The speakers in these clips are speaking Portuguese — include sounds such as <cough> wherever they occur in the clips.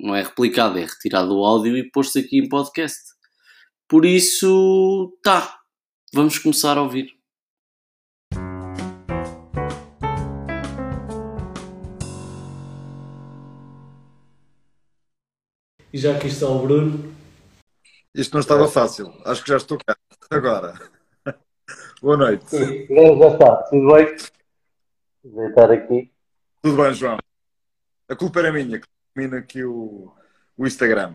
não é replicada, é retirado o áudio e posto aqui em podcast. Por isso, tá, vamos começar a ouvir. E já aqui está o Bruno. Isto não estava fácil, acho que já estou cá agora. <laughs> Boa noite. Sim, já está, tudo bem? Vou estar aqui. Tudo bem, João. A culpa era minha, termina aqui o, o Instagram.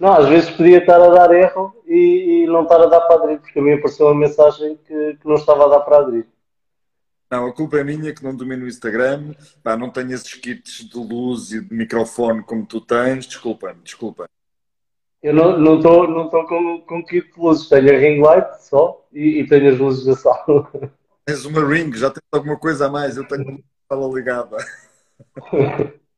Não, às vezes podia estar a dar erro e, e não estar a dar para aderir, porque a mim apareceu uma mensagem que, que não estava a dar para aderir. Não, a culpa é minha que não domino o Instagram, pá, não tenho esses kits de luz e de microfone como tu tens, desculpa-me, desculpa. Eu não estou não não com, com kit de luzes, tenho a ring light só e, e tenho as luzes da sala. Tens uma ring, já tens alguma coisa a mais, eu tenho uma sala ligada. <laughs>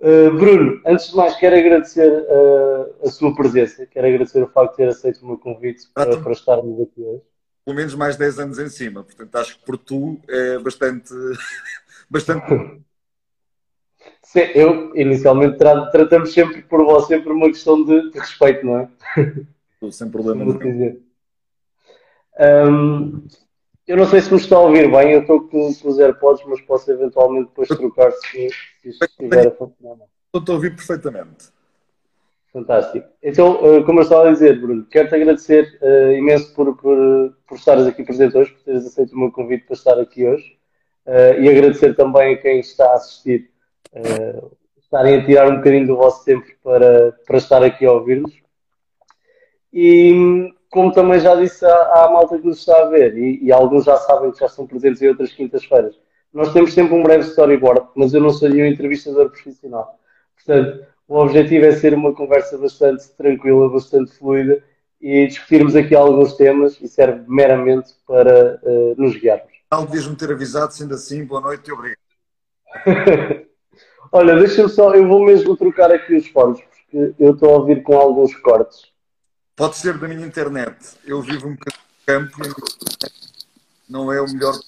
Uh, Bruno, antes de mais, quero agradecer uh, a sua presença, quero agradecer o facto de ter aceito o meu convite para, para estarmos aqui hoje. Pelo menos mais 10 anos em cima, portanto acho que por tu é bastante. <laughs> bastante... <laughs> Sim, eu, inicialmente, tra tratamos sempre por você por uma questão de, de respeito, não é? Sem problema nenhum. Um, eu não sei se me está a ouvir bem, eu estou com, com os AirPods, mas posso eventualmente depois trocar se, se isto estiver a funcionar. Estou a ouvir perfeitamente. Fantástico. Então, eh, como eu estava a dizer, Bruno, quero-te agradecer uh, imenso por, por, por estares aqui presente hoje, por teres aceito o meu convite para estar aqui hoje. Uh, e agradecer também a quem está a assistir, uh, estarem a tirar um bocadinho do vosso tempo para, para estar aqui a ouvir-nos. E como também já disse à, à, malta que nos está a ver, e, e, alguns já sabem que já estão presentes em outras quintas-feiras, nós temos sempre um breve storyboard, mas eu não sou nenhum entrevistador profissional. Portanto, o objetivo é ser uma conversa bastante tranquila, bastante fluida e discutirmos aqui alguns temas e serve meramente para uh, nos guiarmos. Não devias-me ter avisado, sendo assim, boa noite e obrigado. <laughs> Olha, deixa-me só, eu vou mesmo trocar aqui os fones, porque eu estou a ouvir com alguns cortes. Pode ser da minha internet. Eu vivo um bocadinho de campo e não é o melhor.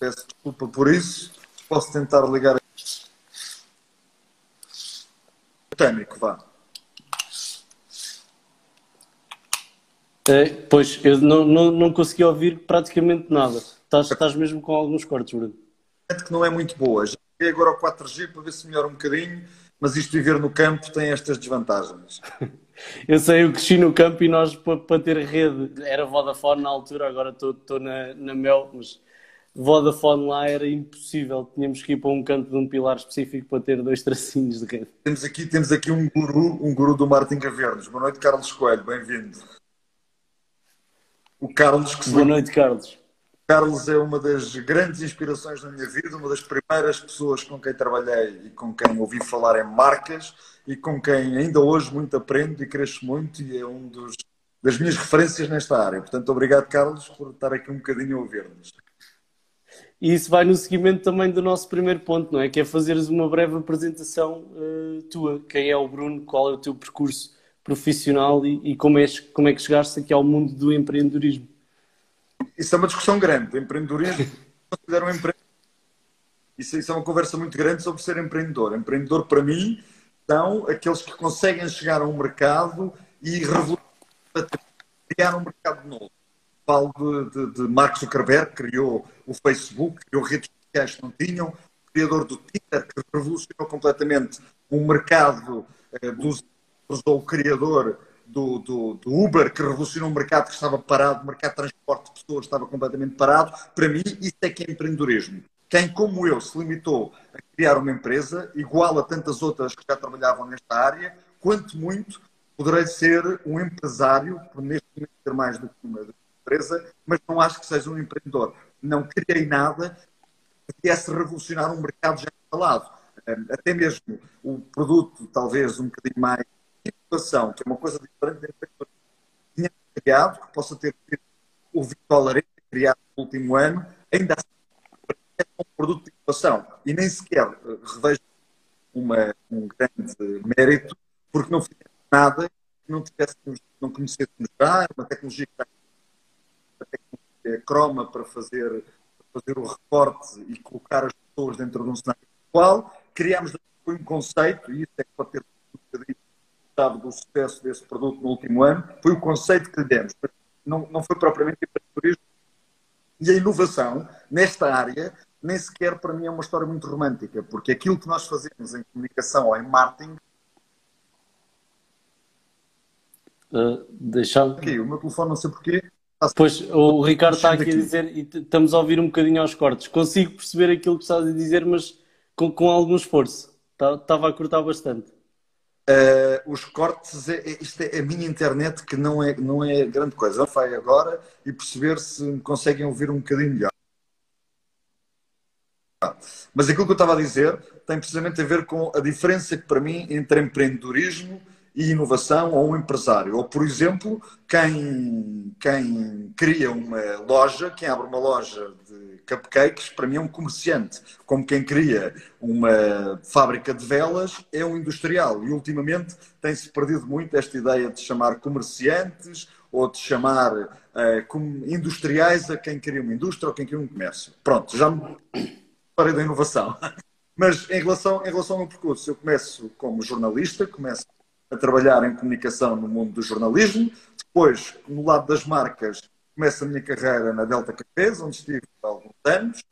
Peço desculpa por isso. Posso tentar ligar. Botânico, vá. É, pois, eu não, não, não consegui ouvir praticamente nada. Estás, estás mesmo com alguns cortes, Bruno. Que não é muito boa. Já cheguei agora ao 4G para ver se melhora um bocadinho, mas isto viver no campo tem estas desvantagens. <laughs> Eu sei, eu cresci no campo e nós, para, ter rede, era Vodafone na altura, agora estou na, na Mel, mas Vodafone lá era impossível. Tínhamos que ir para um canto de um pilar específico para ter dois <laughs> tracinhos de rede. Temos aqui, temos aqui um guru, um guru do Martin Cavernos. Boa noite, Carlos Coelho, bem-vindo. O Carlos que se Boa noite, Carlos. Carlos é uma das grandes inspirações na minha vida, uma das primeiras pessoas com quem trabalhei e com quem ouvi falar em marcas e com quem ainda hoje muito aprendo e cresço muito e é um dos, das minhas referências nesta área. Portanto, obrigado, Carlos, por estar aqui um bocadinho a ouvir-nos. E isso vai no seguimento também do nosso primeiro ponto, não é? Que é fazeres uma breve apresentação uh, tua. Quem é o Bruno, qual é o teu percurso profissional e, e como, és, como é que chegaste aqui ao mundo do empreendedorismo? Isso é uma discussão grande. Empreendedorismo, considero um empreendedor. Isso, isso é uma conversa muito grande sobre ser empreendedor. Empreendedor, para mim, são aqueles que conseguem chegar a um mercado e criar um mercado novo. Falo de, de, de Mark Zuckerberg, que criou o Facebook, criou redes sociais que não tinham, o criador do Twitter, que revolucionou completamente um mercado eh, dos o criador do, do, do, Uber, que revolucionou um mercado que estava parado, o mercado de transporte de pessoas estava completamente parado. Para mim, isso é que é empreendedorismo. Quem, como eu, se limitou a criar uma empresa, igual a tantas outras que já trabalhavam nesta área, quanto muito poderei ser um empresário, por neste momento ter mais do que uma empresa, mas não acho que seja um empreendedor. Não criei nada que viesse revolucionar um mercado já instalado. Até mesmo o produto talvez um bocadinho mais inovação, que é uma coisa diferente da tinha criado, que possa ter o Vitor criado no último ano, ainda assim é um produto de inovação e nem sequer eh, revejo uma, um grande mérito porque não fizemos nada que não não conhecêssemos já, uma tecnologia que está a tecnologia croma para fazer, para fazer o recorte e colocar as pessoas dentro de um cenário atual. Criámos um conceito, e isso é que pode ter sabe do sucesso desse produto no último ano, foi o conceito que lhe demos. Não, não foi propriamente empreendedorismo. E a inovação, nesta área, nem sequer para mim é uma história muito romântica, porque aquilo que nós fazemos em comunicação ou em marketing. Uh, deixa aqui, o meu telefone não sei porquê. Pois, o Ricardo está aqui, a dizer, e estamos a ouvir um bocadinho aos cortes. Consigo perceber aquilo que estás a dizer, mas com, com algum esforço. Estava tá, a cortar bastante. Uh, os cortes, é, é, isto é a minha internet que não é, não é grande coisa. Vai agora e perceber se conseguem ouvir um bocadinho melhor. Mas aquilo que eu estava a dizer tem precisamente a ver com a diferença que para mim entre empreendedorismo e inovação ou um empresário. Ou, por exemplo, quem, quem cria uma loja, quem abre uma loja de cupcakes, para mim é um comerciante. Como quem cria uma fábrica de velas é um industrial. E ultimamente tem-se perdido muito esta ideia de chamar comerciantes ou de chamar uh, industriais a quem cria uma indústria ou quem cria um comércio. Pronto, já me parei da inovação. <laughs> Mas em relação, em relação ao meu percurso, eu começo como jornalista, começo a trabalhar em comunicação no mundo do jornalismo. Depois, no lado das marcas, começo a minha carreira na Delta Cafés, onde estive há alguns anos.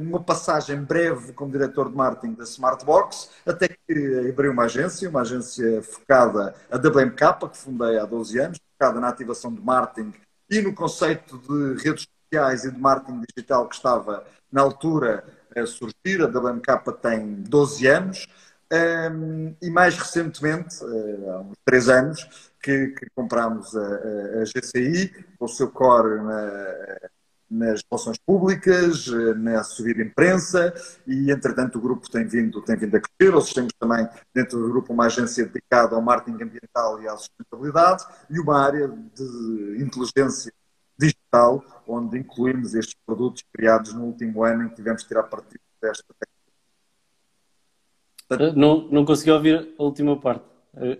Uma passagem breve como diretor de marketing da Smartbox, até que abri uma agência, uma agência focada, a WMK, que fundei há 12 anos, focada na ativação de marketing e no conceito de redes sociais e de marketing digital que estava na altura a surgir. A WMK tem 12 anos. Um, e mais recentemente, uh, há uns três anos, que, que comprámos a, a, GCI, com o seu core na, nas relações públicas, na subida de imprensa, e entretanto o grupo tem vindo, tem vindo a crescer. Nós temos também dentro do grupo uma agência dedicada ao marketing ambiental e à sustentabilidade e uma área de inteligência digital, onde incluímos estes produtos criados no último ano em que tivemos que tirar partido desta tecnologia não, não consegui ouvir a última parte.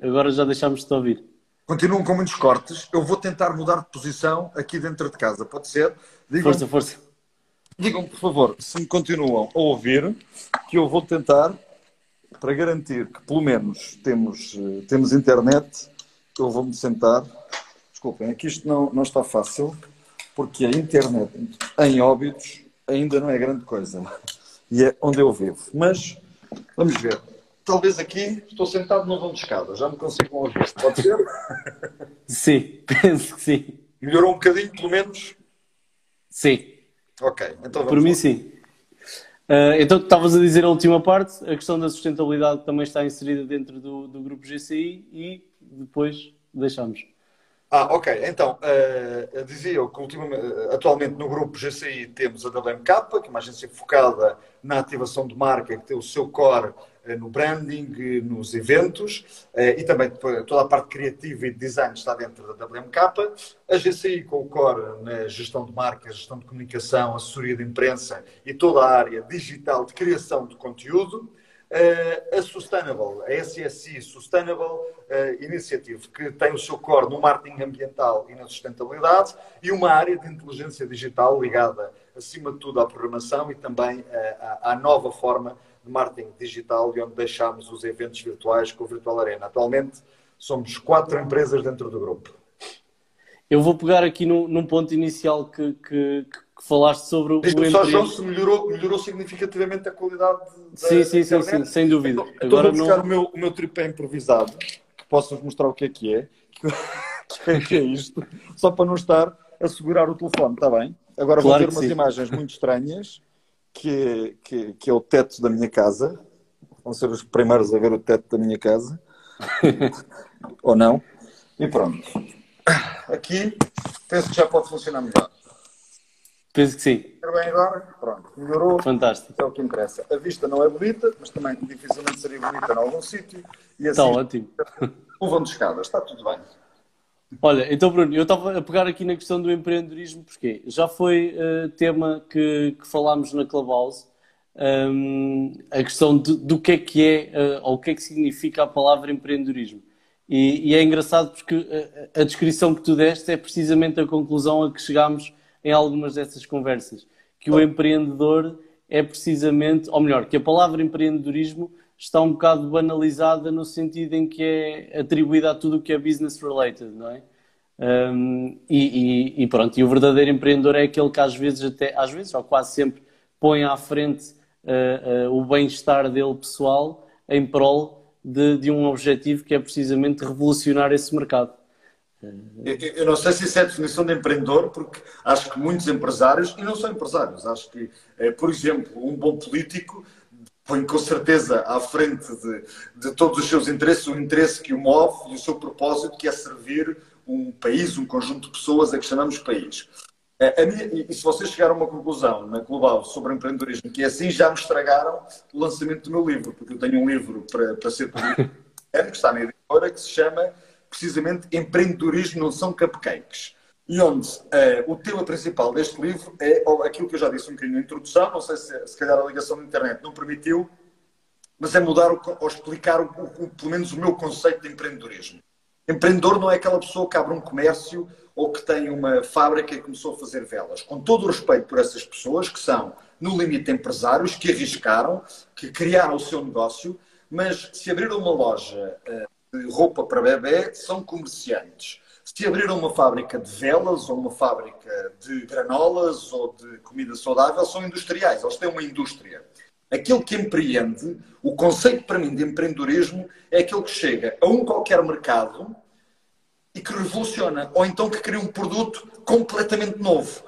Agora já deixámos de te ouvir. Continuam com muitos cortes. Eu vou tentar mudar de posição aqui dentro de casa. Pode ser? Digam, força, força. Digam, por favor, se me continuam a ouvir, que eu vou tentar, para garantir que pelo menos temos, eh, temos internet, eu vou-me sentar. Desculpem, aqui isto não, não está fácil, porque a internet em óbitos ainda não é grande coisa. E é onde eu vivo. Mas Vamos ver. Talvez aqui, estou sentado no vão de escada, já me consigo ouvir. Pode ser? <laughs> Sim, penso que sim. Melhorou um bocadinho, pelo menos? Sim. Ok, então vamos Por mim, lá. sim. Uh, então, estavas a dizer a última parte, a questão da sustentabilidade também está inserida dentro do, do grupo GCI e depois deixamos. Ah, ok. Então, uh, dizia que ultimamente, atualmente no grupo GCI temos a WMK, que é uma agência focada na ativação de marca, que tem o seu core uh, no branding, nos eventos, uh, e também toda a parte criativa e de design está dentro da WMK. A GCI com o core na gestão de marca, gestão de comunicação, assessoria de imprensa e toda a área digital de criação de conteúdo. Uh, a Sustainable, a SSI Sustainable uh, Initiative, que tem o seu core no marketing ambiental e na sustentabilidade, e uma área de inteligência digital ligada, acima de tudo, à programação e também uh, à, à, nova forma de marketing digital, de onde deixamos os eventos virtuais com o Virtual Arena. Atualmente somos quatro empresas dentro do grupo. Eu vou pegar aqui num, num ponto inicial que, que, que falaste sobre o. Só, João, se melhorou, melhorou significativamente a qualidade da Sim, sim, sim, sim, sem dúvida. Então, Agora vou buscar não... o, meu, o meu tripé improvisado, que posso-vos mostrar o que é <laughs> que é. que é isto, só para não estar a segurar o telefone, está bem? Agora claro vou ver umas sim. imagens muito estranhas, que, que, que é o teto da minha casa. Vão ser os primeiros a ver o teto da minha casa. <laughs> Ou não. E pronto. Aqui penso que já pode funcionar melhor. Penso que sim. Está bem agora? Pronto, melhorou. Fantástico. É o que interessa. A vista não é bonita, mas também dificilmente seria bonita em algum sítio. E Está assim, ótimo. <laughs> levam de escadas, está tudo bem. Olha, então Bruno, eu estava a pegar aqui na questão do empreendedorismo, porque já foi uh, tema que, que falámos na Clubhouse, um, a questão de, do que é que é, uh, ou o que é que significa a palavra empreendedorismo. E, e é engraçado porque a, a, descrição que tu deste é precisamente a conclusão a que chegámos em algumas dessas conversas, que o empreendedor é precisamente, ou melhor, que a palavra empreendedorismo está um bocado banalizada no sentido em que é atribuída a tudo o que é business related, não é? Um, e, e, e, pronto, e o verdadeiro empreendedor é aquele que às vezes, até, às vezes, ou quase sempre, põe à frente uh, uh, o bem-estar dele pessoal em prol de, de, um objetivo que é precisamente revolucionar esse mercado. Eu, não sei se isso é a definição de empreendedor, porque acho que muitos empresários, e não são empresários, acho que, eh, por exemplo, um bom político põe com certeza à frente de, de todos os seus interesses o interesse que o move e o seu propósito, que é servir um país, um conjunto de pessoas a que chamamos país. A minha, e se vocês chegaram a uma conclusão na Global sobre empreendedorismo que é assim, já me estragaram o lançamento do meu livro, porque eu tenho um livro para, para ser publicado, <laughs> que está na editora, que se chama precisamente Empreendedorismo não são cupcakes. E onde uh, o tema principal deste livro é aquilo que eu já disse um bocadinho na introdução, não sei se, se calhar a ligação da internet não permitiu, mas é mudar o, ou explicar o, o, pelo menos o meu conceito de empreendedorismo. Empreendedor não é aquela pessoa que abre um comércio ou que tem uma fábrica e começou a fazer velas. Com todo o respeito por essas pessoas, que são, no limite, empresários, que arriscaram, que criaram o seu negócio, mas se abriram uma loja de roupa para bebê, são comerciantes se abriram uma fábrica de velas ou uma fábrica de granolas ou de comida saudável, são industriais, eles têm uma indústria. Aquele que empreende, o conceito para mim de empreendedorismo é aquele que chega a um qualquer mercado e que revoluciona, ou então que cria um produto completamente novo.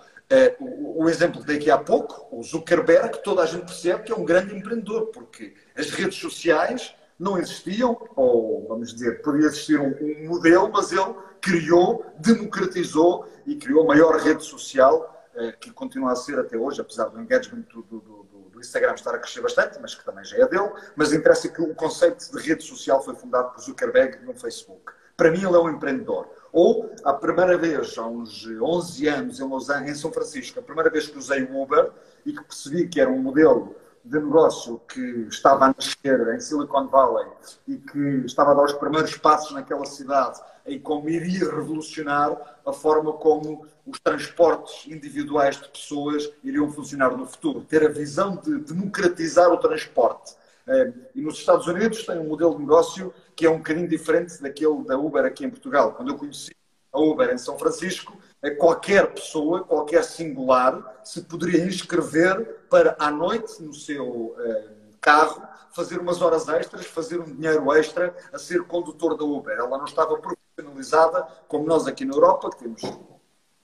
O, o, exemplo que dei aqui há pouco, o Zuckerberg, toda a gente percebe que é um grande empreendedor, porque as redes sociais não existiam, ou vamos dizer, podia existir um, um modelo, mas ele criou, democratizou e criou a maior rede social eh, que continua a ser até hoje, apesar do engagement do, do, do, do, Instagram estar a crescer bastante, mas que também já é dele. Mas interessa que o conceito de rede social foi fundado por Zuckerberg no Facebook. Para mim, ele é um empreendedor. Ou, a primeira vez, há uns 11 anos, em Lausanne, em São Francisco, a primeira vez que usei o Uber e que percebi que era um modelo de negócio que estava a nascer em Silicon Valley e que estava a dar os primeiros passos naquela cidade e como iria revolucionar a forma como os transportes individuais de pessoas iriam funcionar no futuro. Ter a visão de democratizar o transporte. Eh, e nos Estados Unidos tem um modelo de negócio que é um bocadinho diferente daquele da Uber aqui em Portugal. Quando eu conheci a Uber em São Francisco, qualquer pessoa, qualquer singular, se poderia inscrever para à noite no seu eh, carro fazer umas horas extras, fazer um dinheiro extra a ser condutor da Uber. Ela não estava profissionalizada como nós aqui na Europa, que temos,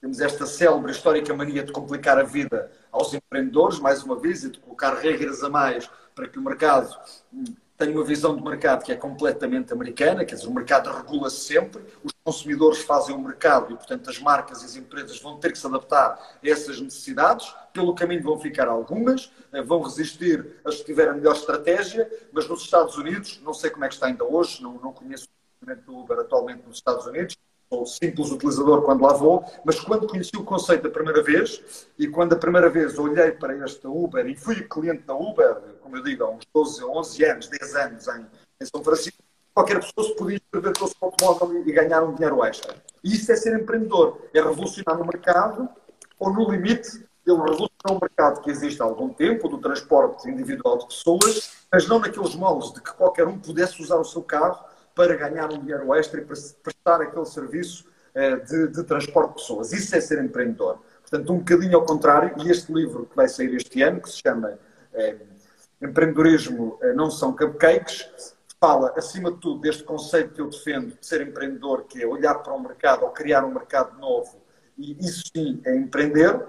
temos esta célebre histórica mania de complicar a vida aos empreendedores, mais uma vez, e de colocar regras a mais para que o mercado tenho uma visão de mercado que é completamente americana, quer dizer, o mercado regula-se sempre, os consumidores fazem o mercado e, portanto, as marcas e as empresas vão ter que se adaptar a essas necessidades. Pelo caminho vão ficar algumas, eh, vão resistir as que tiverem a melhor estratégia, mas nos Estados Unidos, não sei como é que está ainda hoje, não, não conheço o do Uber atualmente nos Estados Unidos, sou simples utilizador quando lá vou, mas quando conheci o conceito a primeira vez e quando a primeira vez olhei para esta Uber e fui cliente da Uber, como eu digo, há uns 12, 11 anos, 10 anos em, em São Francisco, qualquer pessoa se podia inscrever pelo seu automóvel e ganhar um dinheiro extra. E isso é ser empreendedor, é revolucionar no mercado ou no limite ele revolucionar um mercado que existe há algum tempo, do transporte individual de pessoas, mas não naqueles moldes de que qualquer um pudesse usar o seu carro para ganhar um dinheiro extra e para prestar aquele serviço eh, de, de, transporte de pessoas. Isso é ser empreendedor. Portanto, um bocadinho ao contrário, e este livro que vai sair este ano, que se chama eh, Empreendedorismo eh, Não São Cupcakes, fala, acima de tudo, deste conceito que eu defendo de ser empreendedor, que é olhar para o mercado ou criar um mercado novo, e isso sim é empreender.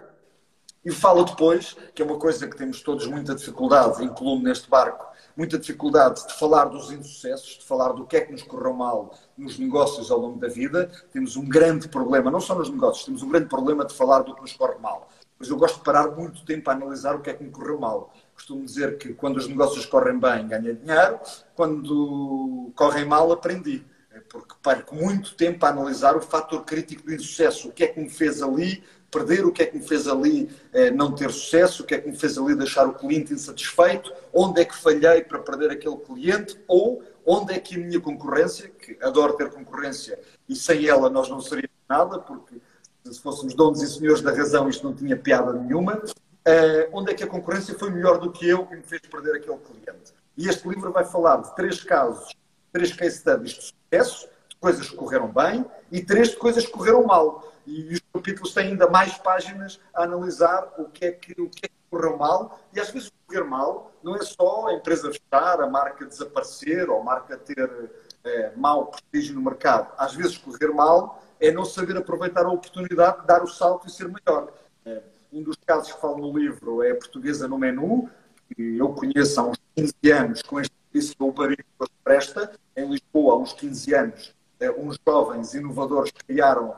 E fala depois, que é uma coisa que temos todos muita dificuldade, incluo neste barco, muita dificuldade de falar dos insucessos, de falar do que é que nos correu mal nos negócios ao longo da vida. Temos um grande problema, não só nos negócios, temos um grande problema de falar do que nos corre mal. mas eu gosto de parar muito tempo a analisar o que é que me correu mal. Costumo dizer que quando os negócios correm bem, ganha dinheiro, quando correm mal, aprendi. Porque perco muito tempo a analisar o fator crítico do insucesso. O que é que me fez ali perder, o que é que me fez ali eh, não ter sucesso, o que é que me fez ali deixar o cliente insatisfeito, onde é que falhei para perder aquele cliente, ou onde é que a minha concorrência, que adoro ter concorrência e sem ela nós não seríamos nada, porque se fôssemos donos e senhores da razão isto não tinha piada nenhuma, eh, onde é que a concorrência foi melhor do que eu e me fez perder aquele cliente. E este livro vai falar de três casos, três case studies de sucesso, de coisas que correram bem e três de coisas que correram mal. E os capítulos têm ainda mais páginas a analisar o que é que, o que, é que correu mal. E às vezes correr mal não é só a empresa fechar, a marca desaparecer ou a marca ter é, mau prestígio no mercado. Às vezes correr mal é não saber aproveitar a oportunidade de dar o salto e ser maior. É, um dos casos que falo no livro é a portuguesa no menu, que eu conheço há uns 15 anos com este serviço que o Uber presta. Em Lisboa, há uns 15 anos, é, uns jovens inovadores criaram,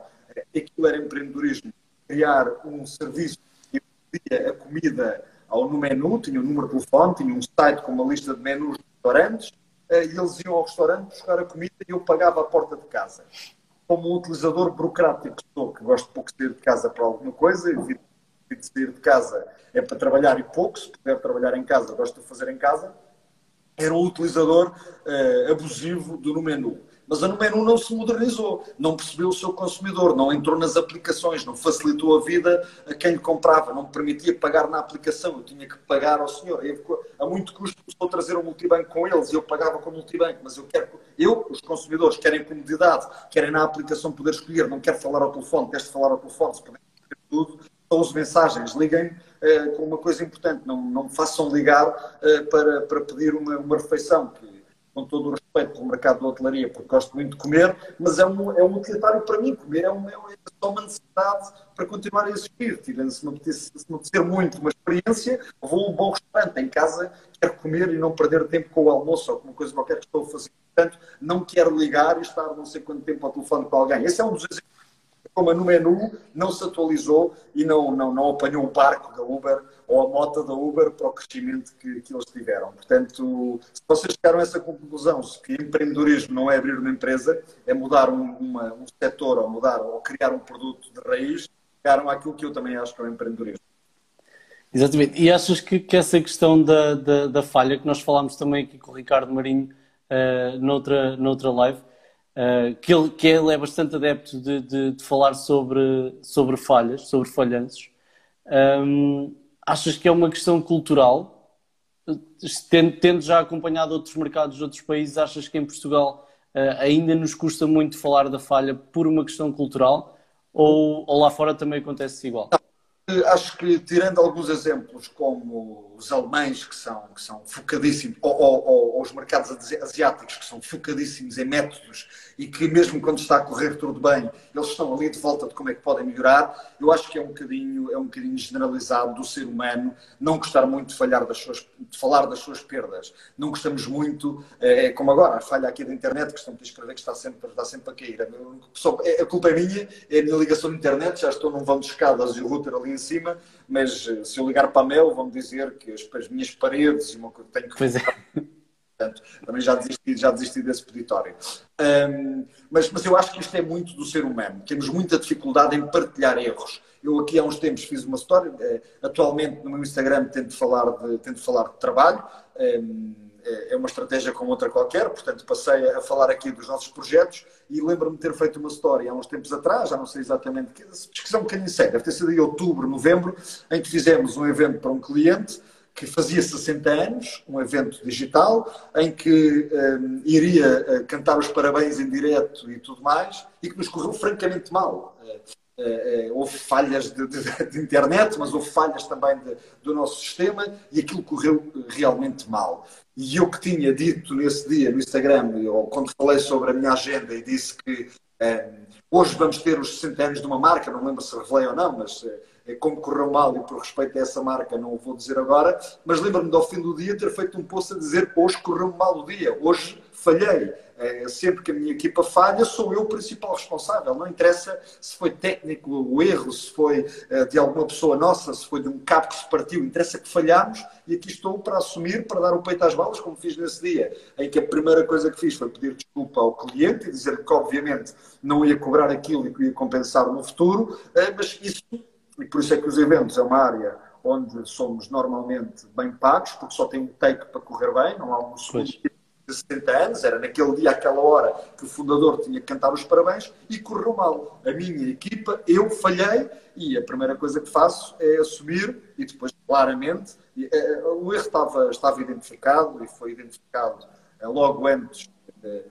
aquilo era empreendedorismo, criar um serviço que pedia a comida ao no menu, tinha um número de telefone, tinha um site com uma lista de menus de restaurantes, é, e eles iam ao restaurante buscar a comida e eu pagava a porta de casa. Como um utilizador burocrático que sou, que gosto de pouco de sair de casa para alguma coisa, evito de sair de casa é para trabalhar e pouco, se puder trabalhar em casa, gosto de fazer em casa, era um utilizador uh, abusivo do no menu. Mas a Numenu não se modernizou, não percebeu o seu consumidor, não entrou nas aplicações, não facilitou a vida a quem lhe comprava, não permitia pagar na aplicação, eu tinha que pagar ao senhor. Eu, a muito custo começou a trazer um multibanco com eles e eu pagava com o multibanco, mas eu quero, eu, os consumidores, querem comodidade, querem na aplicação poder escolher, não quero falar ao telefone, queres falar ao telefone, se puder tudo, são as mensagens, liguem eh, com uma coisa importante, não, não me façam ligar eh, para, para pedir uma, uma refeição, que com todo o respeito pelo mercado da hotelaria, porque gosto muito de comer, mas é um, é um utilitário para mim. Comer é, um, é só uma necessidade para continuar a existir. Se me apetecer muito uma experiência, vou a um bom restaurante. Em casa, quero comer e não perder tempo com o almoço ou com uma coisa qualquer que estou a fazer. Portanto, não quero ligar e estar não sei quanto tempo ao telefone com alguém. Esse é um dos exemplos como no menu não se atualizou e não, não, não apanhou o barco da Uber ou a moto da Uber para o crescimento que, que eles tiveram. Portanto, se vocês chegaram a essa conclusão, se que empreendedorismo não é abrir uma empresa, é mudar um, uma, um setor ou mudar ou criar um produto de raiz, chegaram àquilo que eu também acho que é o empreendedorismo. Exatamente. E achas que, que essa questão da, da, da, falha, que nós falámos também aqui com o Ricardo Marinho uh, noutra, noutra live, Uh, que, ele, que ele é bastante adepto de, de, de falar sobre, sobre falhas, sobre falhanços. Um, achas que é uma questão cultural? Tendo, tendo, já acompanhado outros mercados de outros países, achas que em Portugal uh, ainda nos custa muito falar da falha por uma questão cultural? Ou, ou lá fora também acontece igual? Acho que, tirando alguns exemplos, como os alemães, que são, que são focadíssimos, ou, ou, ou, os mercados asiáticos, que são focadíssimos em métodos e que, mesmo quando está a correr tudo bem, eles estão ali de volta de como é que podem melhorar, eu acho que é um bocadinho, é um bocadinho generalizado do ser humano não gostar muito de, falhar das suas, de falar das suas perdas. Não gostamos muito, é, é como agora, a falha aqui da internet, que estão a escrever que está sempre, está sempre a cair. A, a culpa é minha, é a minha ligação de internet, já estou num vão de escadas e o router ali em cima, mas eh, se eu ligar para a Mel, vão dizer que as, as minhas paredes e uma coisa tenho que. Pois é. Portanto, também já desisti, já desisti desse peditório. Um, mas, mas eu acho que isto é muito do ser humano. Temos muita dificuldade em partilhar erros. Eu aqui há uns tempos fiz uma história. Eh, atualmente no meu Instagram tento falar de, tento falar de trabalho. Um, é, é uma estratégia como outra qualquer, portanto passei a falar aqui dos nossos projetos e lembro-me de ter feito uma história há uns tempos atrás, já não sei exatamente, pesquisar um bocadinho sério, deve ter sido em outubro, novembro, em que fizemos um evento para um cliente que fazia 60 anos, um evento digital, em que um, iria uh, cantar os parabéns em direto e tudo mais, e que nos correu francamente mal. Uh, uh, houve falhas de, de, de, internet, mas houve falhas também de, do nosso sistema, e aquilo correu realmente mal. E eu que tinha dito nesse dia no Instagram, ou quando falei sobre a minha agenda e disse que um, hoje vamos ter os 60 anos de uma marca, não lembro se revelei ou não, mas é como correu mal e por respeito a essa marca não o vou dizer agora, mas lembro-me ao fim do dia ter feito um post a dizer hoje correu mal o dia, hoje falhei. É, sempre que a minha equipa falha, sou eu o principal responsável. Não interessa se foi técnico o erro, se foi uh, de alguma pessoa nossa, se foi de um cabo que se partiu. Interessa que falhámos e aqui estou para assumir, para dar o peito às balas, como fiz nesse dia, em que a primeira coisa que fiz foi pedir desculpa ao cliente e dizer que, obviamente, não ia cobrar aquilo e que ia compensar no futuro, uh, mas isso, e por isso é que os eventos é uma área onde somos normalmente bem pagos, porque só tem um take para correr bem, não há um segundo de 70 anos, era naquele dia, aquela hora, que o fundador tinha que cantar os parabéns e correu mal. A minha equipa, eu falhei e a primeira coisa que faço é assumir e depois, claramente, eh, o erro estava, estava identificado e foi identificado eh, logo antes de,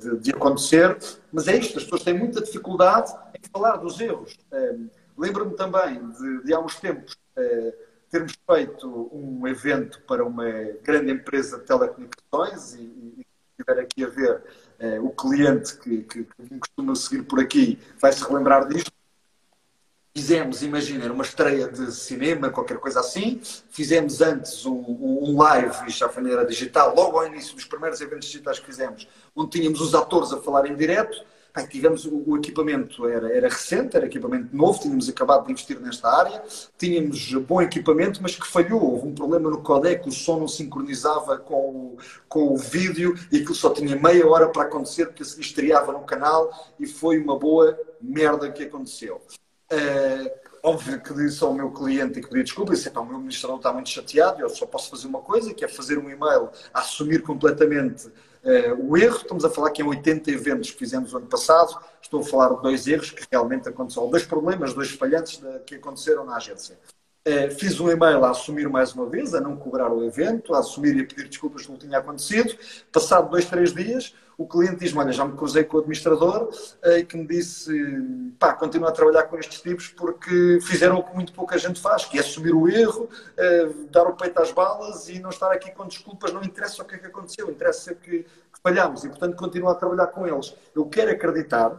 de, de acontecer, mas é isto, as pessoas têm muita dificuldade em falar dos erros. Eh, lembro-me também de, de há uns tempos termos feito um evento para uma grande empresa de telecomunicações e, e estiver aqui a ver eh, o cliente que, que, que costuma seguir por aqui vai se relembrar disto. Fizemos, imaginem, uma estreia de cinema, qualquer coisa assim. Fizemos antes um, um live, isto já foi na era digital, logo ao início dos primeiros eventos digitais que fizemos, onde tínhamos os atores a falar em direto Tivemos o, o, equipamento era, era recente, era equipamento novo, tínhamos acabado de investir nesta área, tínhamos bom equipamento, mas que falhou. Houve um problema no codec, o som não sincronizava com o, com o vídeo e aquilo só tinha meia hora para acontecer porque se estreava no canal e foi uma boa merda que aconteceu. Uh, óbvio que disse ao meu cliente e que pedi desculpa, disse, o meu administrador está muito chateado, eu só posso fazer uma coisa, que é fazer um e-mail a assumir completamente o erro, estamos a falar que em 80 eventos que fizemos ano passado, estou a falar de dois erros que realmente aconteceram, dois problemas, dois falhantes que aconteceram na agência. Uh, fiz um e-mail a assumir mais uma vez, a não cobrar o evento, a assumir e a pedir desculpas que não tinha acontecido. Passado dois, três dias, o cliente diz-me, olha, já me cruzei com o administrador uh, e que me disse, pá, continua a trabalhar com estes tipos porque fizeram o que muito pouca gente faz, que é assumir o erro, uh, dar o peito às balas e não estar aqui com desculpas, não interessa o que é que aconteceu, interessa que, que falhámos e, portanto, continua a trabalhar com eles. Eu quero acreditar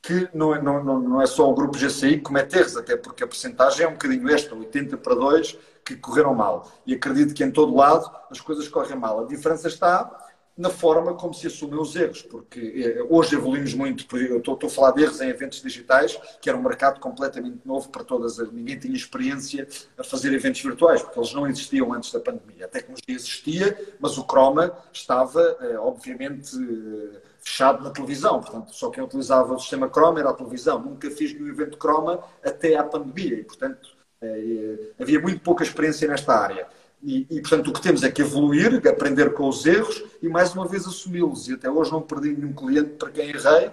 que não é, não, não é só o grupo GCI que comete erros, até porque a porcentagem é um bocadinho esta, 80 para 2, que correram mal. E acredito que em todo lado as coisas correm mal. A diferença está na forma como se assumem os erros, porque eh, hoje evoluímos muito, eu estou, estou, a falar de erros em eventos digitais, que era um mercado completamente novo para todas as, ninguém tinha experiência a fazer eventos virtuais, porque eles não existiam antes da pandemia. A tecnologia existia, mas o Chroma estava, eh, obviamente, eh, fechado na televisão, portanto, só quem utilizava o sistema Chroma era a televisão. Nunca fiz nenhum evento Chroma até à pandemia e, portanto, havia muito pouca experiência nesta área. E, e, portanto, o que temos é que evoluir, aprender com os erros e, mais uma vez, assumi-los. E até hoje não perdi nenhum cliente para quem errei,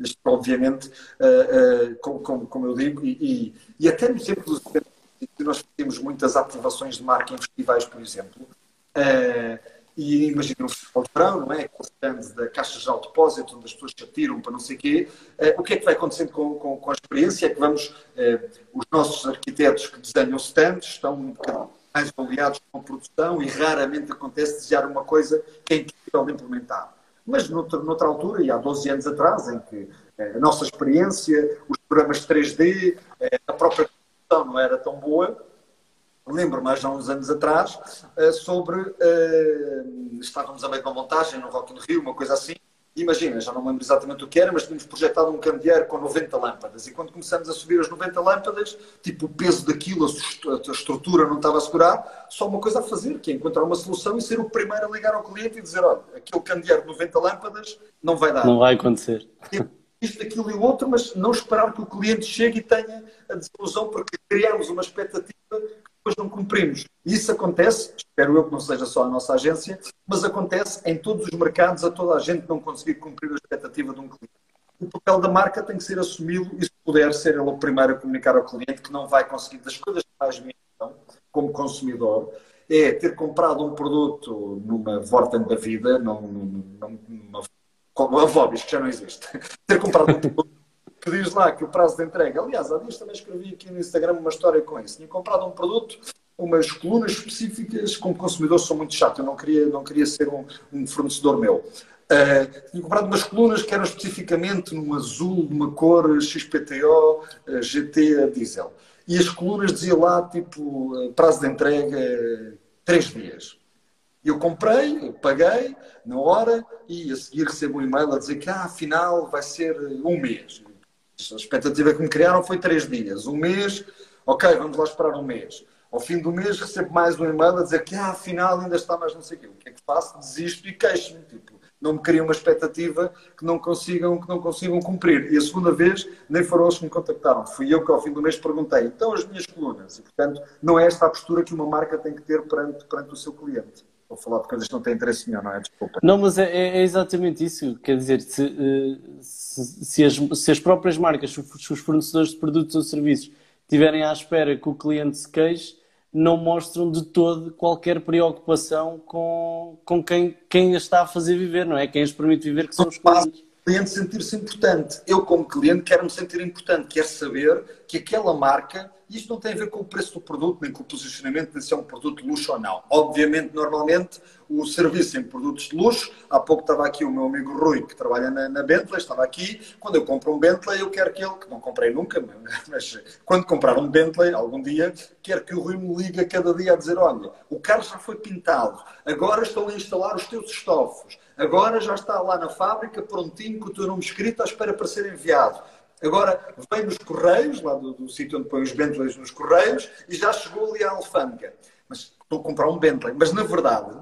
isto, obviamente, uh, uh, como, como, como, eu digo, e, e, e até no tempo dos nós temos muitas ativações de marca em festivais, por exemplo, uh, e imagina o Festival de Verão, não é? Aquele da Caixa de Depósito, onde as pessoas se atiram para não sei o quê. o que é que vai acontecendo com, com, com a experiência? É que vamos, os nossos arquitetos que desenham stands estão um mais aliados com a produção e raramente acontece desejar uma coisa que é impossível de implementar. Mas noutra, noutra altura, e há 12 anos atrás, em que eh, a nossa experiência, os programas 3D, eh, a própria produção não era tão boa, lembro-me há uns anos atrás eh, sobre estávamos a meio de uma montagem no Rock in Rio, uma coisa assim, imagina, já não me lembro exatamente o que era, mas tínhamos projetado um candeeiro com 90 lâmpadas. E quando começamos a subir as 90 lâmpadas, tipo, o peso daquilo, a estrutura não estava a segurar, só uma coisa a fazer, que é encontrar uma solução e ser o primeiro a ligar ao cliente e dizer, olha, aquele candeeiro de 90 lâmpadas não vai dar. Não vai acontecer. Isto, aquilo e o outro, mas não esperar que o cliente chegue e tenha a desilusão, porque criamos uma expectativa depois não cumprimos. Isso acontece, espero eu que não seja só a nossa agência, mas acontece em todos os mercados, a toda a gente não conseguir cumprir a expectativa de um cliente. O papel da marca tem que ser assumido e, se puder, ser ele o primeiro a comunicar ao cliente que não vai conseguir. Das coisas que mais me como consumidor, é ter comprado um produto numa Vorten da vida, num, numa, numa, a Vobis, que já não existe. <laughs> ter comprado um produto que diz lá que o prazo de entrega. Aliás, há dias também escrevi aqui no Instagram uma história com isso. Tinha comprado um produto, umas colunas específicas, como consumidor sou muito chato, eu não queria, não queria ser um, um fornecedor meu. Uh, tinha comprado umas colunas que eram especificamente num azul, numa cor XPTO, uh, GT diesel. E as colunas dizia lá, tipo, prazo de entrega, três dias. Eu comprei, eu paguei na hora e a seguir recebo um e-mail a dizer que ah, afinal vai ser um mês. A expectativa que me criaram foi três dias. Um mês, ok, vamos lá esperar um mês. Ao fim do mês recebo mais um e-mail a dizer que ah, afinal ainda está mais não sei o quê. O que é que faço? Desisto e queixo-me. Tipo, não me criam uma expectativa que não consigam, que não consigam cumprir. E a segunda vez, nem foram eles que me contactaram. Fui eu que ao fim do mês perguntei, então as minhas colunas. E, portanto, não é esta a postura que uma marca tem que ter perante, perante o seu cliente. Vou falar de coisas que não têm interesse nenhum, não é? Desculpa. Não, mas é, é, é exatamente isso. Quer dizer, se, eh, se, se, as, se as próprias marcas, se os fornecedores de produtos ou serviços estiverem à espera que o cliente se queixe, não mostram de todo qualquer preocupação com, com quem, quem as está a fazer viver, não é? Quem as permite viver, que são os clientes. O cliente sentir-se importante. Eu, como cliente, quero me sentir importante. Quero saber que aquela marca isto não tem a ver com o preço do produto, nem com o posicionamento de se é um produto de luxo ou não. Obviamente, normalmente, o serviço em produtos de luxo, há pouco estava aqui o meu amigo Rui, que trabalha na, na Bentley, estava aqui, quando eu compro um Bentley, eu quero que ele, que não comprei nunca, mas <laughs> quando comprar um Bentley, algum dia, quero que o Rui me ligue cada dia a dizer, olha, o carro já foi pintado, agora estão a instalar os teus estofos, agora já está lá na fábrica, prontinho, com o teu nome escrito, à espera para ser enviado Agora vem nos Correios, lá do, do sítio onde põe os Bentleys nos Correios, e já chegou ali à alfândega. Mas estou a comprar um Bentley. Mas na verdade,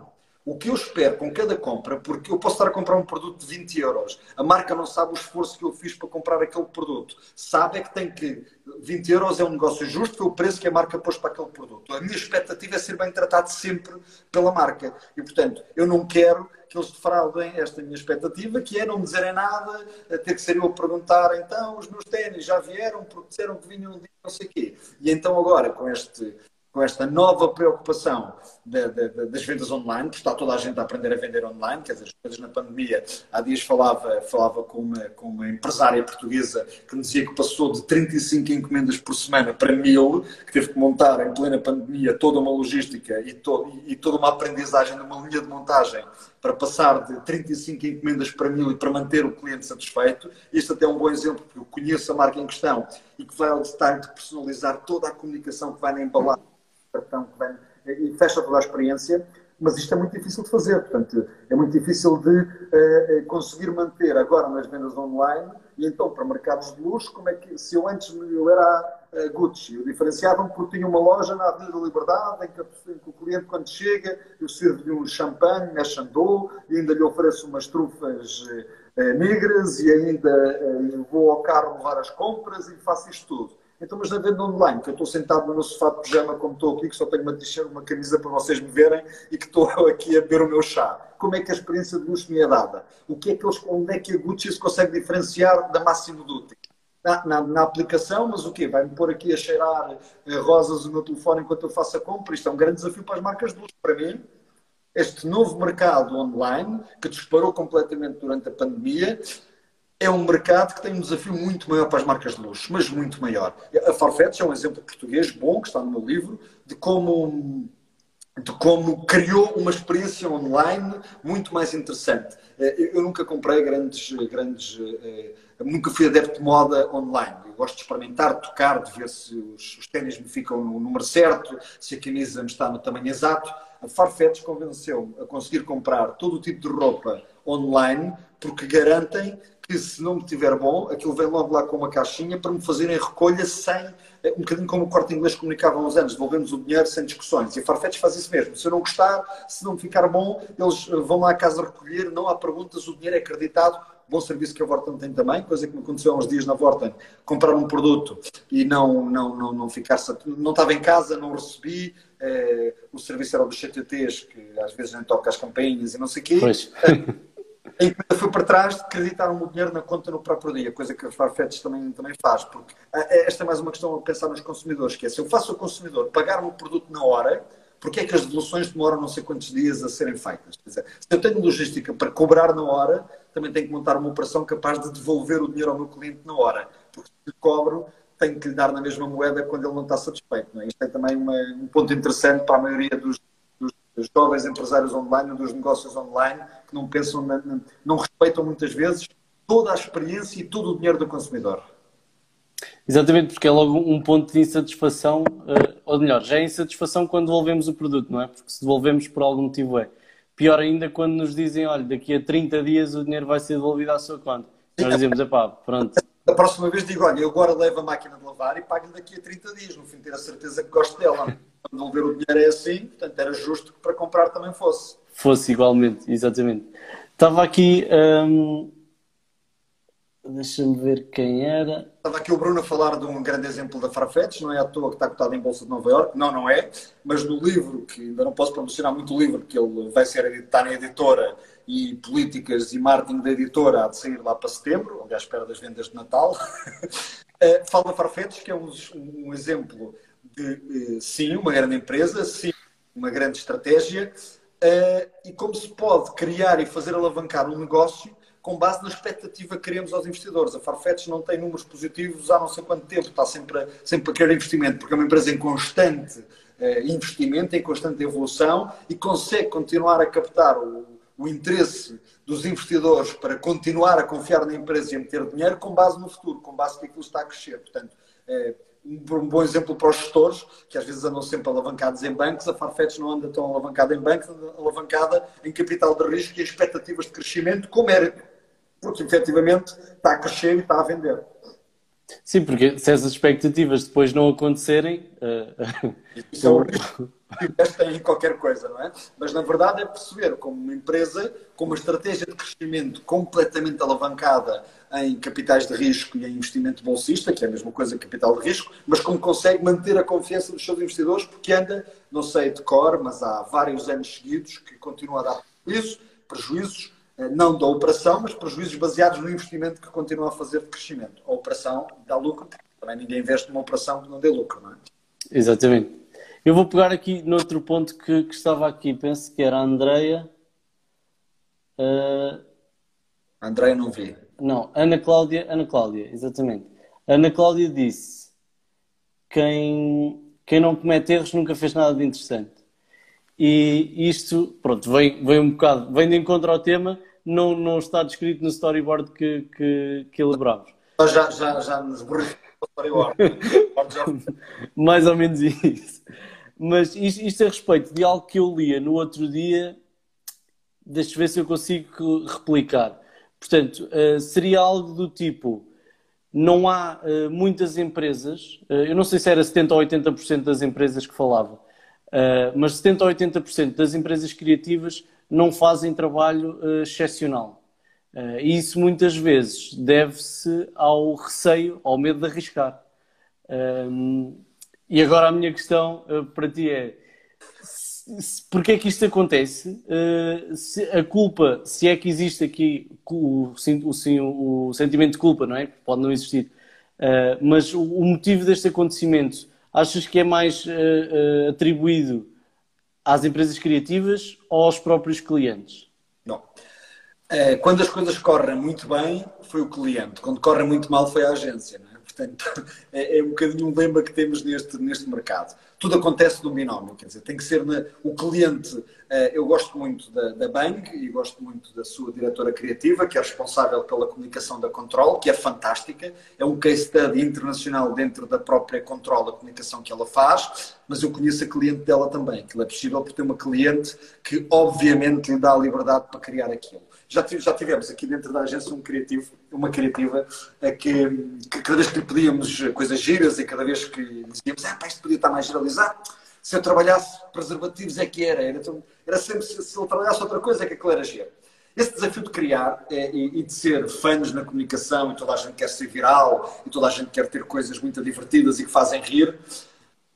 o que eu espero com cada compra, porque eu posso estar a comprar um produto de 20 euros, a marca não sabe o esforço que eu fiz para comprar aquele produto. Sabe é que tem que. 20 euros é um negócio justo, foi o preço que a marca pôs para aquele produto. A minha expectativa é ser bem tratado sempre pela marca. E portanto, eu não quero que eles defraudem esta minha expectativa, que é não me dizerem nada, ter que ser eu a perguntar, então, os meus ténis já vieram porque disseram que vinham um dia, não sei o quê. E então agora, com este com esta nova preocupação de, de, de, das vendas online, porque está toda a gente a aprender a vender online, quer dizer, as coisas na pandemia. Há dias falava, falava com, uma, com uma empresária portuguesa que me dizia que passou de 35 encomendas por semana para mil, que teve que montar em plena pandemia toda uma logística e, to, e toda uma aprendizagem de uma linha de montagem para passar de 35 encomendas para mil e para manter o cliente satisfeito. Este até é um bom exemplo, porque eu conheço a marca em questão e que vai ao detalhe de personalizar toda a comunicação que vai na embalagem que vem e fecha toda a experiência, mas isto é muito difícil de fazer, portanto, é muito difícil de uh, conseguir manter agora nas vendas online e então para mercados de luxo, como é que, se eu antes eu era uh, Gucci, eu diferenciava-me porque tinha uma loja na Avenida da Liberdade em que, em que o cliente quando chega, eu sirvo-lhe um champanhe, a Chandon, e ainda lhe ofereço umas trufas uh, negras e ainda vou ao carro levar as compras e faço isto tudo. Então, mas na venda online, que eu estou sentado no meu sofá de pijama, como estou aqui, que só tenho uma uma camisa para vocês me verem e que estou <laughs> aqui a beber o meu chá. Como é que a experiência de luxo me é dada? O que é que eles, onde é que a Gucci se consegue diferenciar da Máximo Dutti? Na, na, na, aplicação, mas o quê? Vai-me pôr aqui a cheirar eh, rosas no meu telefone enquanto eu faço a compra? Isto é um grande desafio para as marcas de luxo. Para mim, este novo mercado online, que disparou completamente durante a pandemia, é um mercado que tem um desafio muito maior para as marcas de luxo, mas muito maior. A Farfetch é um exemplo português bom, que está no meu livro, de como, de como criou uma experiência online muito mais interessante. Eh, eu nunca comprei grandes, grandes eh, nunca fui adepto de moda online. Eu gosto de experimentar, de tocar, de ver se os, os ténis me ficam no número certo, se a camisa me está no tamanho exato. A Farfetch convenceu-me a conseguir comprar todo o tipo de roupa online porque garantem que se não me tiver bom, aquilo vem logo lá com uma caixinha para me fazerem recolha sem, eh, um bocadinho como o corte inglês comunicava há uns anos, devolvemos o dinheiro sem discussões. E a Farfetch faz isso mesmo. Se eu não gostar, se não ficar bom, eles eh, vão lá à casa recolher, não há perguntas, o dinheiro é acreditado. Bom serviço que a Vorten tem também, coisa que me aconteceu há uns dias na Vorten, comprar um produto e não, não, não, não ficar, não estava em casa, não recebi, eh, o serviço era dos CTTs, que às vezes nem toca as campainhas e não sei o quê. Pois. a encomenda foi para trás, acreditaram o dinheiro na conta no próprio dia, coisa que a Farfetch também, também faz, porque é, esta é mais uma questão a pensar nos consumidores, que é se eu faço o consumidor pagar um produto na hora, porque é que as devoluções demoram não sei quantos dias a serem feitas? Dizer, se eu tenho logística para cobrar na hora, também tenho que montar uma operação capaz de devolver o dinheiro ao meu cliente na hora, porque se cobro, tenho que lhe dar na mesma moeda quando ele não está satisfeito. Não é? Isto é também uma, um ponto interessante para a maioria dos, dos jovens empresários online, dos negócios online, que não pensam, na, não respeitam muitas vezes toda a experiência e todo o dinheiro do consumidor. Exatamente, porque é logo um ponto de insatisfação, uh, ou melhor, já é insatisfação quando devolvemos o produto, não é? Porque se devolvemos por algum motivo é. Pior ainda quando nos dizem, olha, daqui a 30 dias o dinheiro vai ser devolvido à sua conta. Nós dizemos, epá, pronto. A próxima vez digo, olha, eu agora levo a máquina de lavar e pago-lhe daqui a 30 dias, no fim ter a certeza que gosto dela. Devolver o dinheiro é assim, portanto era justo que para comprar também fosse. Fosse igualmente, exatamente. Estava aqui, hum, deixa-me ver quem era. Estava aqui o Bruno a falar de um grande exemplo da Farfetch, não é à toa que está cotado em Bolsa de Nova Iorque, não, não é, mas no livro, que ainda não posso promocionar muito o livro, que ele vai ser está na editora e políticas e marketing da editora há de sair lá para setembro, à espera das vendas de Natal, <laughs> eh, fala Farfetch, que é um, um exemplo de, eh, sim, uma grande empresa, sim, uma grande estratégia, uh, e como se pode criar e fazer alavancar um negócio com base na expectativa que queremos aos investidores. A Farfetch não tem números positivos há não sei quanto tempo, está sempre a, sempre a querer investimento, porque é uma empresa em constante uh, investimento, em constante evolução e consegue continuar a captar o, o interesse dos investidores para continuar a confiar na empresa e a meter dinheiro com base no futuro, com base que aquilo está a crescer. Portanto, uh, um bom exemplo para os gestores, que às vezes andam sempre alavancados em bancos, a Farfetch não anda tão alavancada em bancos, anda alavancada em capital de risco e expectativas de crescimento, como era, porque efetivamente está a crescer e está a vender. Sim, porque se essas expectativas depois não acontecerem. Uh... <laughs> Isso é o risco em qualquer coisa, não é? Mas na verdade é perceber como uma empresa com uma estratégia de crescimento completamente alavancada em capitais de risco e em investimento bolsista, que é a mesma coisa que capital de risco, mas como consegue manter a confiança dos seus investidores, porque anda, não sei de cor, mas há vários anos seguidos que continua a dar prejuízos, prejuízos não da operação, mas prejuízos baseados no investimento que continua a fazer de crescimento. A operação dá lucro, porque também ninguém investe numa operação que não dê lucro, não é? Exatamente. Eu vou pegar aqui noutro ponto que, que estava aqui, penso que era a Andreia. Uh... Andreia não vi. Não, Ana Cláudia, Ana Cláudia, exatamente. Ana Cláudia disse: quem, quem não comete erros nunca fez nada de interessante. E isto, pronto, vem, vem um bocado, vem de encontro ao tema, não, não está descrito no storyboard que, que, que elaboramos. Já, já, já nos borrifamos o storyboard. <laughs> Mais ou menos isso. Mas isto, isto a respeito de algo que eu lia no outro dia, deixa ver se eu consigo replicar. Portanto, uh, seria algo do tipo: não há uh, muitas empresas, uh, eu não sei se era 70% ou 80% das empresas que falava, mas 70% ou 80% das empresas criativas não fazem trabalho excepcional. e isso muitas vezes deve-se ao receio, ao medo de arriscar. E agora a minha questão uh, para ti é porquê é que isto acontece? Uh, se a culpa, se é que existe aqui o, o, o, sentimento de culpa, não é? Pode não existir. Uh, mas o, o, motivo deste acontecimento, achas que é mais uh, atribuído às empresas criativas ou aos próprios clientes? Não. quando as coisas correm muito bem, foi o cliente. Quando correm muito mal, foi a agência. É? Portanto, <laughs> é, é, um bocadinho um lema que temos neste, neste mercado. Tudo acontece no binómio, quer dizer, tem que ser na, o cliente. Eh, eu gosto muito da, da Bang e gosto muito da sua diretora criativa, que é responsável pela comunicação da Control, que é fantástica. É um case study internacional dentro da própria Control, a comunicação que ela faz, mas eu conheço a cliente dela também, que é possível por ter uma cliente que, obviamente, lhe dá a liberdade para criar aquilo. Já, já tivemos aqui dentro da agência um criativo, uma criativa que, que, cada vez que lhe pedíamos coisas giras e cada vez que dizíamos, ah, pá, isto podia estar mais generalizado, se eu trabalhasse preservativos é que era. Era, era sempre, se, se ele trabalhasse outra coisa é que aquilo era giro. Esse desafio de criar é, e, e, de ser fãs na comunicação e toda a gente quer ser viral e toda a gente quer ter coisas muito divertidas e que fazem rir,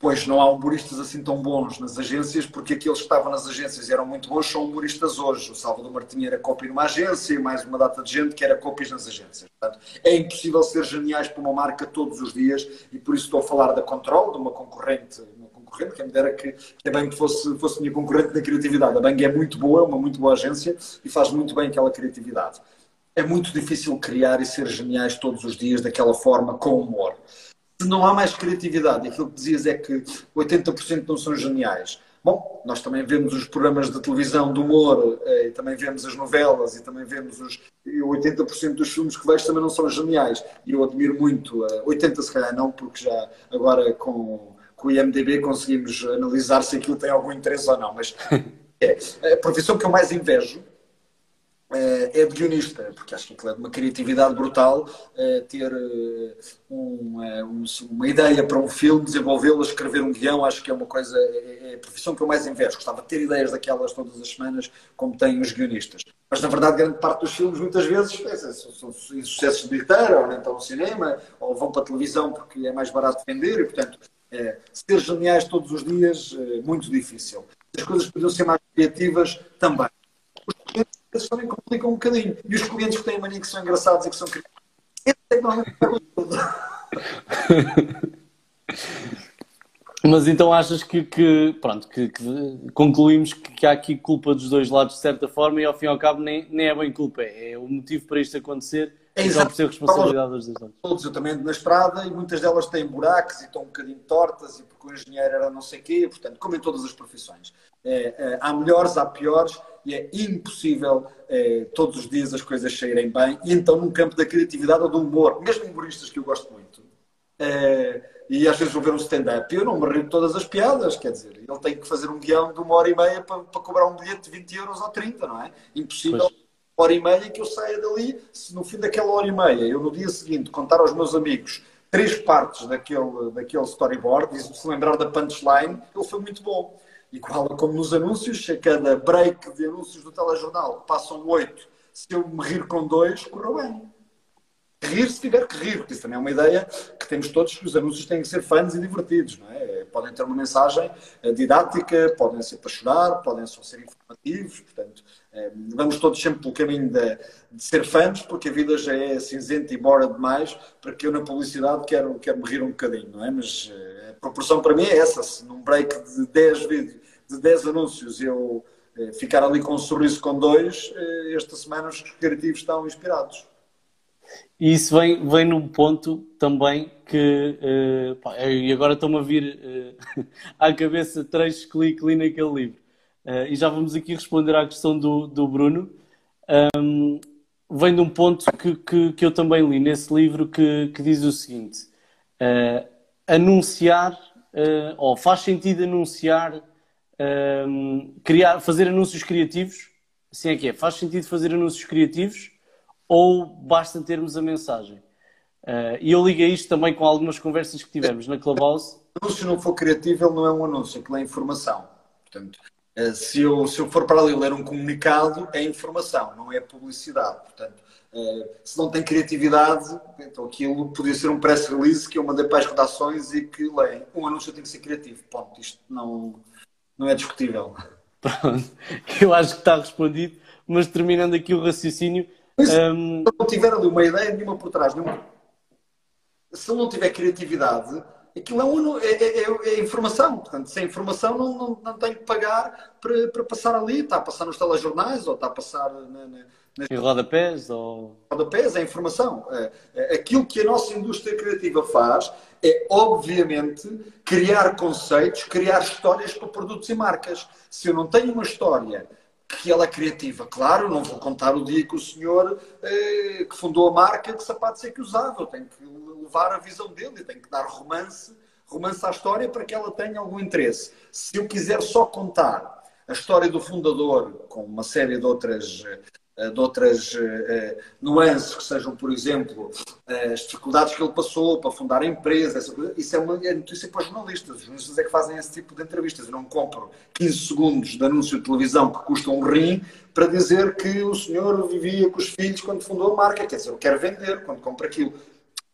Pois não há humoristas assim tão bons nas agências, porque aqueles que estavam nas agências eram muito bons são humoristas hoje. O Salvador Martinha era copy numa agência e mais uma data de gente que era copies nas agências. Portanto, é impossível ser geniais para uma marca todos os dias e por isso estou a falar da Control, de uma concorrente, uma concorrente, quem me dera que, Bang fosse, fosse minha concorrente na criatividade. A Bang é muito boa, é uma muito boa agência e faz muito bem aquela criatividade. É muito difícil criar e ser geniais todos os dias daquela forma, com humor não há mais criatividade, aquilo que dizias é que 80% não são geniais. Bom, nós também vemos os programas de televisão de humor, eh, e também vemos as novelas, e também vemos os. E 80% dos filmes que vejo também não são geniais. E eu admiro muito, 80% eh, se calhar não, porque já agora com, com o IMDB conseguimos analisar se aquilo tem algum interesse ou não. Mas <laughs> É, a profissão que eu mais invejo é de guionista, porque acho que aquilo é de uma criatividade brutal ter uma, uma ideia para um filme, desenvolvê-lo, escrever um guião, acho que é uma coisa, é a profissão que eu mais invejo. Gostava de ter ideias daquelas todas as semanas, como têm os guionistas. Mas, na verdade, grande parte dos filmes, muitas vezes, é, são, sucessos de bilheteira, ou então no cinema, ou vão para a televisão porque é mais barato vender, e, portanto, é, ser geniais todos os dias, é muito difícil. As coisas podiam ser mais criativas também eles também complicam um bocadinho. E os clientes que têm mania que são engraçados e que são criativos, é que normalmente Mas então achas que, que pronto, que, que concluímos que, que, há aqui culpa dos dois lados de certa forma e ao fim e ao cabo nem, nem é bem culpa, é o motivo para isto acontecer é e por ser responsabilidade dos dois lados. Todos, eu também ando na estrada e muitas delas têm buracos e estão um bocadinho tortas e porque o engenheiro era não sei o quê, portanto, como em todas as profissões. É, é, há melhores, há piores e é impossível é, todos os dias as coisas saírem bem. E então, no campo da criatividade ou do humor, mesmo humoristas que eu gosto muito, é, e às vezes vou ver um stand-up, eu não me rio de todas as piadas, quer dizer, ele tem que fazer um guião de uma hora e meia para, para cobrar um bilhete de 20 euros ou 30, não é? Impossível. Pois. Hora e meia que eu saia dali, se no fim daquela hora e meia eu no dia seguinte contar aos meus amigos três partes daquele, daquele storyboard, e se lembrar da punchline, ele foi muito bom. Igual como nos anúncios, a cada break de anúncios do telejornal passam oito, se eu me rir com dois, correu bem. Rir se tiver que rir, porque isso também é uma ideia que temos todos que os anúncios têm que ser fãs e divertidos, não é? Podem ter uma mensagem eh, didática, podem ser para chorar, podem só ser informativos, portanto, eh, vamos todos sempre pelo caminho de, de ser fãs, porque a vida já é cinzenta e bora demais para que eu na publicidade quero, quero me rir um bocadinho, não é? Mas eh, a proporção para mim é essa, se num break de 10 vídeos de 10 anúncios eu eh, ficar ali com um sorriso com dois, eh, esta semana os criativos estão inspirados. E isso vem, vem num ponto também que, uh, pá, e agora estão-me a vir uh, <laughs> à cabeça três cliques ali naquele livro. Uh, e já vamos aqui responder à questão do, do Bruno. Um, vem de um ponto que, que, que, eu também li nesse livro que, que diz o seguinte: anunciar, ou faz sentido anunciar um, criar, fazer anúncios criativos? Assim é que é. Faz sentido fazer anúncios criativos ou basta termos a mensagem? Uh, e eu liguei isto também com algumas conversas que tivemos na Clubhouse. Se o anúncio não for criativo, ele não é um anúncio, aquilo é informação. Portanto, uh, se, eu, se eu for para ali ler um comunicado, é informação, não é publicidade. Portanto, uh, se não tem criatividade, então aquilo podia ser um press release que eu mandei para as redações e que leem. Um anúncio tem que ser criativo. Ponto. Isto não não é discutível. Pronto, <laughs> eu acho que está respondido, mas terminando aqui o raciocínio. Mas, um... Se não tiver ali uma ideia nenhuma por trás, nenhuma... se ele não tiver criatividade, aquilo é, um, é, é, é, informação. Portanto, sem informação não, não, não tem que pagar para, para passar ali. Está a passar nos telejornais ou está a passar na, na, em rodapés? Ou... Rodapés é informação. É, é, aquilo que a nossa indústria criativa faz é, obviamente, criar conceitos, criar histórias para produtos e marcas. Se eu não tenho uma história que ela é criativa, claro, não vou contar o dia que o senhor eh, que fundou a marca, que sapatos é que usava. Eu tenho que levar a visão dele, tenho que dar romance, romance à história para que ela tenha algum interesse. Se eu quiser só contar a história do fundador com uma série de outras eh, de outras uh, nuances, que sejam, por exemplo, as dificuldades que ele passou para fundar a empresa, essa coisa, isso é uma é notícia para os jornalistas. Os jornalistas é que fazem esse tipo de entrevistas. Eu não compro 15 segundos de anúncio de televisão que custa um rim para dizer que o senhor vivia com os filhos quando fundou a marca. Quer dizer, eu quero vender quando compro aquilo.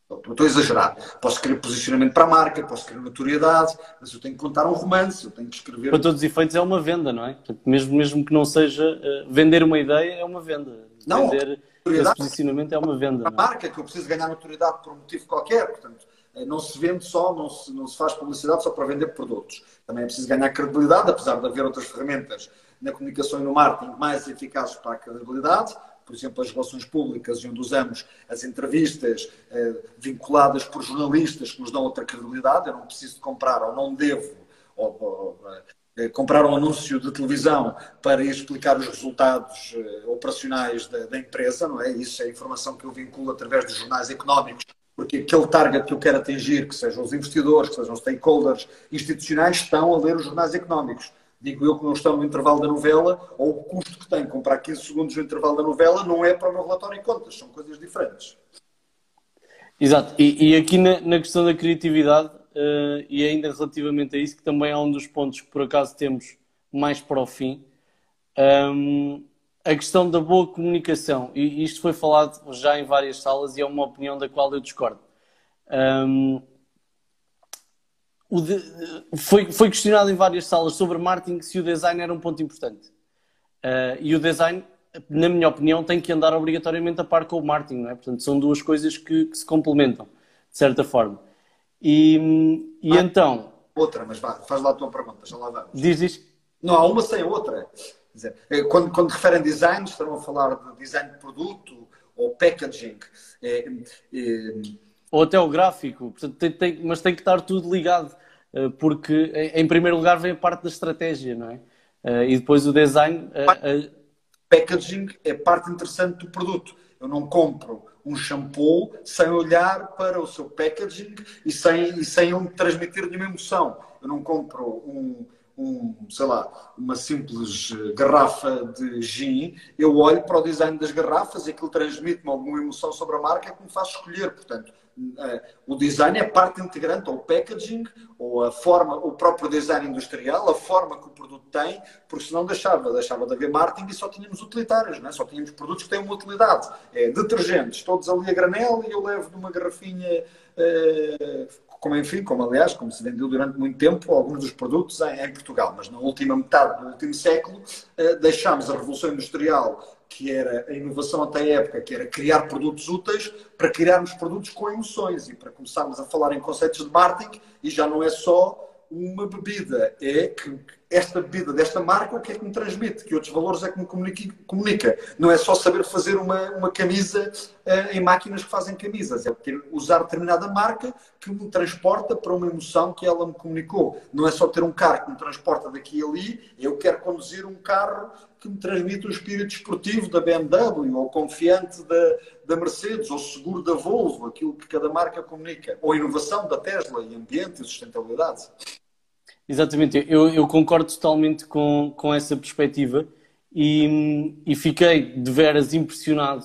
Estou a exagerar. Posso querer posicionamento para a marca, posso querer notoriedade, mas eu tenho que contar um romance, eu tenho que escrever. Para todos os efeitos é uma venda, não é? Mesmo, mesmo que não seja uh, vender uma ideia, é uma venda. Não, vender esse posicionamento é uma venda. A é? marca, que eu preciso ganhar notoriedade por um motivo qualquer, portanto, eh, não se vende só, não se, não se faz publicidade só para vender produtos. Também é preciso ganhar credibilidade, apesar de haver outras ferramentas na comunicação e no marketing mais eficazes para a credibilidade por exemplo, as relações públicas, onde usamos as entrevistas eh, vinculadas por jornalistas que nos dão outra credibilidade. Eu não preciso comprar ou não devo ou, ou, eh, comprar um anúncio de televisão para explicar os resultados eh, operacionais da, da, empresa, não é? Isso é informação que eu vinculo através dos jornais económicos, porque aquele target que eu quero atingir, que sejam os investidores, que sejam os stakeholders institucionais, estão a ler os jornais económicos digo eu que não estão no intervalo da novela, ou o custo que tem comprar 15 segundos no intervalo da novela não é para o meu relatório de contas, são coisas diferentes. Exato, e, e aqui na, na, questão da criatividade, uh, e ainda relativamente a isso, que também é um dos pontos que por acaso temos mais para o fim, um, a questão da boa comunicação, e isto foi falado já em várias salas e é uma opinião da qual eu discordo. Um, de, foi, foi questionado em várias salas sobre marketing se o design era um ponto importante. Uh, e o design, na minha opinião, tem que andar obrigatoriamente a par com o marketing, não é? Portanto, são duas coisas que, que se complementam, de certa forma. E, e ah, então. Outra, mas vá, faz lá a tua pergunta, já lá vamos. Diz isto. Não há uma sem a outra. Dizer, eh, quando, quando referem design, estão a falar de design de produto ou packaging. É, é, ou até o gráfico, Portanto, tem, tem, mas tem que estar tudo ligado, eh, porque em primeiro lugar vem a parte da estratégia, não é? Eh, e depois o design. Packaging é parte interessante do produto. Eu não compro um shampoo sem olhar para o seu packaging e sem, e sem me transmitir nenhuma emoção. Eu não compro um, um, sei lá, uma simples eh, garrafa de gin, eu olho para o design das garrafas e aquilo transmite-me alguma emoção sobre a marca que me faz escolher. Portanto, eh, o design é parte integrante, o packaging, ou a forma, o próprio design industrial, a forma que o produto tem, porque senão deixava, deixava de haver marketing e só tínhamos utilitários, não é? só tínhamos produtos que têm uma utilidade. É, detergentes, todos ali a granel e eu levo numa garrafinha eh, como enfim, como aliás, como se vendeu durante muito tempo alguns dos produtos em, em Portugal, mas na última metade do último século eh, deixámos a Revolução Industrial, que era a inovação até a época, que era criar produtos úteis, para criarmos produtos com emoções e para começarmos a falar em conceitos de marketing e já não é só uma bebida, é que esta bebida desta marca o que é que me transmite, que outros valores é que me comunica. Não é só saber fazer uma, uma camisa uh, em máquinas que fazem camisas, é ter, usar determinada marca que me transporta para uma emoção que ela me comunicou. Não é só ter um carro que me transporta daqui e ali, eu quero conduzir um carro que me transmite o espírito esportivo da BMW, ou confiante da, da Mercedes, ou seguro da Volvo, aquilo que cada marca comunica, ou inovação da Tesla e ambiente e sustentabilidade. Exatamente, eu, eu concordo totalmente com, com essa perspectiva e, e fiquei de veras impressionado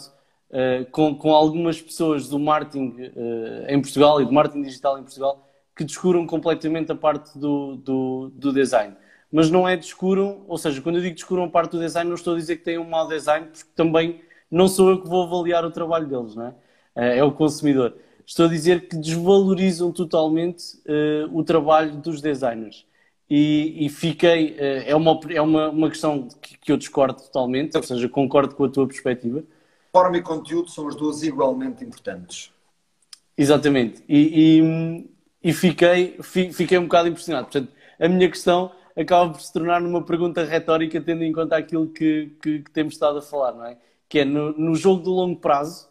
uh, com, com algumas pessoas do marketing uh, em Portugal e do marketing digital em Portugal que descuram completamente a parte do, do, do design mas não é descuram, ou seja, quando eu digo descuram parte do design, não estou a dizer que têm um mau design, porque também não sou eu que vou avaliar o trabalho deles, não é? Eh, é o consumidor. Estou a dizer que desvalorizam totalmente uh, o trabalho dos designers. E, e fiquei, uh, é, uma, é uma, uma questão que, que eu discordo totalmente, ou seja, concordo com a tua perspectiva. Forma e conteúdo são as duas igualmente importantes. Exatamente. E, e, e fiquei, fiquei um bocado impressionado. Portanto, a minha questão acaba por se tornar numa pergunta retórica, tendo em conta aquilo que, que, que temos estado a falar, não é? Que é no, no jogo de longo prazo,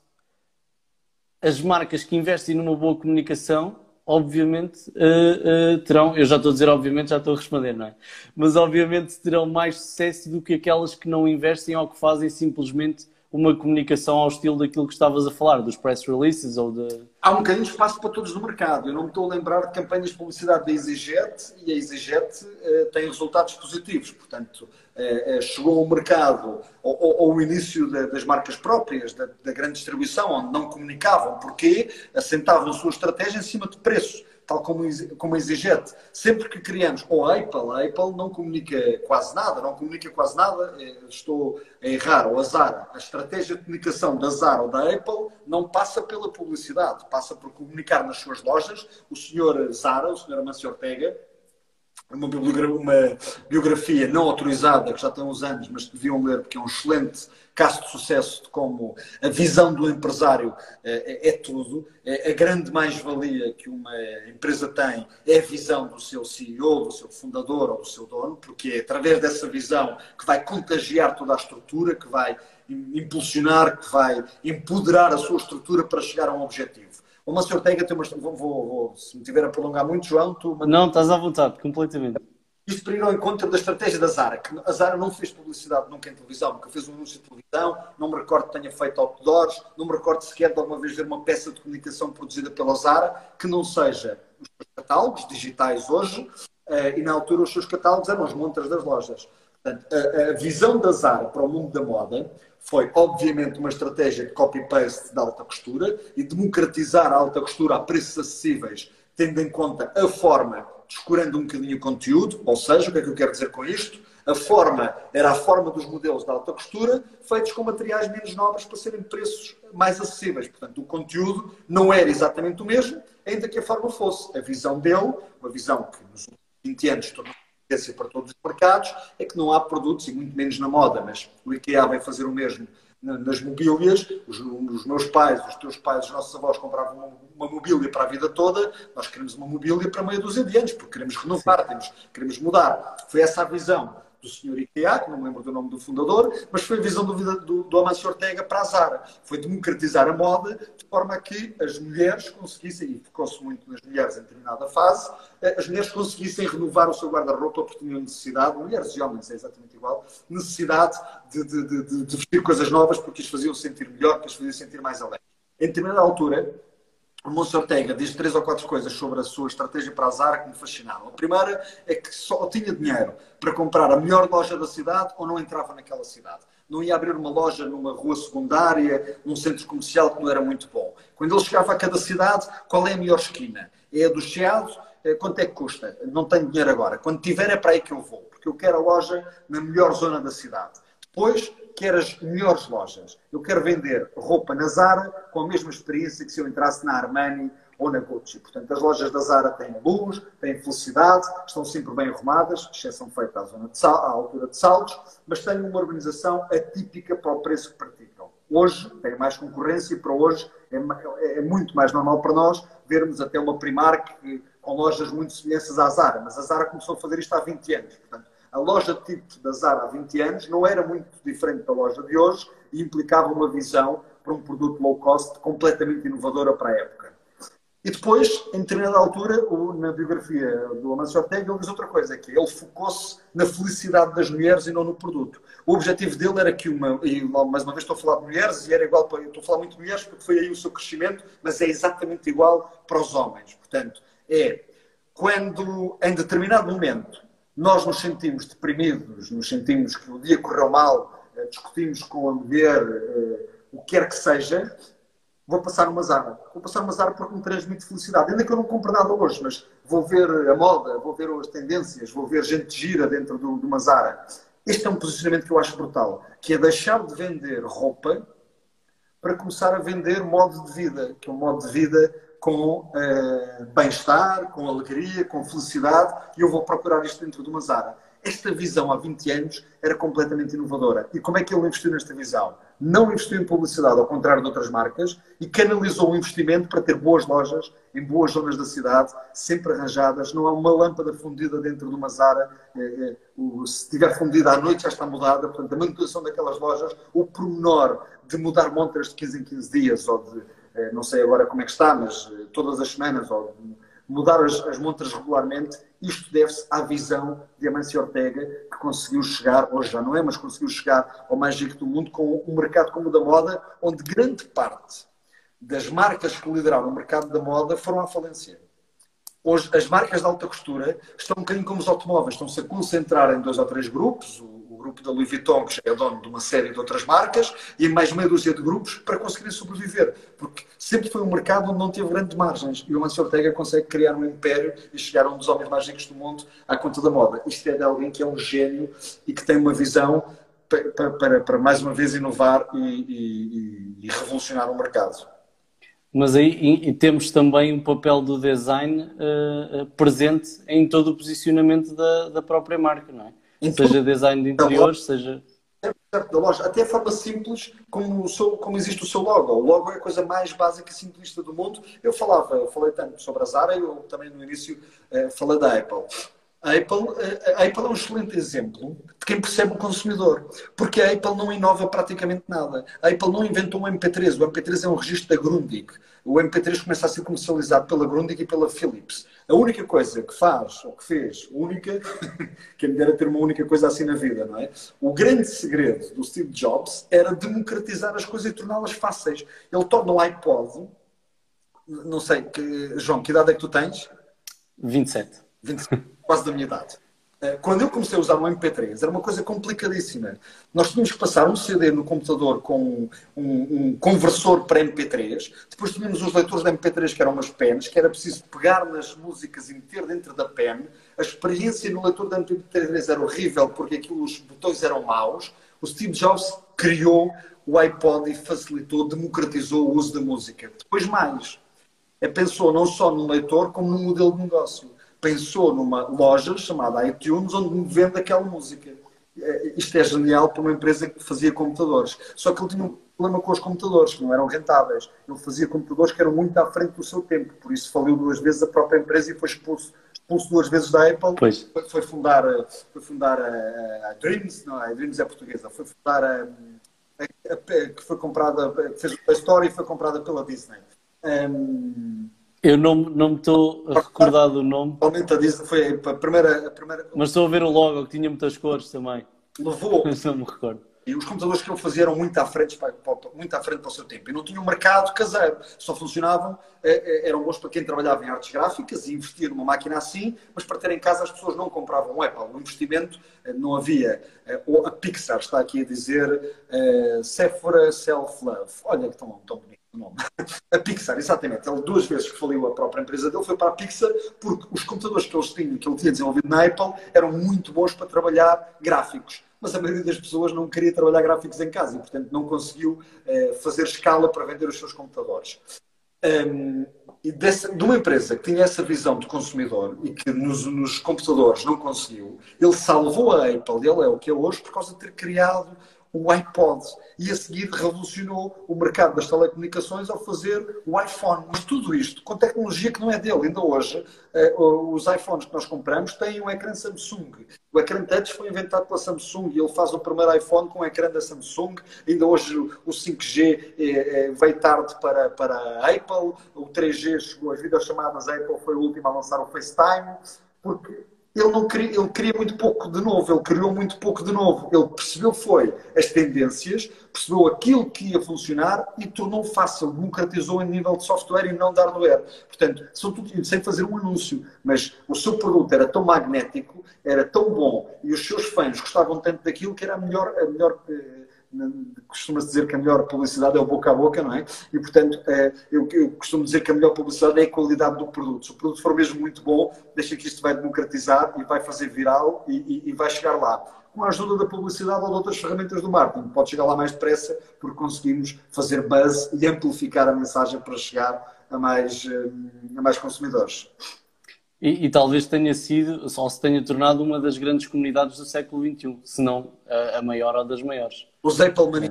as marcas que investem numa boa comunicação, obviamente uh, uh, terão, eu já estou a dizer obviamente, já estou a responder, não é? Mas obviamente terão mais sucesso do que aquelas que não investem ou que fazem simplesmente uma comunicação ao estilo daquilo que estavas a falar, dos press releases ou de. Há um bocadinho de espaço para todos no mercado. Eu não me estou a lembrar de campanhas de publicidade da EasyJet e a EasyJet uh, tem resultados positivos. Portanto, uh, uh, chegou ao mercado ou ao início das marcas próprias, da, da grande distribuição, onde não comunicavam. Porquê? Assentavam a sua estratégia em cima de preços tal como, como EasyJet. Sempre que criamos, ou a Apple, a Apple não comunica quase nada, não comunica quase nada, é, estou a errar, ou a Zara. A estratégia de comunicação da Zara ou da Apple não passa pela publicidade, passa por comunicar nas suas lojas. O senhor Zara, o senhor Amancio Ortega, uma, uma biografia não autorizada, que já tem uns anos, mas que deviam ler, porque é um excelente caso de sucesso de como a visão do empresário é, é tudo. É, a grande mais-valia que uma empresa tem é a visão do seu CEO, do seu fundador ou do seu dono, porque é através dessa visão que vai contagiar toda a estrutura, que vai impulsionar, que vai empoderar a sua estrutura para chegar a um objetivo. O Mancio Ortega tem uma. Vou, vou, vou, se me tiver a prolongar muito, João, tu. Não, estás à vontade, completamente. Isto para ir ao encontro da estratégia da Zara, que a Zara não fez publicidade nunca em televisão, nunca fez um anúncio de televisão, não me recordo que tenha feito outdoors, não me recordo sequer de alguma vez ver uma peça de comunicação produzida pela Zara que não seja os catálogos digitais hoje, e na altura os seus catálogos eram as montras das lojas. Portanto, a, a visão da Zara para o mundo da moda foi, obviamente, uma estratégia de copy-paste da alta costura e democratizar a alta costura a preços acessíveis, tendo em conta a forma, descurando um bocadinho o conteúdo, ou seja, o que é que eu quero dizer com isto? A forma era a forma dos modelos de alta costura, feitos com materiais menos nobres para serem preços mais acessíveis. Portanto, o conteúdo não era exatamente o mesmo, ainda que a forma fosse. A visão dele, uma visão que nos últimos 20 anos tornou tendência para todos os mercados, é que não há produtos, e muito menos na moda, mas o IKEA vai fazer o mesmo nas mobílias, os, os, meus pais, os teus pais, os nossos avós compravam uma, uma mobília para a vida toda, nós queremos uma mobília para meia dúzia de anos, porque queremos renovar, temos, queremos mudar. Foi essa a visão do senhor IKEA, que não me lembro do nome do fundador, mas foi a visão do, do, do Amancio Ortega para a Zara. Foi democratizar a moda de forma que as mulheres conseguissem, e focou-se muito nas mulheres em determinada fase, eh, as mulheres conseguissem renovar o seu guarda-roupa porque tinham necessidade, mulheres e homens é exatamente igual, necessidade de, de, de, de vestir coisas novas porque as faziam sentir melhor, que as faziam sentir mais alegres. Em determinada altura, o Monso Ortega diz três ou quatro coisas sobre a sua estratégia para a Zara que me fascinavam. A primeira é que só tinha dinheiro para comprar a melhor loja da cidade ou não entrava naquela cidade. Não ia abrir uma loja numa rua secundária, num centro comercial que não era muito bom. Quando ele chegava a cada cidade, qual é a melhor esquina? É a do Chiado? É, quanto é que custa? Não tenho dinheiro agora. Quando tiver é para aí que eu vou, porque eu quero a loja na melhor zona da cidade. Depois, quero as melhores lojas. Eu quero vender roupa na Zara com a mesma experiência que se eu entrasse na Armani ou na Gucci. Portanto, as lojas da Zara têm luz, têm felicidade, estão sempre bem arrumadas, exceção feita à, zona de sal, à altura de saltos, mas têm uma organização atípica para o preço que praticam. Hoje tem mais concorrência e para hoje é, é, é muito mais normal para nós vermos até uma Primark com lojas muito semelhantes à Zara, mas a Zara começou a fazer isto há 20 anos. Portanto, a loja tipo da Zara há 20 anos não era muito diferente da loja de hoje e implicava uma visão para um produto low cost completamente inovadora para a época. E depois, em determinada altura, na biografia do Amancio Ortega, ele diz outra coisa, que ele focou-se na felicidade das mulheres e não no produto. O objetivo dele era que uma, e mais uma vez estou a falar de mulheres, e era igual para, estou a falar muito de mulheres porque foi aí o seu crescimento, mas é exatamente igual para os homens. Portanto, é quando, em determinado momento, nós nos sentimos deprimidos, nos sentimos que o dia correu mal, eh, discutimos com a mulher, eh, o que quer que seja, vou passar uma Zara. Vou passar uma Zara porque me transmite felicidade. Ainda que eu não compre nada hoje, mas vou ver a moda, vou ver as tendências, vou ver gente gira dentro de uma Zara. Este é um posicionamento que eu acho brutal, que é deixar de vender roupa para começar a vender modo de vida, que é um modo de vida com uh, bem-estar, com alegria, com felicidade, e eu vou procurar isto dentro de uma Zara. Esta visão há 20 anos era completamente inovadora. E como é que ele investiu nesta visão? Não investiu em publicidade, ao contrário de outras marcas, e canalizou o investimento para ter boas lojas em boas zonas da cidade, sempre arranjadas. Não há uma lâmpada fundida dentro de uma Zara. Eh, eh, se estiver fundida à noite já está mudada. Portanto, a manutenção daquelas lojas, o pormenor de mudar montras de 15 em 15 dias ou de eh, não sei agora como é que está, mas eh, todas as semanas, ou mudar as, as montras regularmente, isto deve-se à visão de Amancio Ortega, que conseguiu chegar, hoje já não é, mas conseguiu chegar ao mais rico do mundo com um mercado como o da moda, onde grande parte das marcas que lideraram o mercado da moda foram à falência. Hoje, as marcas de alta costura estão um bocadinho como os automóveis, estão-se a concentrar em dois ou três grupos, grupo da Louis Vuitton, que já é dono de uma série de outras marcas, e mais meia dúzia de grupos para conseguirem sobreviver. Porque sempre foi um mercado onde não teve grandes margens. E o Mancio Ortega consegue criar um império e chegar a um dos homens mais ricos do mundo à conta da moda. Isto é de alguém que é um gênio e que tem uma visão para, para, para mais uma vez inovar e, e, e revolucionar o mercado. Mas aí e, temos também o papel do design uh, presente em todo o posicionamento da, da própria marca, não é? Então, seja design de interiores, seja. Da loja, até a forma simples como, seu, como existe o seu logo. O logo é a coisa mais básica e simplista do mundo. Eu falava, eu falei tanto sobre a Zara, eu também no início uh, falei da Apple. A Apple, eh, a Apple é um excelente exemplo de quem percebe o consumidor, porque a Apple não inova praticamente nada. A Apple não inventou um MP3, o MP3 é um registro da Grundig. O MP3 começa a ser comercializado pela Grundig e pela Philips. A única coisa que faz, ou que fez, única, <laughs> que me dera ter uma única coisa assim na vida, não é? O grande segredo do Steve Jobs era democratizar as coisas e torná-las fáceis. Ele torna o iPod, não sei, que, João, que idade é que tu tens? 27. 27. quase da minha idade. Eh, quando eu comecei a usar um MP3, era uma coisa complicadíssima. Nós tínhamos que passar um CD no computador com um, um conversor para MP3, depois tínhamos os leitores de MP3 que eram umas pens, que era preciso pegar nas músicas e meter dentro da pen. A experiência no leitor de MP3 era horrível porque aquilo, os botões eram maus. O Steve Jobs criou o iPod e facilitou, democratizou o uso da música. Depois mais, é, pensou não só no leitor como no modelo de negócio pensou numa loja chamada iTunes onde me vende aquela música. É, isto é genial para uma empresa que fazia computadores. Só que ele tinha um problema com os computadores, que não eram rentáveis. Ele fazia computadores que eram muito à frente do seu tempo. Por isso faliu duas vezes a própria empresa e foi expulso, expulso duas vezes da Apple. Pois. Foi, fundar, foi fundar a, a, Dreams, não, a Dreams é portuguesa, foi fundar a, a, que foi comprada, fez o Play Store e foi comprada pela Disney. Um, eu não, não me estou a recordar do nome. Provavelmente a Disney foi a primeira, a primeira. Mas estou a ver o logo, que tinha muitas cores também. Levou. Mas <laughs> não me recordo. E os computadores que ele fazia eram muito à frente para, muito à frente para o seu tempo. E não tinham um mercado caseiro. Só funcionavam, eh, eh, eram bons para quem trabalhava em artes gráficas e investia numa máquina assim, mas para ter em casa as pessoas não compravam um Apple. O investimento eh, não havia. A Pixar está aqui a dizer Sephora Self-Love. Olha que tão, tão bonito o nome. A Pixar, exatamente. Ele duas vezes que faliu a própria empresa dele foi para a Pixar porque os computadores que, eles tinham, que ele tinha desenvolvido na Apple eram muito bons para trabalhar gráficos. Mas a maioria das pessoas não queria trabalhar gráficos em casa e, portanto, não conseguiu eh, fazer escala para vender os seus computadores. Um, e dessa, de uma empresa que tinha essa visão de consumidor e que nos, nos, computadores não conseguiu, ele salvou a Apple, ele é o que é hoje, por causa de ter criado o iPod e a seguir revolucionou o mercado das telecomunicações ao fazer o iPhone. Mas tudo isto com tecnologia que não é dele. Ainda hoje, eh, os iPhones que nós compramos têm um ecrã Samsung. O ecrã Touch foi inventado pela Samsung e ele faz o primeiro iPhone com o ecrã da Samsung. Ainda hoje o 5G eh, eh, veio tarde para, para a Apple, o 3G chegou às videochamadas, a Apple foi o último a lançar o FaceTime, porque ele não queria, ele queria muito pouco de novo, ele criou muito pouco de novo. Ele percebeu foi as tendências, percebeu aquilo que ia funcionar e tornou fácil, democratizou em nível de software e não hardware. Portanto, são tudo sem fazer um anúncio, mas o seu produto era tão magnético, era tão bom e os seus fãs gostavam tanto daquilo que era a melhor, a melhor eh, costuma-se dizer que a melhor publicidade é o boca a boca, não é? E, portanto, é, eu, eu, costumo dizer que a melhor publicidade é a qualidade do produto. Se o produto for mesmo muito bom, deixa que isto vai democratizar e vai fazer viral e, e, e vai chegar lá. Com a ajuda da publicidade ou de outras ferramentas do marketing, pode chegar lá mais depressa porque conseguimos fazer buzz e amplificar a mensagem para chegar a mais, eh, a mais consumidores. E, e, talvez tenha sido, só se tenha tornado uma das grandes comunidades do século XXI, se não a, a maior ou das maiores. Os Apple Mani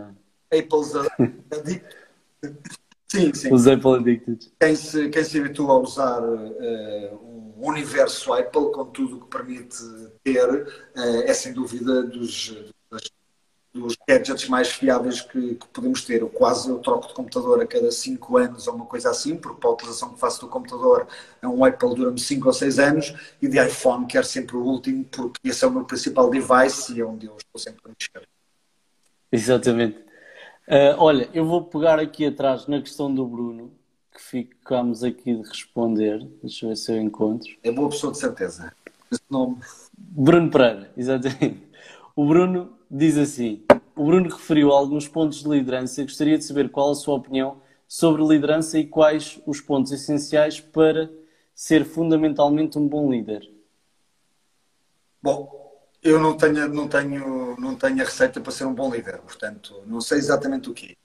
é. Apples Addicted. sim, sim. Os Apple Addicted. Quem se, quem se habitua a usar uh, um universo Apple com tudo o que permite ter, uh, é sem dúvida dos, dos gadgets mais fiáveis que, que, podemos ter. Eu quase eu troco de computador a cada 5 anos ou uma coisa assim, porque para a utilização que faço do computador, é um Apple dura-me 5 ou 6 anos, e de iPhone quero sempre o último, porque esse é o meu principal device e é onde eu estou sempre a mexer. Exatamente. Uh, olha, eu vou pegar aqui atrás na questão do Bruno, que ficamos aqui de responder. Deixa eu ver se eu encontro. É boa pessoa de certeza. Esse nome. Bruno Pereira, exatamente. O Bruno diz assim: o Bruno referiu alguns pontos de liderança. Gostaria de saber qual a sua opinião sobre liderança e quais os pontos essenciais para ser fundamentalmente um bom líder. Bom, eu não tenho, não tenho, não tenho a receita para ser um bom líder, portanto, não sei exatamente o que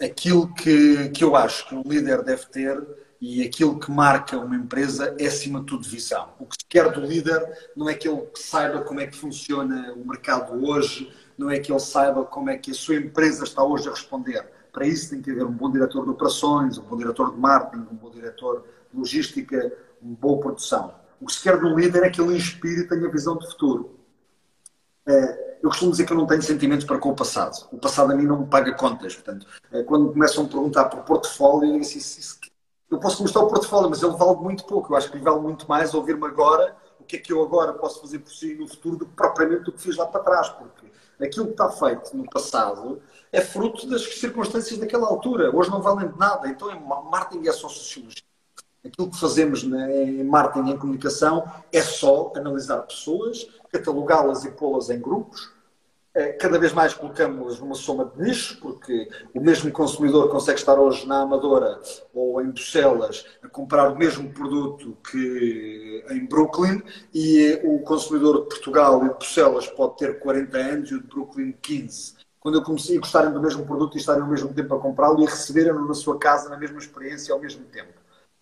Aquilo que, que eu acho que um líder deve ter e aquilo que marca uma empresa é, acima de tudo, visão. O que se quer do líder não é que ele saiba como é que funciona o mercado hoje, não é que ele saiba como é que a sua empresa está hoje a responder. Para isso tem que haver um bom diretor de operações, um bom diretor de marketing, um bom diretor de logística, uma boa produção. O que se quer um líder é que ele inspire e tenha visão de futuro. É, eu costumo dizer que eu não tenho sentimentos para com o passado. O passado a mim não me paga contas. Portanto, é, quando começam a perguntar por portfólio, eu digo assim, eu posso mostrar o portfólio, mas ele vale muito pouco. Eu acho que lhe vale muito mais ouvir-me agora o que é que eu agora posso fazer por si no futuro do que propriamente o que fiz lá para trás. Porque aquilo que está feito no passado é fruto das circunstâncias daquela altura. Hoje não valem de nada. Então, é marketing é só sociologia. Aquilo que fazemos em marketing em comunicação é só analisar pessoas, catalogá-las e pô-las em grupos. Eh, cada vez mais colocamos numa soma de nichos, porque o mesmo consumidor consegue estar hoje na Amadora ou em Bruxelas a comprar o mesmo produto que em Brooklyn e o consumidor de Portugal e de Bruxelas pode ter 40 anos e o de Brooklyn 15 quando eu comecei a gostarem do mesmo produto e estarem ao mesmo tempo a comprá-lo e receberem-no na sua casa na mesma experiência ao mesmo tempo.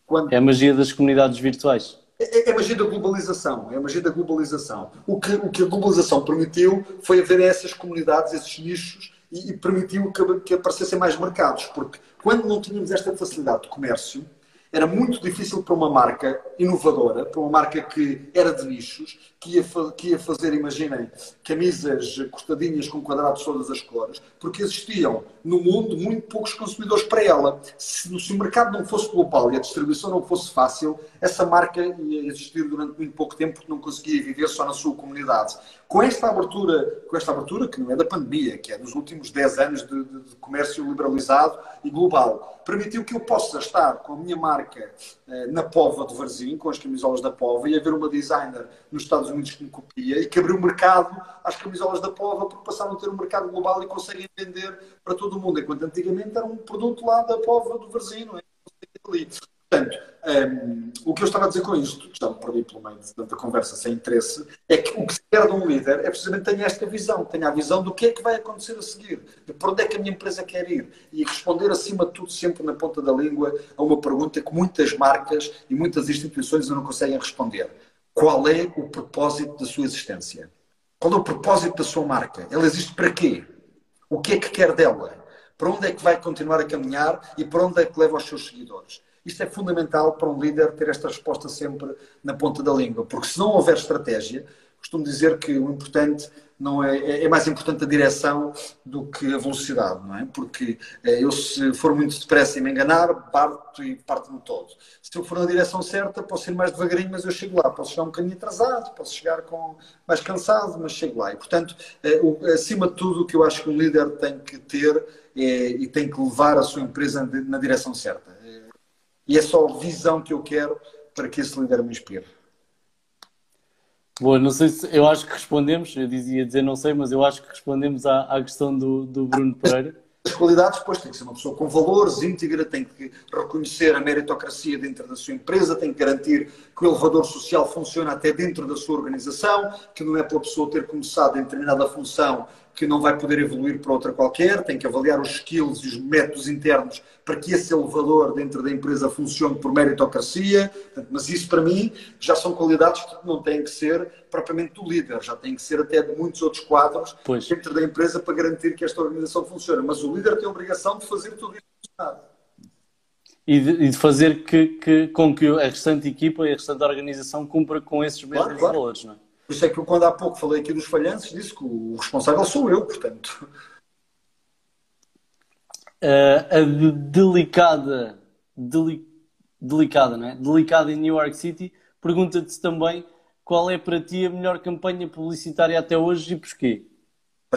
Quando... É a magia das comunidades virtuais. É, é, é, a magia da globalização. É a magia da globalização. O que, o que a globalização permitiu foi haver essas comunidades, esses nichos, e, e permitiu que, que aparecessem mais mercados. Porque quando não tínhamos esta facilidade de comércio, era muito difícil para uma marca inovadora, para uma marca que era de nichos, que ia, que ia fazer, imaginem, camisas cortadinhas com quadrados todas as cores, porque existiam no mundo muito poucos consumidores para ela. Se, se o mercado não fosse global e a distribuição não fosse fácil, essa marca ia existir durante muito pouco tempo porque não conseguia viver só na sua comunidade. Com esta abertura, com esta abertura que não é da pandemia, que é dos últimos 10 anos de, de, de comércio liberalizado e global, permitiu que eu possa estar com a minha marca eh, na Pova do Varzim, com as camisolas da Pova, e haver uma designer nos Estados Unidos que me copia e que abriu o mercado às camisolas da Pova porque passaram a ter um mercado global e conseguem vender para todo o mundo, enquanto antigamente era um produto lá da Pova do Varzim, não é? Portanto, um, ehm, o que eu estava a dizer com isto, já me perdi pelo meio tanta conversa sem interesse, é que o que se quer de um líder é precisamente tenha esta visão, tenha a visão do que é que vai acontecer a seguir, de para onde é que a minha empresa quer ir e responder acima de tudo sempre na ponta da língua a uma pergunta que muitas marcas e muitas instituições não conseguem responder. Qual é o propósito da sua existência? Qual é o propósito da sua marca? Ela existe para quê? O que é que quer dela? Para onde é que vai continuar a caminhar e para onde é que leva os seus seguidores? Isto é fundamental para um líder ter esta resposta sempre na ponta da língua, porque se não houver estratégia, costumo dizer que o importante não é, é, é mais importante a direção do que a velocidade, não é? Porque é, eu, se for muito depressa e me enganar, parto e parto-me todo. Se eu for na direção certa, posso ir mais devagarinho, mas eu chego lá. Posso chegar um bocadinho atrasado, posso chegar com mais cansado, mas chego lá. E, portanto, o, acima de tudo, o que eu acho que um líder tem que ter é, e tem que levar a sua empresa na direção certa. E é só a visão que eu quero para que esse líder me inspire. Boa, não sei se eu acho que respondemos, eu dizia dizer não sei, mas eu acho que respondemos à, à questão do, do Bruno Pereira. As qualidades, depois tem que ser uma pessoa com valores, íntegra, tem que reconhecer a meritocracia dentro da sua empresa, tem que garantir que o elevador social funciona até dentro da sua organização, que não é pela pessoa ter começado em determinada função que não vai poder evoluir para outra qualquer, tem que avaliar os skills e os métodos internos para que esse elevador dentro da empresa funcione por meritocracia. Mas isso, para mim, já são qualidades que não têm que ser propriamente do líder, já têm que ser até de muitos outros quadros pois. dentro da empresa para garantir que esta organização funcione. Mas o líder tem a obrigação de fazer tudo isso funcionar. E de, e de fazer que, que, com que a restante equipa e a restante organização cumpra com esses mesmos claro, claro. valores, não é? Por isso é que eu, quando há pouco falei aqui dos falhanços, disse que o responsável sou eu, portanto. Uh, a delicada, deli, delicada, não é? Delicada em New York City, pergunta-te também qual é para ti a melhor campanha publicitária até hoje e porquê?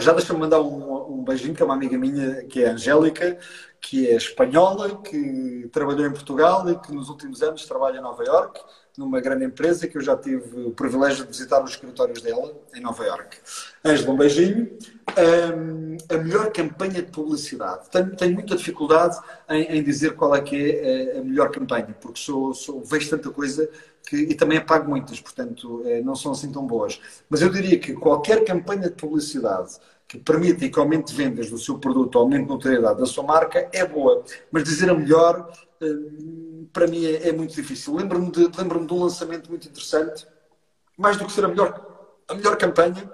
Já deixa-me mandar um, um beijinho, que é uma amiga minha, que é a Angélica, que é espanhola, que trabalhou em Portugal e que nos últimos anos trabalha em Nova York numa grande empresa que eu já tive o privilégio de visitar os escritórios dela em Nova York. Ângela, um beijinho. Um, a melhor campanha de publicidade. Tenho, tenho muita dificuldade em, em, dizer qual é que é a melhor campanha, porque sou, sou, vejo tanta coisa que, e também apago muitas, portanto eh, não são assim tão boas. Mas eu diria que qualquer campanha de publicidade que permita que aumente vendas do seu produto, aumente a notoriedade da sua marca, é boa. Mas dizer a melhor para mim é, é muito difícil. Lembro-me de, lembro de um lançamento muito interessante, mais do que ser a melhor, a melhor campanha,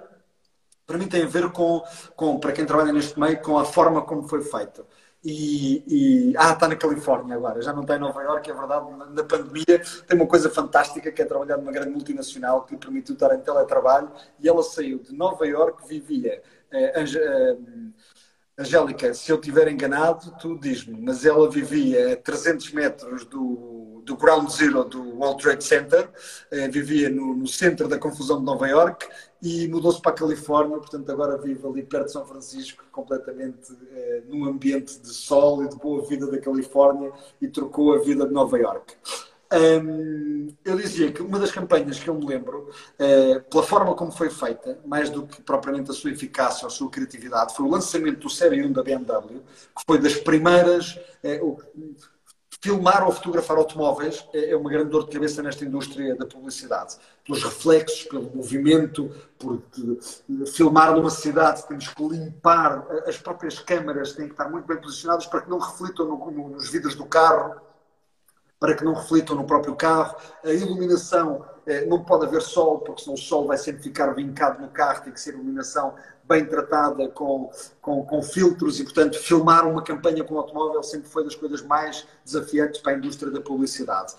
para mim tem a ver com, com, para quem trabalha neste meio, com a forma como foi feita. E, e, ah, está na Califórnia agora, já não está em Nova Iorque, é verdade, na pandemia tem uma coisa fantástica que é trabalhar numa grande multinacional que lhe permitiu estar em teletrabalho e ela saiu de Nova Iorque, vivia Angélica, se eu estiver enganado, tu diz-me, mas ela vivia a 300 metros do, do Ground Zero do World Trade Center, eh, vivia no, no, centro da confusão de Nova York e mudou-se para a Califórnia, portanto agora vive ali perto de São Francisco, completamente eh, num ambiente de sol e de boa vida da Califórnia e trocou a vida de Nova York. Um, eu dizia que uma das campanhas que eu me lembro, uh, pela forma como foi feita, mais do que propriamente a sua eficácia ou a sua criatividade, foi o lançamento do Série 1 da BMW, que foi das primeiras. Uh, filmar ou fotografar automóveis é, é uma grande dor de cabeça nesta indústria da publicidade. Pelos reflexos, pelo movimento, por filmar numa cidade, temos que limpar, as próprias câmaras têm que estar muito bem posicionadas para que não reflitam no, no, nos vidros do carro para que não reflitam no próprio carro. A iluminação, eh, não pode haver sol, porque senão o sol vai sempre ficar vincado no carro, tem que ser iluminação bem tratada, com, com, com filtros e, portanto, filmar uma campanha com automóvel sempre foi das coisas mais desafiantes para a indústria da publicidade.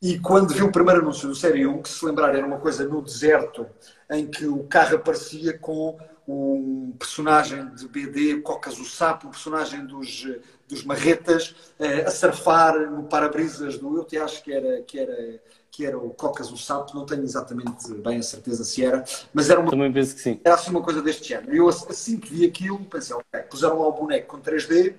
E quando vi o primeiro anúncio do Série 1, que se lembrar era uma coisa no deserto, em que o carro aparecia com um personagem de BD, Cocas o Sapo, um personagem dos, dos Marretas, eh, a surfar no para-brisas do. Eu te acho que era, que, era, que era o Cocas o Sapo, não tenho exatamente bem a certeza se era, mas era uma. Também penso que sim. Era assim uma coisa deste género. Eu assim que vi aquilo, pensei, ok, puseram lá o boneco com 3D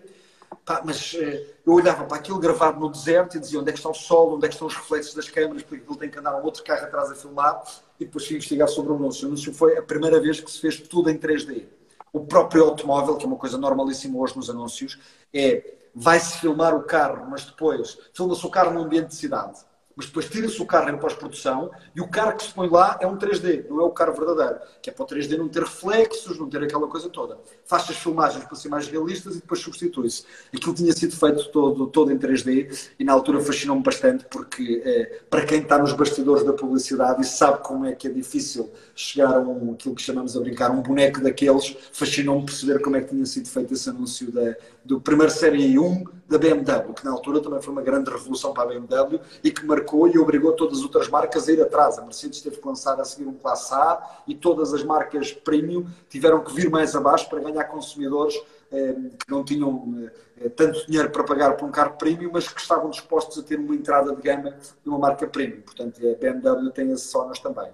Pá, mas eh, eu olhava para aquilo gravado no deserto e dizia onde é que está o sol, onde é que estão os reflexos das câmaras, porque aquilo tem que andar um outro carro atrás a filmar e depois fui investigar sobre o anúncio. O anúncio foi a primeira vez que se fez tudo em 3D. O próprio automóvel, que é uma coisa normalíssima hoje nos anúncios, é vai-se filmar o carro, mas depois filma-se o carro num ambiente de cidade mas depois tira-se o carro em pós-produção e o carro que se põe lá é um 3D, não é o carro verdadeiro, que é para o 3D não ter reflexos, não ter aquela coisa toda. Faz as filmagens para ser mais realistas e depois substitui-se. Aquilo tinha sido feito todo, todo em 3D e na altura fascinou-me bastante porque é, para quem está nos bastidores da publicidade e sabe como é que é difícil chegar a um, aquilo que chamamos a brincar, um boneco daqueles, fascinou-me perceber como é que tinha sido feito esse anúncio da, do primeiro Série 1 da BMW, que na altura também foi uma grande revolução para a BMW e que marcou e obrigou todas as outras marcas a ir atrás. A Mercedes teve que lançar a seguir um Classe A e todas as marcas premium tiveram que vir mais abaixo para ganhar consumidores eh, que não tinham eh, tanto dinheiro para pagar por um carro premium, mas que estavam dispostos a ter uma entrada de gama de uma marca premium. Portanto, a BMW tem esses também.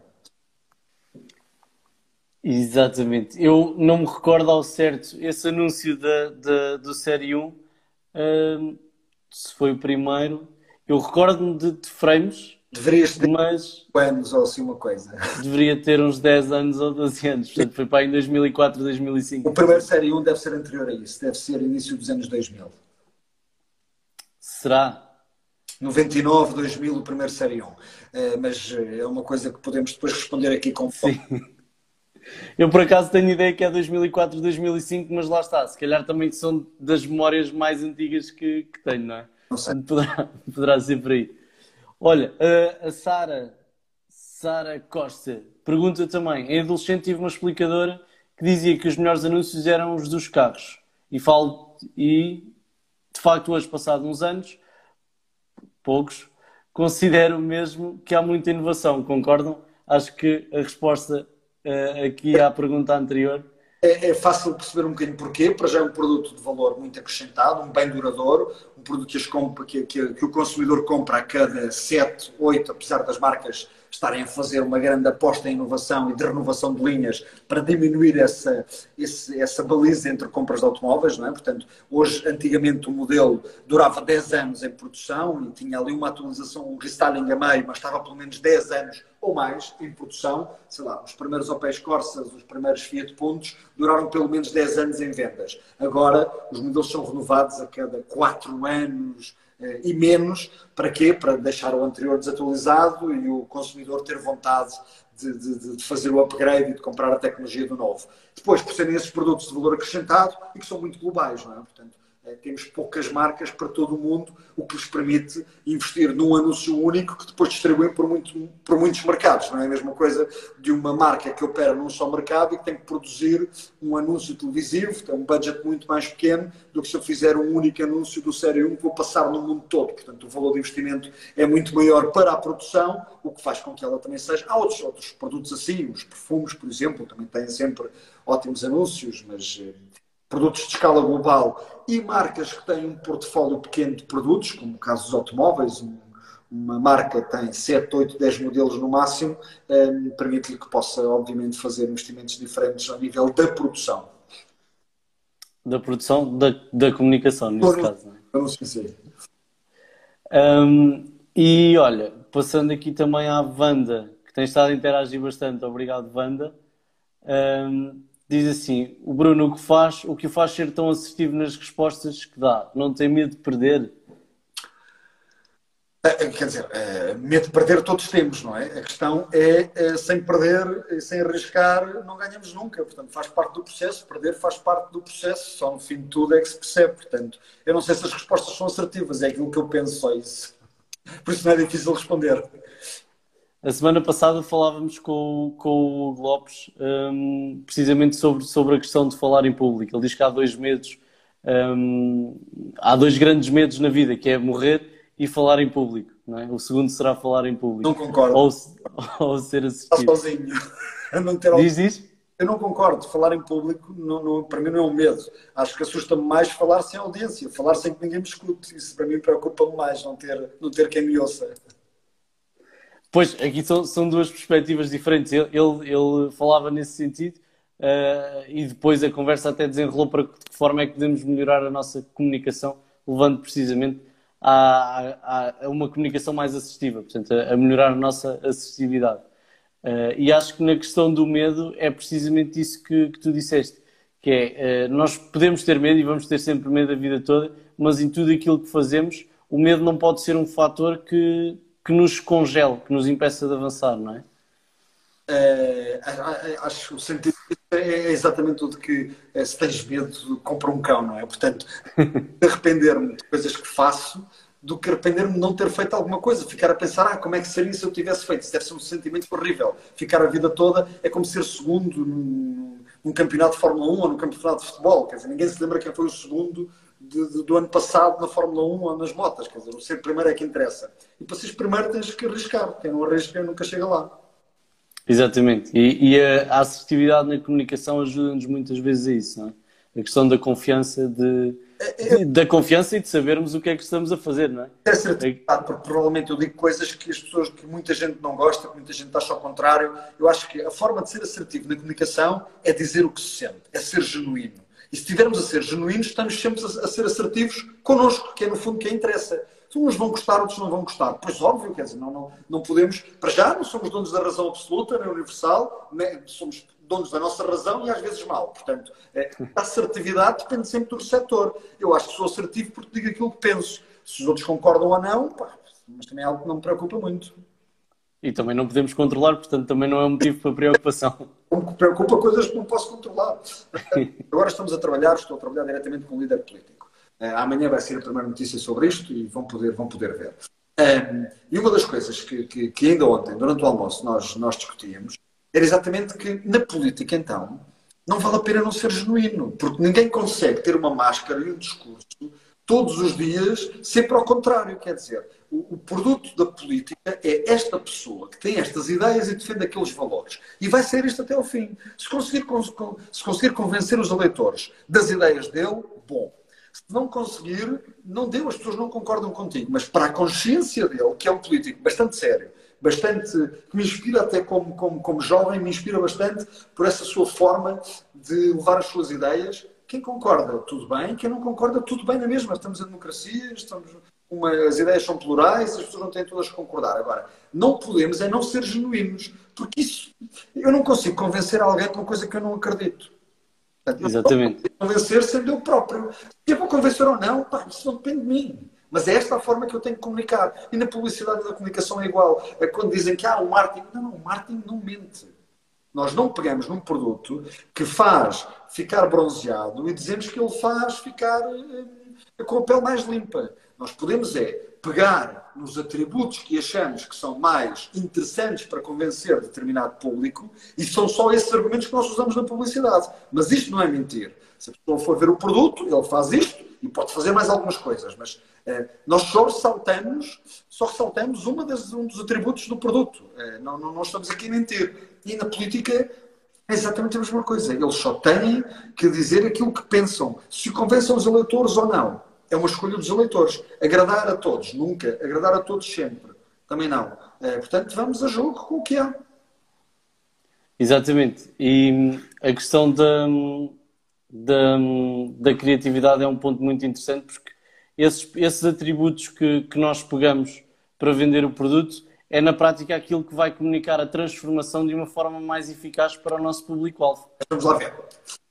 Exatamente. Eu não me recordo ao certo esse anúncio da, da, do Série 1, uh, se foi o primeiro. Eu recordo-me de, de, frames. Deverias ter mas anos ou assim uma coisa. Deveria ter uns 10 anos ou 12 anos. Portanto, foi para em 2004, 2005. O primeiro Série 1 deve ser anterior a isso. Deve ser início dos anos 2000. Será? 99, 2000, o primeiro Série 1. Uh, mas eh, é uma coisa que podemos depois responder aqui com Sim. Eu por acaso tenho ideia que é 2004, 2005, mas lá está. Se calhar também são das memórias mais antigas que, que tenho, não é? Não sei. Poderá, <laughs> poderá ser por aí. Olha, a, Sara, Sara Costa, pergunta também. Em adolescente tive uma explicadora que dizia que os melhores anúncios eram os dos carros. E falo, e de facto hoje, passados uns anos, poucos, considero mesmo que há muita inovação, concordam? Acho que a resposta uh, aqui à pergunta anterior? É, é, fácil perceber um bocadinho porquê. Para já é um produto de valor muito acrescentado, um bem duradouro, um produto que, compra, que, que, que o consumidor compra a cada 7, 8, apesar das marcas estarem a fazer uma grande aposta em inovação e de renovação de linhas para diminuir essa, esse, essa baliza entre compras de automóveis, não é? Portanto, hoje, antigamente, o modelo durava 10 anos em produção e tinha ali uma atualização, um restyling a meio, mas estava pelo menos 10 anos ou mais em produção. Sei lá, os primeiros Opel Corsas, os primeiros Fiat Puntos duraram pelo menos 10 anos em vendas. Agora, os modelos são renovados a cada 4 anos, e menos, para quê? Para deixar o anterior desatualizado e o consumidor ter vontade de, de, de, fazer o upgrade e de comprar a tecnologia do novo. Depois, por serem esses produtos de valor acrescentado e que são muito globais, não é? Portanto, temos poucas marcas para todo o mundo, o que lhes permite investir num anúncio único que depois distribuem por, muito, por muitos mercados. Não é a mesma coisa de uma marca que opera num só mercado e que tem que produzir um anúncio televisivo, tem um budget muito mais pequeno do que se eu fizer um único anúncio do Série 1 que vou passar no mundo todo. Portanto, o valor de investimento é muito maior para a produção, o que faz com que ela também seja. Há outros, outros produtos assim, os perfumes, por exemplo, também têm sempre ótimos anúncios, mas eh, produtos de escala global e marcas que têm um portfólio pequeno de produtos, como o caso dos automóveis, uma marca tem 7, 8, 10 modelos no máximo, um, permite-lhe que possa, obviamente, fazer investimentos diferentes ao nível da produção. Da produção, da, da comunicação, neste caso. Vamos dizer. Um, E olha, passando aqui também à Wanda, que tem estado a interagir bastante, obrigado Wanda. Um, diz assim: o Bruno o que faz, o que faz ser tão assertivo nas respostas que dá? Não tem medo de perder? Eh, eh, quer dizer, eh, medo de perder todos temos, não é? A questão é, sem perder, sem arriscar, não ganhamos nunca. Portanto, faz parte do processo. Perder faz parte do processo. Só no fim de tudo é que se percebe. Portanto, eu não sei se as respostas são assertivas, é aquilo que eu penso só isso. Por isso não é difícil responder. A semana passada falávamos com, com o Lopes um, precisamente sobre, sobre a questão de falar em público. Ele diz que há dois medos, um, há dois grandes medos na vida, que é morrer e falar em público. É? O segundo será falar em público. Não concordo. Ou, <laughs> ou ser assistido. Está sozinho. <laughs> não ter Diz isso? Eu não concordo. Falar em público, não, não, para mim, não é um medo. Acho que assusta-me mais falar sem audiência, falar sem que ninguém me escute. Isso para mim preocupa-me mais, não ter, não ter quem me ouça. Pois, aqui são, são duas perspectivas diferentes. Ele, ele, ele falava nesse sentido uh, e depois a conversa até desenrolou para que forma é que podemos melhorar a nossa comunicação, levando precisamente a, a, a uma comunicação mais assistiva, portanto, a, a melhorar a nossa acessibilidade. Uh, e acho que na questão do medo é precisamente isso que, que tu disseste, que é, uh, nós podemos ter medo e vamos ter sempre medo a vida toda, mas em tudo aquilo que fazemos, o medo não pode ser um fator que, que nos congele, que nos impeça de avançar, não é? É, acho que o sentido é exatamente tudo que é, se tens medo, compra um cão, não é? Portanto, arrepender-me de coisas que faço do que arrepender-me de não ter feito alguma coisa, ficar a pensar, ah, como é que seria se eu tivesse feito? Isso deve ser um sentimento horrível. Ficar a vida toda é como ser segundo num, num campeonato de Fórmula 1 ou num campeonato de futebol. Quer dizer, ninguém se lembra quem foi o segundo de, de, do ano passado na Fórmula 1 ou nas motas. Quer dizer, o ser primeiro é que interessa. E para seres primeiro tens que arriscar. Quem não arrisca nunca chega lá. Exatamente. E, e a, assertividade na comunicação ajuda-nos muitas vezes a isso, não é? A questão da confiança de, é, é, da confiança e de sabermos o que é que estamos a fazer, não é? É assertividade, porque provavelmente eu digo coisas que as pessoas, que muita gente não gosta, que muita gente acha ao contrário. Eu acho que a forma de ser assertivo na comunicação é dizer o que se sente, é ser genuíno. E se estivermos a ser genuínos, estamos sempre a, ser assertivos connosco, que é no fundo quem interessa. Uns vão gostar, outros não vão gostar. Pois óbvio, quer dizer, não, não, não podemos, para já não somos donos da razão absoluta, nem universal, nem, somos donos da nossa razão e às vezes mal. Portanto, é, a assertividade depende sempre do receptor. Eu acho que sou assertivo porque digo aquilo que penso. Se os outros concordam ou não, pá, mas também é algo que não me preocupa muito. E também não podemos controlar, portanto também não é um motivo para preocupação. <laughs> Preocupa coisas que não posso controlar. <laughs> Agora estamos a trabalhar, estou a trabalhar diretamente com um líder político. Uh, amanhã vai ser a primeira notícia sobre isto e vão poder, vão poder ver. Um, e uma das coisas que, que, que, ainda ontem, durante o almoço, nós, nós discutíamos era exatamente que na política, então, não vale a pena não ser genuíno, porque ninguém consegue ter uma máscara e um discurso todos os dias, sempre ao contrário. Quer dizer, o, o, produto da política é esta pessoa que tem estas ideias e defende aqueles valores. E vai ser isto até ao fim. Se conseguir, se conseguir convencer os eleitores das ideias dele, bom. Se não conseguir, não deu, as pessoas não concordam contigo. Mas para a consciência dele, que é um político bastante sério, bastante, que me inspira até como, como, como jovem, me inspira bastante por essa sua forma de levar as suas ideias. Quem concorda, tudo bem. Quem não concorda, tudo bem na mesma. Estamos em democracia, estamos, uma, as ideias são plurais, as pessoas não têm todas que concordar. Agora, não podemos é não ser genuínos, porque isso, eu não consigo convencer alguém de uma coisa que eu não acredito. Portanto, Exatamente. Eu convencer sendo eu próprio. Se eu vou convencer ou não, pá, isso não depende de mim. Mas é esta a forma que eu tenho que comunicar. E na publicidade da comunicação é igual. É quando dizem que ah, o marketing. Não, não, o marketing não mente. Nós não pegamos num produto que faz ficar bronzeado e dizemos que ele faz ficar eh, com a pele mais limpa. Nós podemos é pegar nos atributos que achamos que são mais interessantes para convencer determinado público e são só esses argumentos que nós usamos na publicidade. Mas isto não é mentir. Se a pessoa for ver o produto, ele faz isto e pode fazer mais algumas coisas, mas eh, nós só ressaltamos, só ressaltamos uma das, um dos atributos do produto. Eh, não, não, não estamos aqui a mentir. E na política é exatamente a mesma coisa. Eles só têm que dizer aquilo que pensam. Se convencem os eleitores ou não. É uma escolha dos eleitores. Agradar a todos, nunca. Agradar a todos sempre. Também não. É, portanto, vamos a jogo com o que há. Exatamente. E a questão da, da, da criatividade é um ponto muito interessante porque esses, esses atributos que, que nós pegamos para vender o produto, é na prática aquilo que vai comunicar a transformação de uma forma mais eficaz para o nosso público-alvo. Vamos lá ver.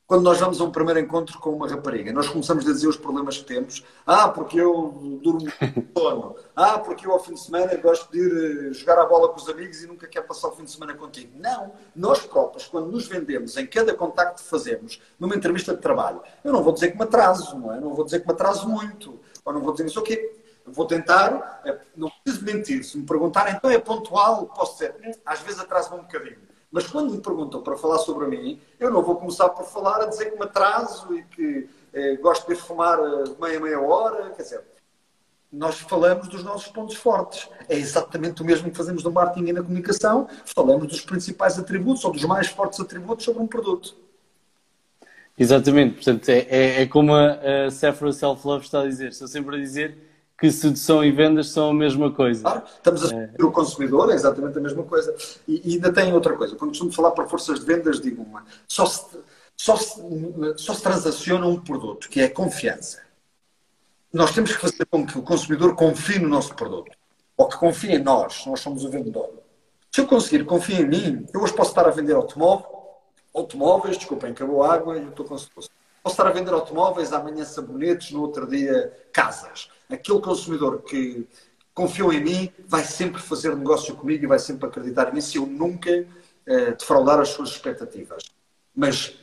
Quando nós vamos a um primeiro encontro com uma rapariga, nós começamos a dizer os problemas que temos. Ah, porque eu durmo sono. Ah, porque eu ao fim de semana gosto de ir eh, jogar a bola com os amigos e nunca quero passar o fim de semana contigo. Não. Nós próprios, quando nos vendemos em cada contacto que fazemos, numa entrevista de trabalho, eu não vou dizer que me atraso, não é? Não vou dizer que me atraso muito. Ou não vou dizer isso o quê? Vou tentar, eh, não preciso mentir. Se me perguntarem, então é pontual, posso dizer, às vezes atraso-me um bocadinho. Mas quando me perguntam para falar sobre mim, eu não vou começar por falar a dizer que me atraso e que eh, gosto de fumar eh, meia, meia hora. Quer dizer, nós falamos dos nossos pontos fortes. É exatamente o mesmo que fazemos no marketing e na comunicação. Falamos dos principais atributos ou dos mais fortes atributos sobre um produto. Exatamente. Portanto, é, é, é como a, a Sephora Self Love está a dizer. Estou sempre a dizer que sedução e vendas são a mesma coisa. Claro, estamos a é. o consumidor, é exatamente a mesma coisa. E, e, ainda tem outra coisa. Quando costumo falar para forças de vendas, digo uma. Só se, só se, só se transaciona um produto, que é a confiança. Nós temos que fazer com que o consumidor confie no nosso produto. Ou que confie em nós, nós somos o vendedor. Se eu conseguir confiar em mim, eu hoje posso estar a vender automóvel, automóveis, desculpem, acabou a água e eu estou com Posso estar a vender automóveis, amanhã sabonetes, no outro dia casas aquele consumidor que confiou em mim vai sempre fazer negócio comigo e vai sempre acreditar em mim se eu nunca uh, defraudar as suas expectativas. Mas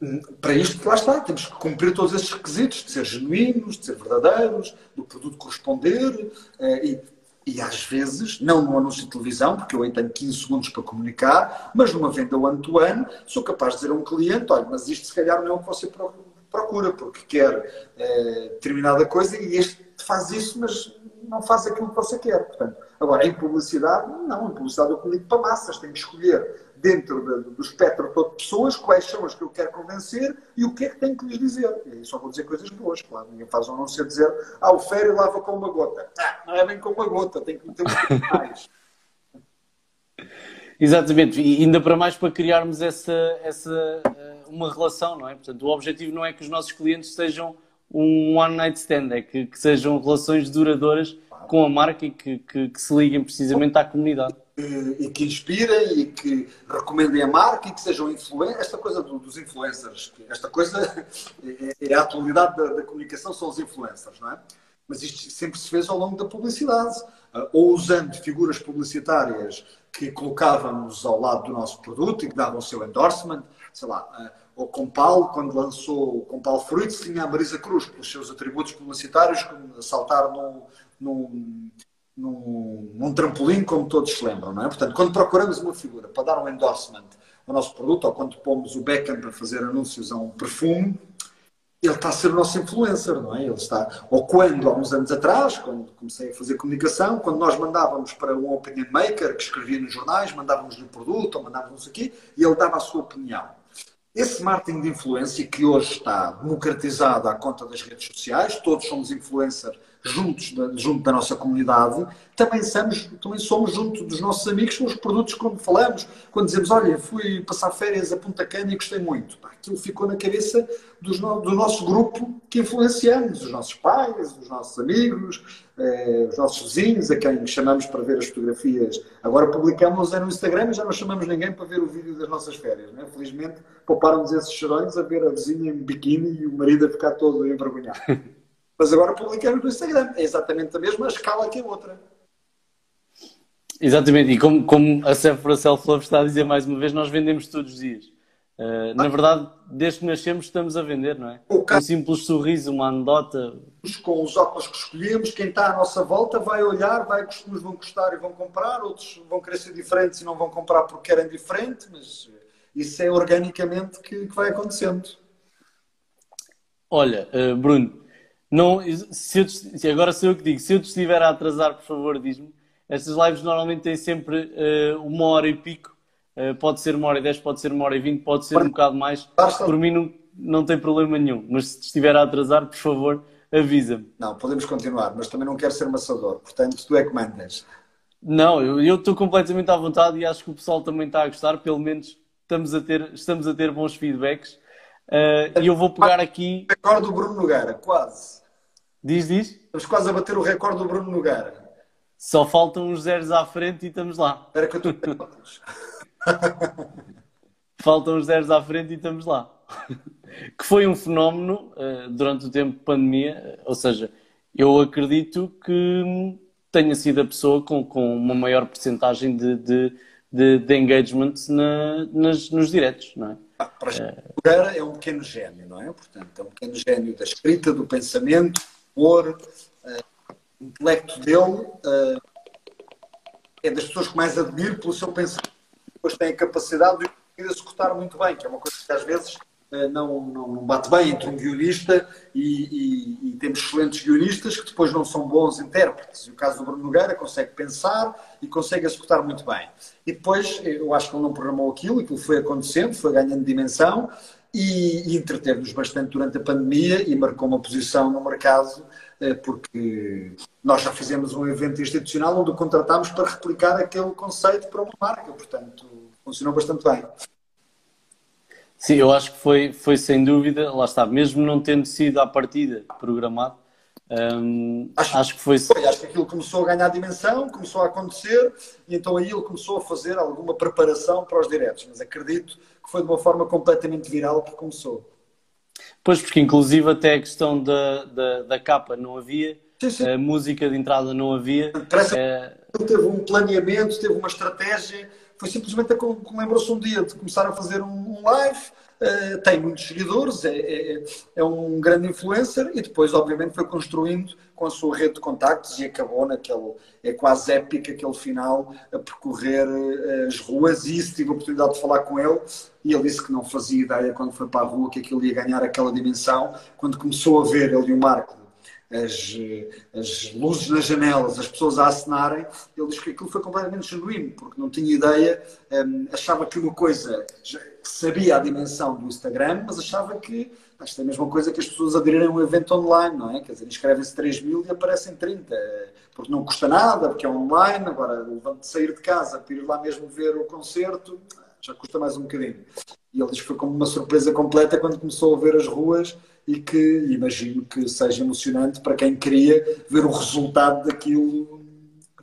hum, para isto, lá está, temos que cumprir todos esses requisitos de ser genuínos, de ser verdadeiros, do produto corresponder uh, e, e às vezes, não no anúncio de televisão, porque eu aí tenho 15 segundos para comunicar, mas numa venda one-to-one, sou capaz de dizer a um cliente, olha, mas isto se calhar não é o que você procura procura, porque quer é, determinada coisa e este faz isso, mas não faz aquilo que você quer. Portanto, agora, em publicidade, não. Em publicidade eu comunico para massas. Tenho que escolher dentro de, do espectro todo de pessoas quais são as que eu quero convencer e o que é que tenho que lhes dizer. E só vou dizer coisas boas, claro. Ninguém faz um anúncio a dizer ah, o fério lava com uma gota. Ah, não é bem com uma gota, tem que meter um mais. <laughs> Exatamente, e ainda para mais para criarmos essa, essa eh, uma relação, não é? Portanto, o objetivo não é que os nossos clientes sejam um one night stand, é que, que sejam relações duradouras com a marca e que, que, que se liguem precisamente à comunidade. E, que inspirem e que recomendem a marca e que sejam influencers. Esta coisa do, dos influencers, esta coisa é, é a atualidade da, da, comunicação, são os influencers, não é? Mas isto sempre se fez ao longo da publicidade, ah, ou usando figuras publicitárias que colocávamos ao lado do nosso produto e que davam o seu endorsement, sei lá, uh, o Compal, quando lançou o Compal Fruits, tinha a Marisa Cruz, pelos seus atributos publicitários, como saltar num, num, num, num, trampolim, como todos se lembram, não é? Portanto, quando procuramos uma figura para dar um endorsement ao nosso produto, ou quando pomos o Beckham para fazer anúncios a um perfume, ele está a ser o nosso influencer, não é? Ele está, ou quando, há uns anos atrás, quando comecei a fazer comunicação, quando nós mandávamos para um opinion maker que escrevia nos jornais, mandávamos-lhe o produto, ou mandávamos aqui, e ele dava a sua opinião. Esse marketing de influência que hoje está democratizado à conta das redes sociais, todos somos influencers juntos junto da nossa comunidade, também somos, também somos junto dos nossos amigos com os produtos quando falamos, quando dizemos, olha, fui passar férias a Punta Cana e gostei muito. Aquilo ficou na cabeça do nosso grupo que influenciamos, os nossos pais, os nossos amigos, eh, os nossos vizinhos, a quem chamamos para ver as fotografias. Agora publicamos é no Instagram e já não chamamos ninguém para ver o vídeo das nossas férias. Né? Felizmente pouparam-nos esses chorões a ver a vizinha em biquíni e o marido a ficar todo envergonhado. <laughs> Mas agora publicamos no Instagram. É exatamente a mesma escala que a outra. Exatamente, e como, como a Sephora Self Love está a dizer mais uma vez, nós vendemos todos os dias. Uh, na verdade, desde que nascemos estamos a vender, não é? Um simples sorriso, uma anedota. Com os óculos que escolhemos, quem está à nossa volta vai olhar, vai, uns vão gostar e vão comprar, outros vão querer ser diferentes e não vão comprar porque querem diferente, mas isso é organicamente que, que vai acontecendo. Olha, uh, Bruno, não, se, eu, agora sou eu que digo, se eu te estiver a atrasar, por favor, diz-me. Estas lives normalmente têm sempre uh, uma hora e pico. Uh, pode ser uma hora e dez, pode ser uma hora e vinte, pode ser um bocado mais. Por mim não, não tem problema nenhum. Mas se te estiver a atrasar, por favor, avisa-me. Não, podemos continuar, mas também não quero ser maçador. Portanto, tu é que mandas. Não, eu estou completamente à vontade e acho que o pessoal também está a gostar. Pelo menos estamos a ter, estamos a ter bons feedbacks. Uh, e eu vou pegar aqui. Recorde do Bruno Nogueira, quase. Diz, diz. Estamos quase a bater o recorde do Bruno Nogueira. Só faltam uns zeros à frente e estamos lá. Espera que eu estou. <laughs> faltam uns zeros à frente e estamos lá. <laughs> que foi um fenómeno uh, durante o tempo de pandemia, ou seja, eu acredito que tenha sido a pessoa com, com uma maior porcentagem de, de, de, de engagement na, nas, nos diretos, não é? Ah, para é um pequeno gênio, não é? Portanto, é um pequeno gênio da escrita, do pensamento, humor, uh, o intelecto dele uh, é das pessoas que mais admiro pelo seu pensamento. Depois tem a capacidade de executar muito bem, que é uma coisa que às vezes eh, não, não, bate bem entre um guionista e, e, e, temos excelentes guionistas que depois não são bons intérpretes. E o caso do Bruno Nogueira consegue pensar e consegue executar muito bem. E depois, eu acho que ele não programou aquilo, aquilo foi acontecendo, foi ganhando dimensão e, e entreteve-nos bastante durante a pandemia e marcou uma posição no mercado eh, porque nós já fizemos um evento institucional onde o contratámos para replicar aquele conceito para uma marca, portanto funcionou bastante bem. Sim, eu acho que foi, foi sem dúvida, lá está, mesmo não tendo sido à partida programado, hum, acho, acho, que foi... foi. Acho que aquilo começou a ganhar dimensão, começou a acontecer e então aí ele começou a fazer alguma preparação para os diretos, mas acredito que foi de uma forma completamente viral que começou. Pois, porque inclusive até a questão da, da, da capa não havia, sim, sim. a música de entrada não havia. Parece é... que teve um planeamento, teve uma estratégia foi simplesmente lembrou-se um dia de começar a fazer um, live, uh, tem muitos seguidores, é, é, é, um grande influencer e depois, obviamente, foi construindo com a sua rede de contactos e acabou naquele, é quase épico aquele final a percorrer uh, as ruas e isso tive a oportunidade de falar com ele e ele disse que não fazia ideia quando foi para a rua que aquilo ia ganhar aquela dimensão, quando começou a ver ele e o Marco as, as luzes nas janelas, as pessoas a acenarem, ele diz que aquilo foi completamente genuíno, porque não tinha ideia, um, achava que uma coisa, sabia a dimensão do Instagram, mas achava que isto é a mesma coisa que as pessoas aderirem a um evento online, não é? Quer dizer, inscrevem-se 3 mil e aparecem 30, porque não custa nada, porque é online, agora levante sair de casa para ir lá mesmo ver o concerto, já custa mais um bocadinho. E ele diz que foi como uma surpresa completa quando começou a ver as ruas e que imagino que seja emocionante para quem queria ver o resultado daquilo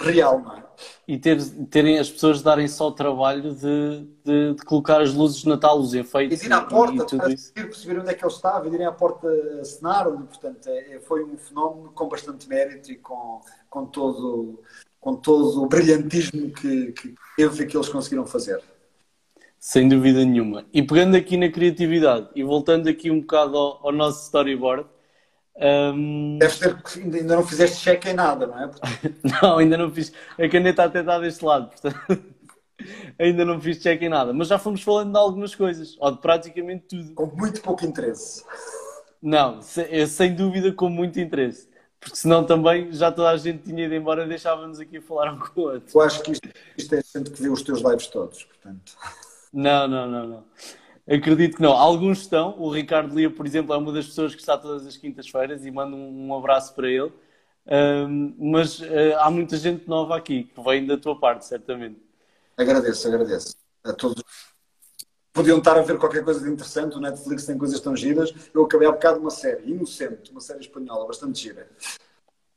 real, não é? E ter, terem as pessoas darem só o trabalho de, de, de, colocar as luzes de Natal, os efeitos. E ir à porta, e, tudo perceber onde é que ele estava, e irem à porta assinar, portanto, é, é, foi um fenómeno com bastante mérito e com, com, todo, com todo o brilhantismo que, que teve que eles conseguiram fazer. Sem dúvida nenhuma. E pegando aqui na criatividade e voltando aqui um bocado ao, ao nosso storyboard. Um... Deves ter que ainda não fizeste check em nada, não é? <laughs> não, ainda não fiz. A caneta até está deste lado, portanto. <laughs> ainda não fiz check em nada. Mas já fomos falando de algumas coisas, ou de praticamente tudo. Com muito pouco interesse. Não, é sem dúvida com muito interesse. Porque senão também já toda a gente tinha ido embora e deixávamos aqui a falar um com o outro. Eu acho que isto, isto é gente que vê os teus lives todos, portanto. Não, não, não, não. Acredito que não. Alguns estão. O Ricardo Lia, por exemplo, é uma das pessoas que está todas as quintas-feiras e mando um, um, abraço para ele. Um, mas uh, há muita gente nova aqui que vem da tua parte, certamente. Agradeço, agradeço. A todos. Podiam estar a ver qualquer coisa de interessante. O Netflix tem coisas tão giras. Eu acabei há bocado uma série, Inocente, uma série espanhola, bastante gira.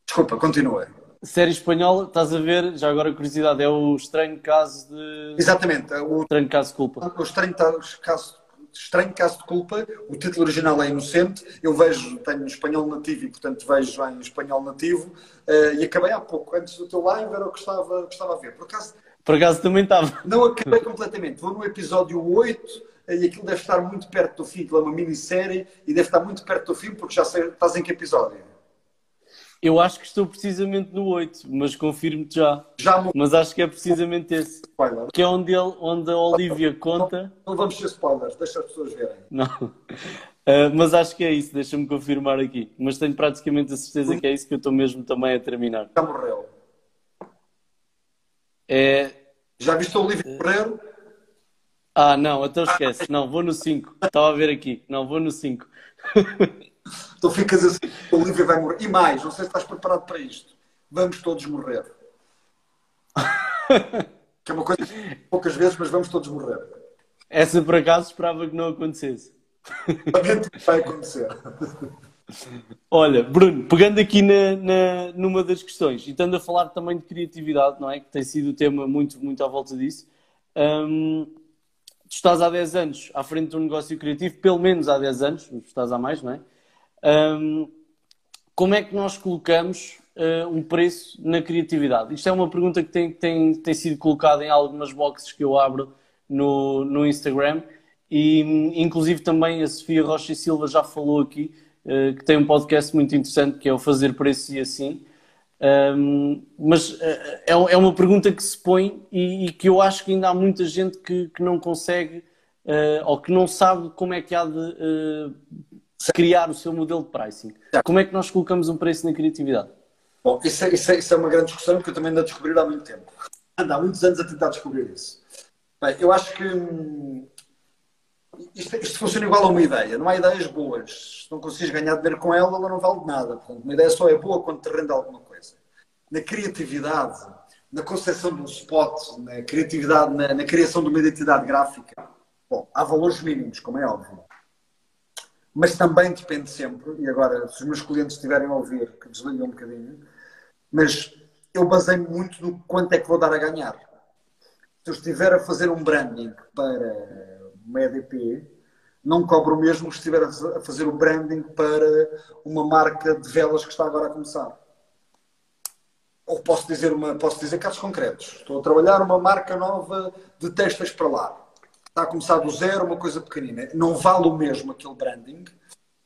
Desculpa, continua. Série espanhola, estás a ver, já agora curiosidade, é o estranho caso de. Exatamente, o estranho caso de culpa. O estranho caso, estranho caso de culpa, o título original é Inocente. Eu vejo, tenho espanhol nativo e, portanto, vejo em espanhol nativo. Uh, e acabei há pouco, antes do teu live, era o que estava, que estava a ver. Por acaso. Por acaso também estava. Não acabei completamente. Vou no episódio 8 eh, e aquilo deve estar muito perto do fim, aquilo é uma minissérie e deve estar muito perto do fim porque já sei, estás em que episódio? Eu acho que estou precisamente no 8, mas confirmo-te já. já. Mas acho que é precisamente esse. Spoiler. Que é onde, ele, onde a Olivia conta. Não, não vamos ser spoilers, deixa as pessoas verem. Não. Uh, <laughs> mas acho que é isso, deixa-me confirmar aqui. Mas tenho praticamente a certeza que é isso que eu estou mesmo também a terminar. Já morreu. É... Já viste o Olivia morrer? Ah, não, então esquece. Não, vou no 5. Estava a ver aqui. Não, vou no 5. <laughs> <laughs> Tu ficas assim, a Olivia vai morrer. E mais, não sei se estás preparado para isto. Vamos todos morrer. <laughs> que é uma coisa que poucas vezes, mas vamos todos morrer. Essa por acaso esperava que não acontecesse. <laughs> Vai acontecer. Olha, Bruno, pegando aqui na, na, numa das questões e estando a falar também de criatividade, não é? Que tem sido o tema muito, muito à volta disso. Um, tu estás há 10 anos à frente de um negócio criativo, pelo menos há 10 anos, estás há mais, não é? Um, como é que nós colocamos uh, um preço na criatividade? Isto é uma pergunta que tem, tem, tem sido colocada em algumas boxes que eu abro no, no Instagram e inclusive também a Sofia Rocha e Silva já falou aqui uh, que tem um podcast muito interessante que é o Fazer Preço e Assim. Um, mas uh, é, é uma pergunta que se põe e, e, que eu acho que ainda há muita gente que, que não consegue ou que não sabe como é que há de criar o seu modelo de pricing. Como é que nós colocamos um preço na criatividade? Bom, isso é, isso é, isso é uma grande discussão que eu também ando a descobrir há muito tempo. Ando há muitos anos a tentar descobrir isso. Bem, eu acho que hum, isto, isto, funciona igual a uma ideia. Não há ideias boas. Se não consegues ganhar dinheiro com ela, ela não vale nada. Portanto, uma ideia só é boa quando te rende alguma coisa. Na criatividade, na concepção de um spot, na criatividade, na, na criação de uma identidade gráfica, bom, há valores mínimos, como é óbvio. Mas também depende sempre, e agora, se os meus clientes estiverem a ouvir, que desliguem um bocadinho, mas eu baseio muito no quanto é que vou dar a ganhar. Se eu estiver a fazer um branding para uma EDP, não cobro o mesmo se estiver a fazer o branding para uma marca de velas que está agora a começar. Ou posso dizer, uma, posso dizer casos concretos. Estou a trabalhar uma marca nova de testas para lá. Está a começar do zero, uma coisa pequenina. Não vale o mesmo aquele branding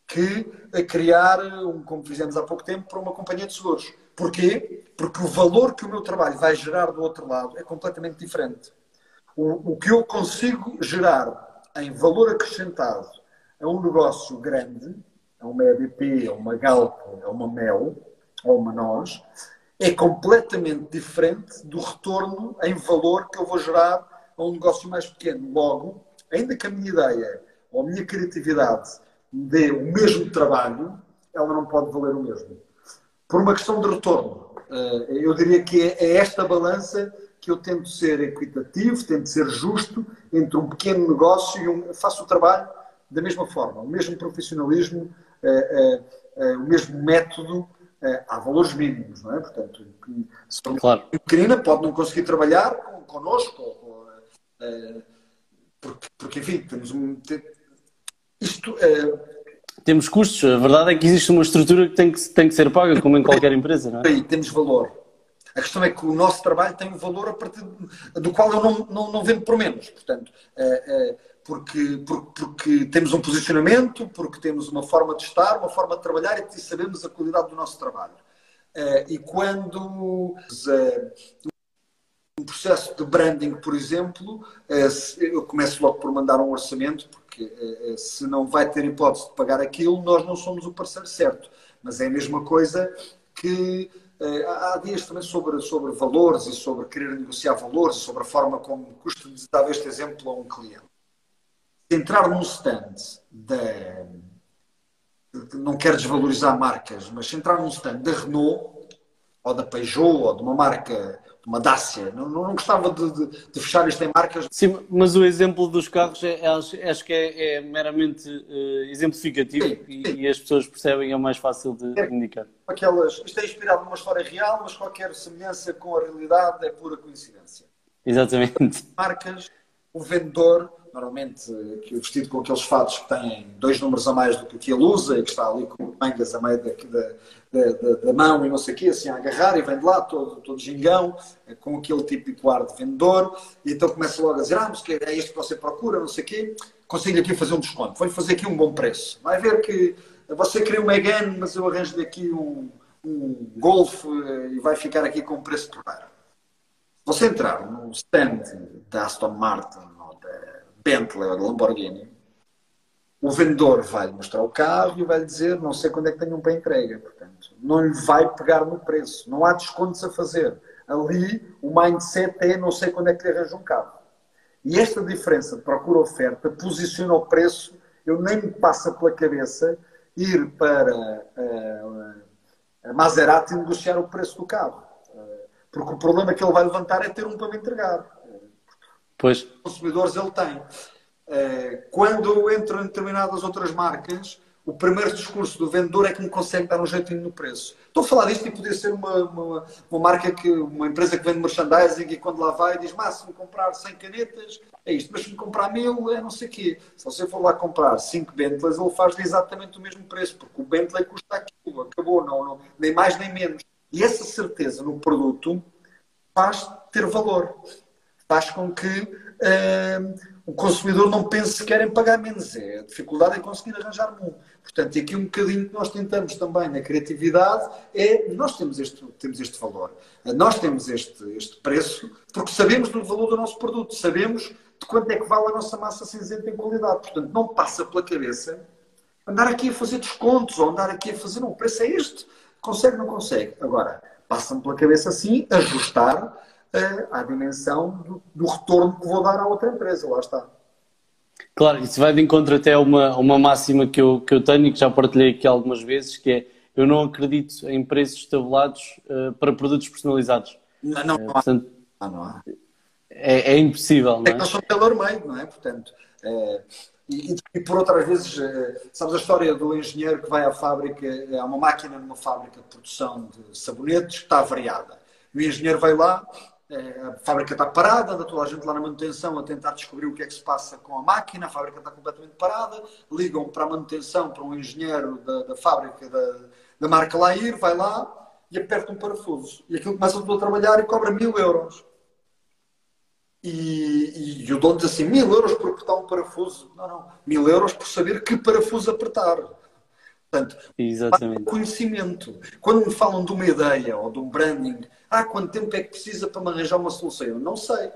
que a criar, um, como fizemos há pouco tempo, para uma companhia de seguros. Porquê? Porque o valor que o meu trabalho vai gerar do outro lado é completamente diferente. O, o que eu consigo gerar em valor acrescentado a um negócio grande, a uma EDP, a uma Galp, a uma Mel, ou uma Nós, é completamente diferente do retorno em valor que eu vou gerar a um negócio mais pequeno. Logo, ainda que a minha ideia ou a minha criatividade me dê o mesmo trabalho, ela não pode valer o mesmo. Por uma questão de retorno. Eh, eu diria que é esta balança que eu tento ser equitativo, tento ser justo entre um pequeno negócio e um. Faço o trabalho da mesma forma, o mesmo profissionalismo, uh, uh, o mesmo método. há valores mínimos, não é? Portanto, se claro. pequenina pode não conseguir trabalhar connosco, porque, porque, enfim, temos um. Isto. Temos custos, a verdade é que existe uma estrutura que tem que, tem que ser paga, como em qualquer empresa, não é? temos valor a questão é que o nosso trabalho tem um valor a partir do qual eu não, não, não vendo por menos. Portanto, é, é, porque, porque, porque, temos um posicionamento, porque temos uma forma de estar, uma forma de trabalhar e sabemos a qualidade do nosso trabalho. É, e quando um processo de branding, por exemplo, eu começo logo por mandar um orçamento, porque se não vai ter hipótese de pagar aquilo, nós não somos o parceiro certo. Mas é a mesma coisa que eh, há dias também sobre, sobre valores e sobre querer negociar valores sobre a forma como custo de dar este exemplo a um cliente. Entrar num stand de, não quero desvalorizar marcas, mas entrar num stand da Renault ou da Peugeot ou de uma marca uma Dacia. Não, não gostava de, de, de, fechar isto em marcas. Sim, mas o exemplo dos carros é, é acho que é, é meramente uh, exemplificativo sim, sim. E, e, as pessoas percebem é mais fácil de é, indicar. Aquelas, isto é inspirado numa história real, mas qualquer semelhança com a realidade é pura coincidência. Exatamente. Marcas, o vendedor, normalmente que vestido com aqueles fatos que têm dois números a mais do que o que ele usa e que está ali com mangas a meio da, da da, da, mão e não sei o quê, assim a agarrar e vem de lá todo, todo gingão, eh, com aquele típico ar de vendedor, e então começa logo a dizer, ah, mas é isto que você procura, não sei o quê, consigo aqui fazer um desconto, vou-lhe fazer aqui um bom preço. Vai ver que você queria um Megane, mas eu arranjo-lhe aqui um, um Golf eh, e vai ficar aqui com preço porreiro. Se você entrar no stand da Aston Martin, Bentley ou da Lamborghini, o vendedor vai lhe mostrar o carro e vai lhe dizer não sei quando é que tenho um para entrega. Portanto, não lhe vai pegar no preço. Não há descontos a fazer. Ali o mindset é não sei quando é que lhe arranja um carro. E esta diferença de procura-oferta posiciona o preço. Eu nem me passa pela cabeça ir para uh, a Maserati negociar o preço do carro. Uh, porque o problema que ele vai levantar é ter um para me entregar. Pois. Consumidores ele tem. Eh, quando entro em determinadas outras marcas, o primeiro discurso do vendedor é que me consegue dar um jeitinho no preço. Estou a falar disto e podia ser uma, uma, uma, marca que, uma empresa que vende merchandising e quando lá vai diz, me comprar 100 canetas é isto, mas se me comprar mil é não sei o quê. Se você for lá comprar 5 Bentleys, ele faz exatamente o mesmo preço, porque o Bentley custa aquilo, acabou, não, não, nem mais nem menos. E essa certeza no produto faz ter valor, faz com que uh, o consumidor não pense sequer em pagar menos. É, a dificuldade é conseguir arranjar um. Portanto, aqui um bocadinho que nós tentamos também na criatividade é nós temos este, temos este valor, nós temos este, este preço, porque sabemos do valor do nosso produto, sabemos de quanto é que vale a nossa massa cinzenta em qualidade. Portanto, não passa pela cabeça andar aqui a fazer descontos ou andar aqui a fazer, o preço é este. Consegue, não consegue. Agora, passa-me pela cabeça assim, ajustar à dimensão do, do retorno que vou dar à outra empresa. Lá está. Claro, isso vai de encontro até a uma, uma máxima que eu, que eu tenho e que já partilhei aqui algumas vezes, que é eu não acredito em preços tabulados uh, para produtos personalizados. Não, não, uh, portanto, não, não há. É, é impossível, não é? É que nós somos tailor-made, não é? Portanto, é, e, e, por outras vezes, sabes a história do engenheiro que vai à fábrica, há uma máquina numa fábrica de produção de sabonetes que está variada. O engenheiro vai lá, a fábrica está parada, anda toda a gente lá na manutenção a tentar descobrir o que é que se passa com a máquina, a fábrica está completamente parada, ligam para a manutenção, para um engenheiro da, da fábrica da, da marca Lair, vai lá e aperta um parafuso. E aquilo começa a trabalhar e cobra mil euros. E, e, e, o dono diz assim, mil euros por apertar um parafuso. Não, não, mil euros por saber que parafuso apertar. Portanto, Exatamente. conhecimento. Quando me falam de uma ideia ou de um branding, ah, quanto tempo é que precisa para me arranjar uma solução? Eu não sei.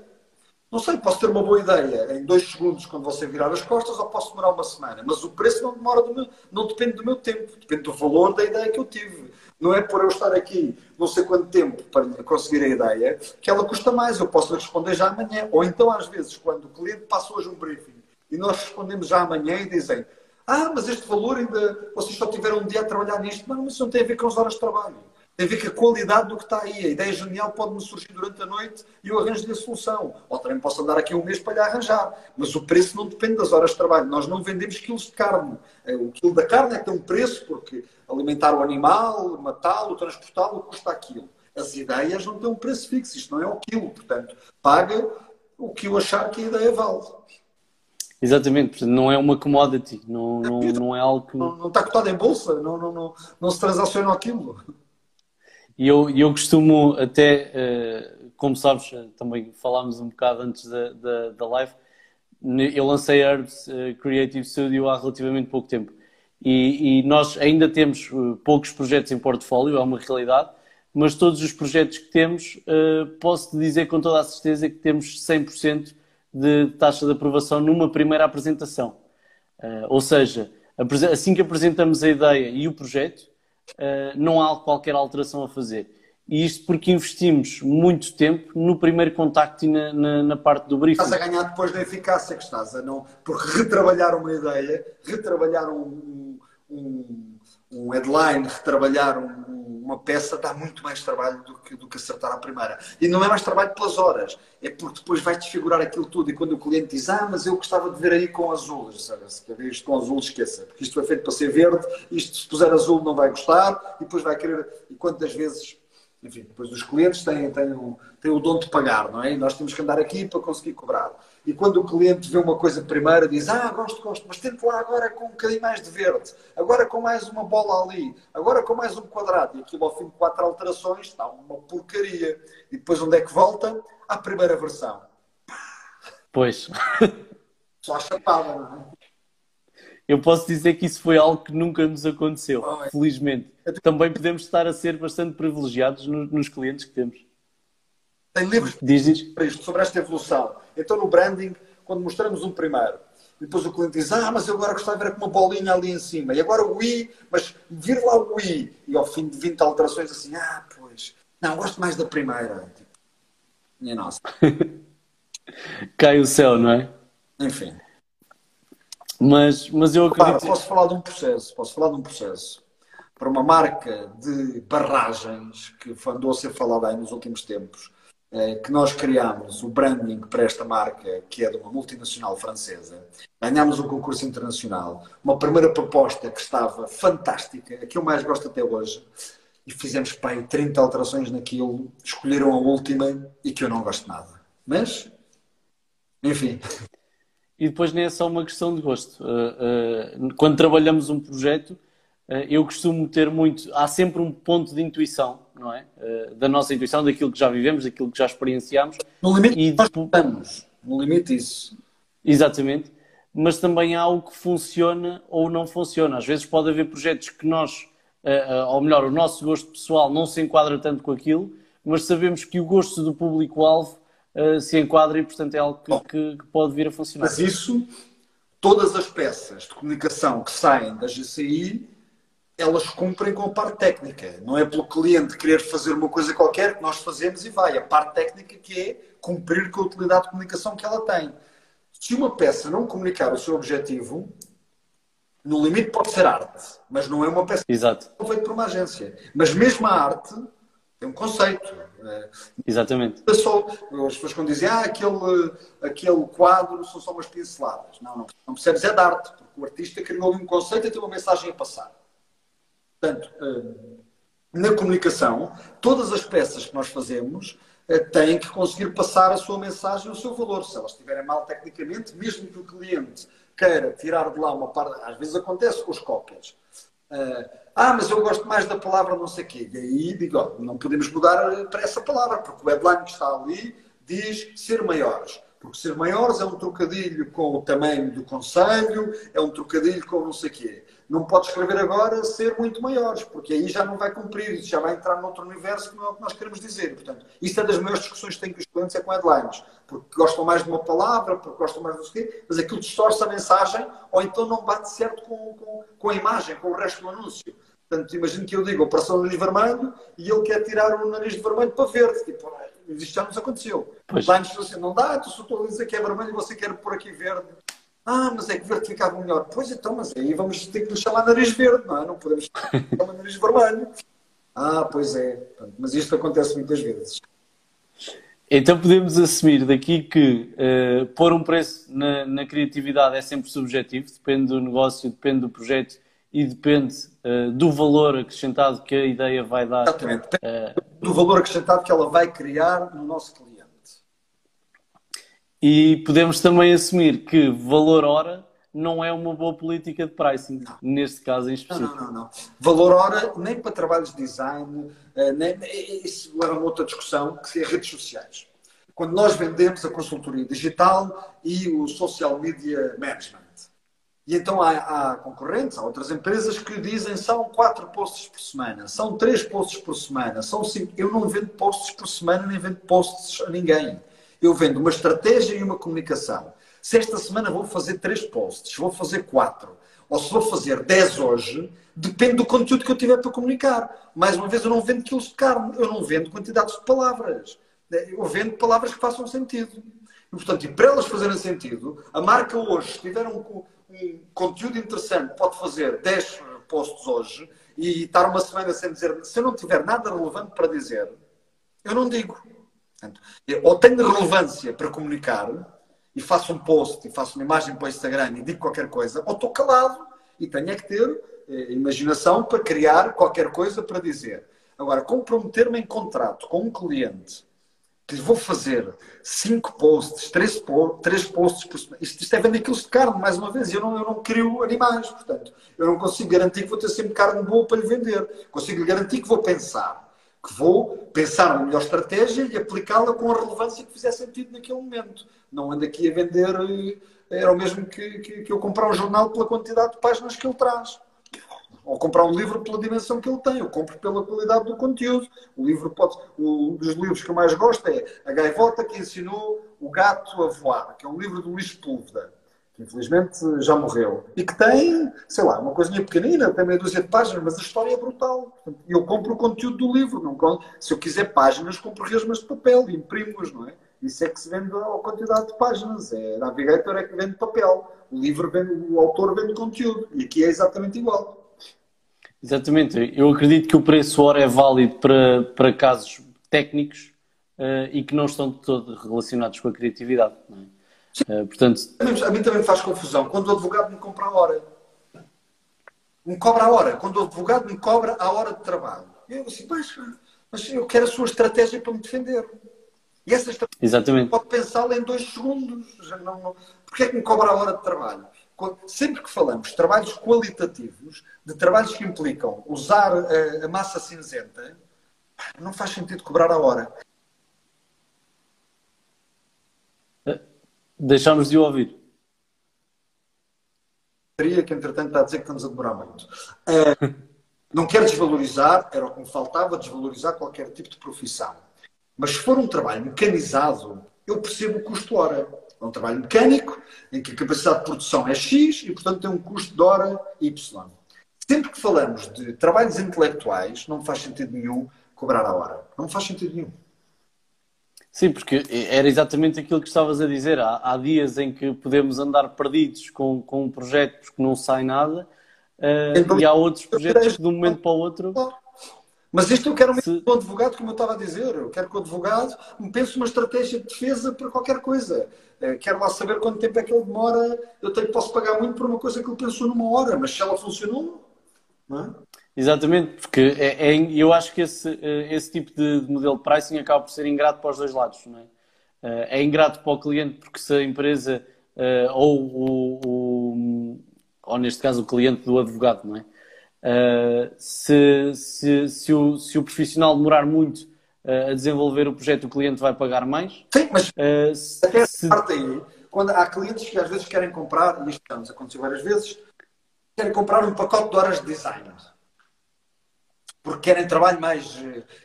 Não sei, posso ter uma boa ideia em dois segundos quando você virar as costas ou posso demorar uma semana. Mas o preço não demora do meu, não depende do meu tempo, depende do valor da ideia que eu tive. Não é por eu estar aqui não sei quanto tempo para conseguir a ideia que ela custa mais. Eu posso responder já amanhã. Ou então, às vezes, quando o cliente passa hoje um briefing e nós respondemos já amanhã e dizem ah, mas este valor ainda, vocês só tiveram um dia a trabalhar nisto. Mas isso não tem a ver com as horas de trabalho. Tem a ver com a qualidade do que está aí. A ideia genial pode-me surgir durante a noite e eu arranjo-lhe a solução. Ou também posso andar aqui um mês para lhe arranjar. Mas o preço não depende das horas de trabalho. Nós não vendemos quilos de carne. É, o quilo da carne é que tem um preço, porque alimentar o animal, matá-lo, transportá-lo, custa aquilo. As ideias não têm um preço fixo. Isto não é o quilo. Portanto, paga o que eu achar que a ideia vale. Exatamente, portanto, não é uma commodity, não, não, <laughs> não é algo que. Não, não está cotado em bolsa, não, não, não, não se transaciona aquilo. E eu, eu costumo até, eh, como sabes, eh, também falámos um bocado antes da, da, da live, eu lancei a Herbs eh, Creative Studio há relativamente pouco tempo. E, e, nós ainda temos poucos projetos em portfólio, é uma realidade, mas todos os projetos que temos, posso-te dizer com toda a certeza que temos 100% de taxa de aprovação numa primeira apresentação. Ou seja, assim que apresentamos a ideia e o projeto, não há qualquer alteração a fazer. E isto porque investimos muito tempo no primeiro contacto e na, na, na, parte do briefing. Estás a ganhar depois da eficácia que estás a não. Porque retrabalhar uma ideia, retrabalhar um, um, um headline, retrabalhar um, uma peça dá muito mais trabalho do que, do que acertar à primeira. E não é mais trabalho pelas horas, é porque depois vai desfigurar aquilo tudo. E quando o cliente diz, ah, mas eu gostava de ver aí com azul, sabe? se quer isto com azul, esqueça, porque isto foi feito para ser verde, isto se puser azul não vai gostar, e depois vai querer. E quantas vezes enfim, depois os clientes têm, têm, o, têm o dom de pagar, não é? E nós temos que andar aqui para conseguir cobrar. E quando o cliente vê uma coisa primeira, diz: Ah, gosto, gosto, mas tente lá agora com um bocadinho mais de verde, agora com mais uma bola ali, agora com mais um quadrado. E aquilo, ao fim de quatro alterações, está uma porcaria. E depois, onde é que volta? À primeira versão. Pois. <laughs> Só a chapada, não é? Eu posso dizer que isso foi algo que nunca nos aconteceu, felizmente. Também podemos estar a ser bastante privilegiados no, nos clientes que temos. Tem livros diz, sobre esta evolução. Então, no branding, quando mostramos um primeiro, depois o cliente diz: Ah, mas eu agora gostava de ver com uma bolinha ali em cima. E agora o i, mas vir lá o i. E ao fim de 20 alterações, assim: Ah, pois, não, gosto mais da primeira. Tipo, minha nossa. <laughs> Cai o céu, não é? Enfim. Mas, mas eu acredito... posso falar de um processo, posso falar de um processo. Para uma marca de barragens que andou a ser falada aí nos últimos tempos, que nós criámos o branding para esta marca, que é de uma multinacional francesa. Ganhámos um concurso internacional, uma primeira proposta que estava fantástica, a que eu mais gosto até hoje, e fizemos pai 30 alterações naquilo, escolheram a última e que eu não gosto nada. Mas, enfim. E depois nem é só uma questão de gosto. Uh, uh, quando trabalhamos um projeto, eu costumo ter muito. Há sempre um ponto de intuição não é? Uh, da nossa intuição, daquilo que já vivemos, daquilo que já experienciamos. No limite, e nós estamos. No limite, isso. Exatamente. Mas também há algo que funciona ou não funciona. Às vezes pode haver projetos que nós, uh, uh, ou melhor, o nosso gosto pessoal não se enquadra tanto com aquilo, mas sabemos que o gosto do público-alvo se enquadra e, portanto, é algo que, que, que pode vir a funcionar. Mas isso, todas as peças de comunicação que saem da GCI elas cumprem com a parte técnica. Não é pelo cliente querer fazer uma coisa qualquer que nós fazemos e vai. A parte técnica que é cumprir com a utilidade de comunicação que ela tem. Se uma peça não comunicar o seu objetivo, no limite pode ser arte, mas não é uma peça Exato. feita por uma agência. Mas mesmo a arte tem um conceito. É, Exatamente. É só, as pessoas quando dizem ah, aquele, aquele quadro são só umas pinceladas. Não, não, não percebes é de arte, porque o artista criou um conceito e tem uma mensagem a passar. Portanto, eh, na comunicação, todas as peças que nós fazemos eh, têm que conseguir passar a sua mensagem, o seu valor. Se elas estiverem mal tecnicamente, mesmo que o cliente queira tirar de lá uma parte, às vezes acontece com os cópias. Eh, ah, mas eu gosto mais da palavra não sei o quê. E aí digo, ó, não podemos mudar para essa palavra, porque o headline que está ali diz ser maiores. Porque ser maiores é um trocadilho com o tamanho do conselho, é um trocadilho com não sei o quê não pode escrever agora ser muito maiores, porque aí já não vai cumprir, isso já vai entrar noutro universo que não é o que nós queremos dizer. Portanto, isso é das maiores discussões que têm com os clientes é com headlines, porque gostam mais de uma palavra, porque gostam mais do quê, mas aquilo distorce a mensagem ou então não bate certo com, com, com a imagem, com o resto do anúncio. Portanto, imagino que eu digo operação nariz vermelho e ele quer tirar o nariz de vermelho para verde. Tipo, isto já nos aconteceu. Pois. Headlines assim, não dá, tu só estou a dizer que é vermelho e você quer pôr aqui verde. Ah, mas é que verde ficava melhor. Pois então, mas aí vamos ter que nos chamar nariz verde, não é? Não podemos <laughs> chamar nariz vermelho. Ah, pois é. Mas isto acontece muitas vezes. Então podemos assumir daqui que uh, pôr um preço na, na, criatividade é sempre subjetivo, depende do negócio, depende do projeto e depende uh, do valor acrescentado que a ideia vai dar. Exatamente, uh, do valor acrescentado que ela vai criar no nosso cliente. E podemos também assumir que valor hora não é uma boa política de pricing, não. neste caso em específico. Não, não, não, Valor hora, nem para trabalhos de design, eh, nem, isso leva a outra discussão, que é redes sociais. Quando nós vendemos a consultoria digital e o social media management. E então há, há, concorrentes, há outras empresas que dizem são quatro posts por semana, são três posts por semana, são cinco. Eu não vendo posts por semana, nem vendo posts a ninguém. Eu vendo uma estratégia e uma comunicação. Se esta semana vou fazer três posts, vou fazer quatro, ou se vou fazer dez hoje, depende do conteúdo que eu tiver para comunicar. Mais uma vez, eu não vendo quilos de carne, eu não vendo quantidades de palavras. Eu vendo palavras que façam sentido. E, portanto, e para elas fazerem sentido, a marca hoje, se tiver um, um conteúdo interessante, pode fazer 10 posts hoje e estar uma semana sem dizer. Se eu não tiver nada relevante para dizer, eu não digo. Portanto, ou tenho relevância para comunicar e faço um post e faço uma imagem para o Instagram e digo qualquer coisa, ou estou calado e tenho é que ter eh, imaginação para criar qualquer coisa para dizer. Agora, comprometer-me em contrato com um cliente que lhe vou fazer cinco posts, três, po três posts por semana, isto, isto é vender quilos de carne, mais uma vez, eu não, eu não crio animais, portanto, eu não consigo garantir que vou ter sempre carne boa para lhe vender. Consigo garantir que vou pensar que vou pensar uma melhor estratégia e aplicá-la com a relevância que fizer sentido naquele momento. Não ando aqui a vender, eh, era o mesmo que, que, que eu comprar um jornal pela quantidade de páginas que ele traz. Ou comprar um livro pela dimensão que ele tem. Eu compro pela qualidade do conteúdo. O livro pode. Um dos livros que eu mais gosto é A Gaivota que ensinou o gato a voar, que é um livro do Luís Púlveda que infelizmente já morreu, e que tem, sei lá, uma coisinha pequenina, tem meia dúzia de páginas, mas a história é brutal. Eu compro o conteúdo do livro, não compro. se eu quiser páginas, compro resmas de papel e imprimo-as, não é? Isso é que se vende a quantidade de páginas. É, a Navigator é que vende papel. O livro vende, o autor vende conteúdo. E aqui é exatamente igual. Exatamente. Eu acredito que o preço hora é válido para, para casos técnicos, uh, e que não estão de todo relacionados com a criatividade. É? Uh, portanto... A mim também me faz confusão quando o advogado me compra a hora. Me cobra a hora. Quando o advogado me cobra a hora de trabalho. Eu assim, mas, mas eu quero a sua estratégia para me defender. E essa estratégia Exatamente. pode pensá-la em dois segundos. Não, não... Porquê é que me cobra a hora de trabalho? Sempre que falamos de trabalhos qualitativos, de trabalhos que implicam usar a, a massa cinzenta, não faz sentido cobrar a hora. Deixamos de ouvir. Que entretanto está a dizer que estamos a demorar muito. Uh, <laughs> não quero desvalorizar, era o que me faltava, desvalorizar qualquer tipo de profissão. Mas se for um trabalho mecanizado, eu percebo o custo hora. É um trabalho mecânico, em que a capacidade de produção é X e, portanto, tem um custo de hora Y. Sempre que falamos de trabalhos intelectuais, não faz sentido nenhum cobrar a hora. Não faz sentido nenhum. Sim, porque era exatamente aquilo que estavas a dizer. Há, há dias em que podemos andar perdidos com, com um projeto porque não sai nada, uh, então, e há outros projetos que de um momento para o outro. Mas isto eu quero mesmo Se... com o advogado, como eu estava a dizer. Eu quero que o advogado me pense uma estratégia de defesa para qualquer coisa. Uh, quero lá saber quanto tempo é que ele demora. Eu tenho, posso pagar muito por uma coisa que ele pensou numa hora, mas se ela funcionou, não é? Exatamente, porque é, é, eu acho que esse, eh, esse tipo de modelo de pricing acaba por ser ingrato para os dois lados. Não é? Eh, é ingrato para o cliente porque se a empresa eh, ou, o, ou neste caso o cliente do advogado, não é? Se, se, se, o, se o profissional demorar muito a desenvolver o projeto, o cliente vai pagar mais. Sim, mas uh, até se... parte aí, quando há clientes que às vezes querem comprar, e isto nos aconteceu várias vezes, querem comprar um pacote de horas de design porque querem trabalho mais.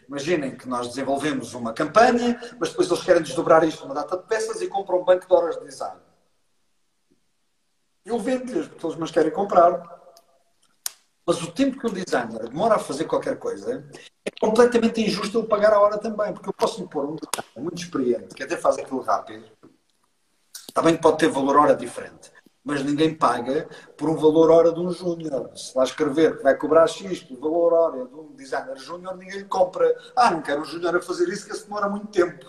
Imaginem que nós desenvolvemos uma campanha, mas depois eles querem desdobrar isto numa data de peças e compram um banco de horas de design. Eu vendo-lhes, porque eles mas querem comprar. Mas o tempo que um designer demora a fazer qualquer coisa é completamente injusto ele pagar a hora também, porque eu posso impor um designer muito experiente, que até faz aquilo rápido, também pode ter valor hora diferente mas ninguém paga por um valor hora de um júnior. Se lá escrever que vai cobrar X pelo valor hora de um designer júnior, ninguém lhe compra. Ah, não quero um júnior a fazer isso, que se demora muito tempo.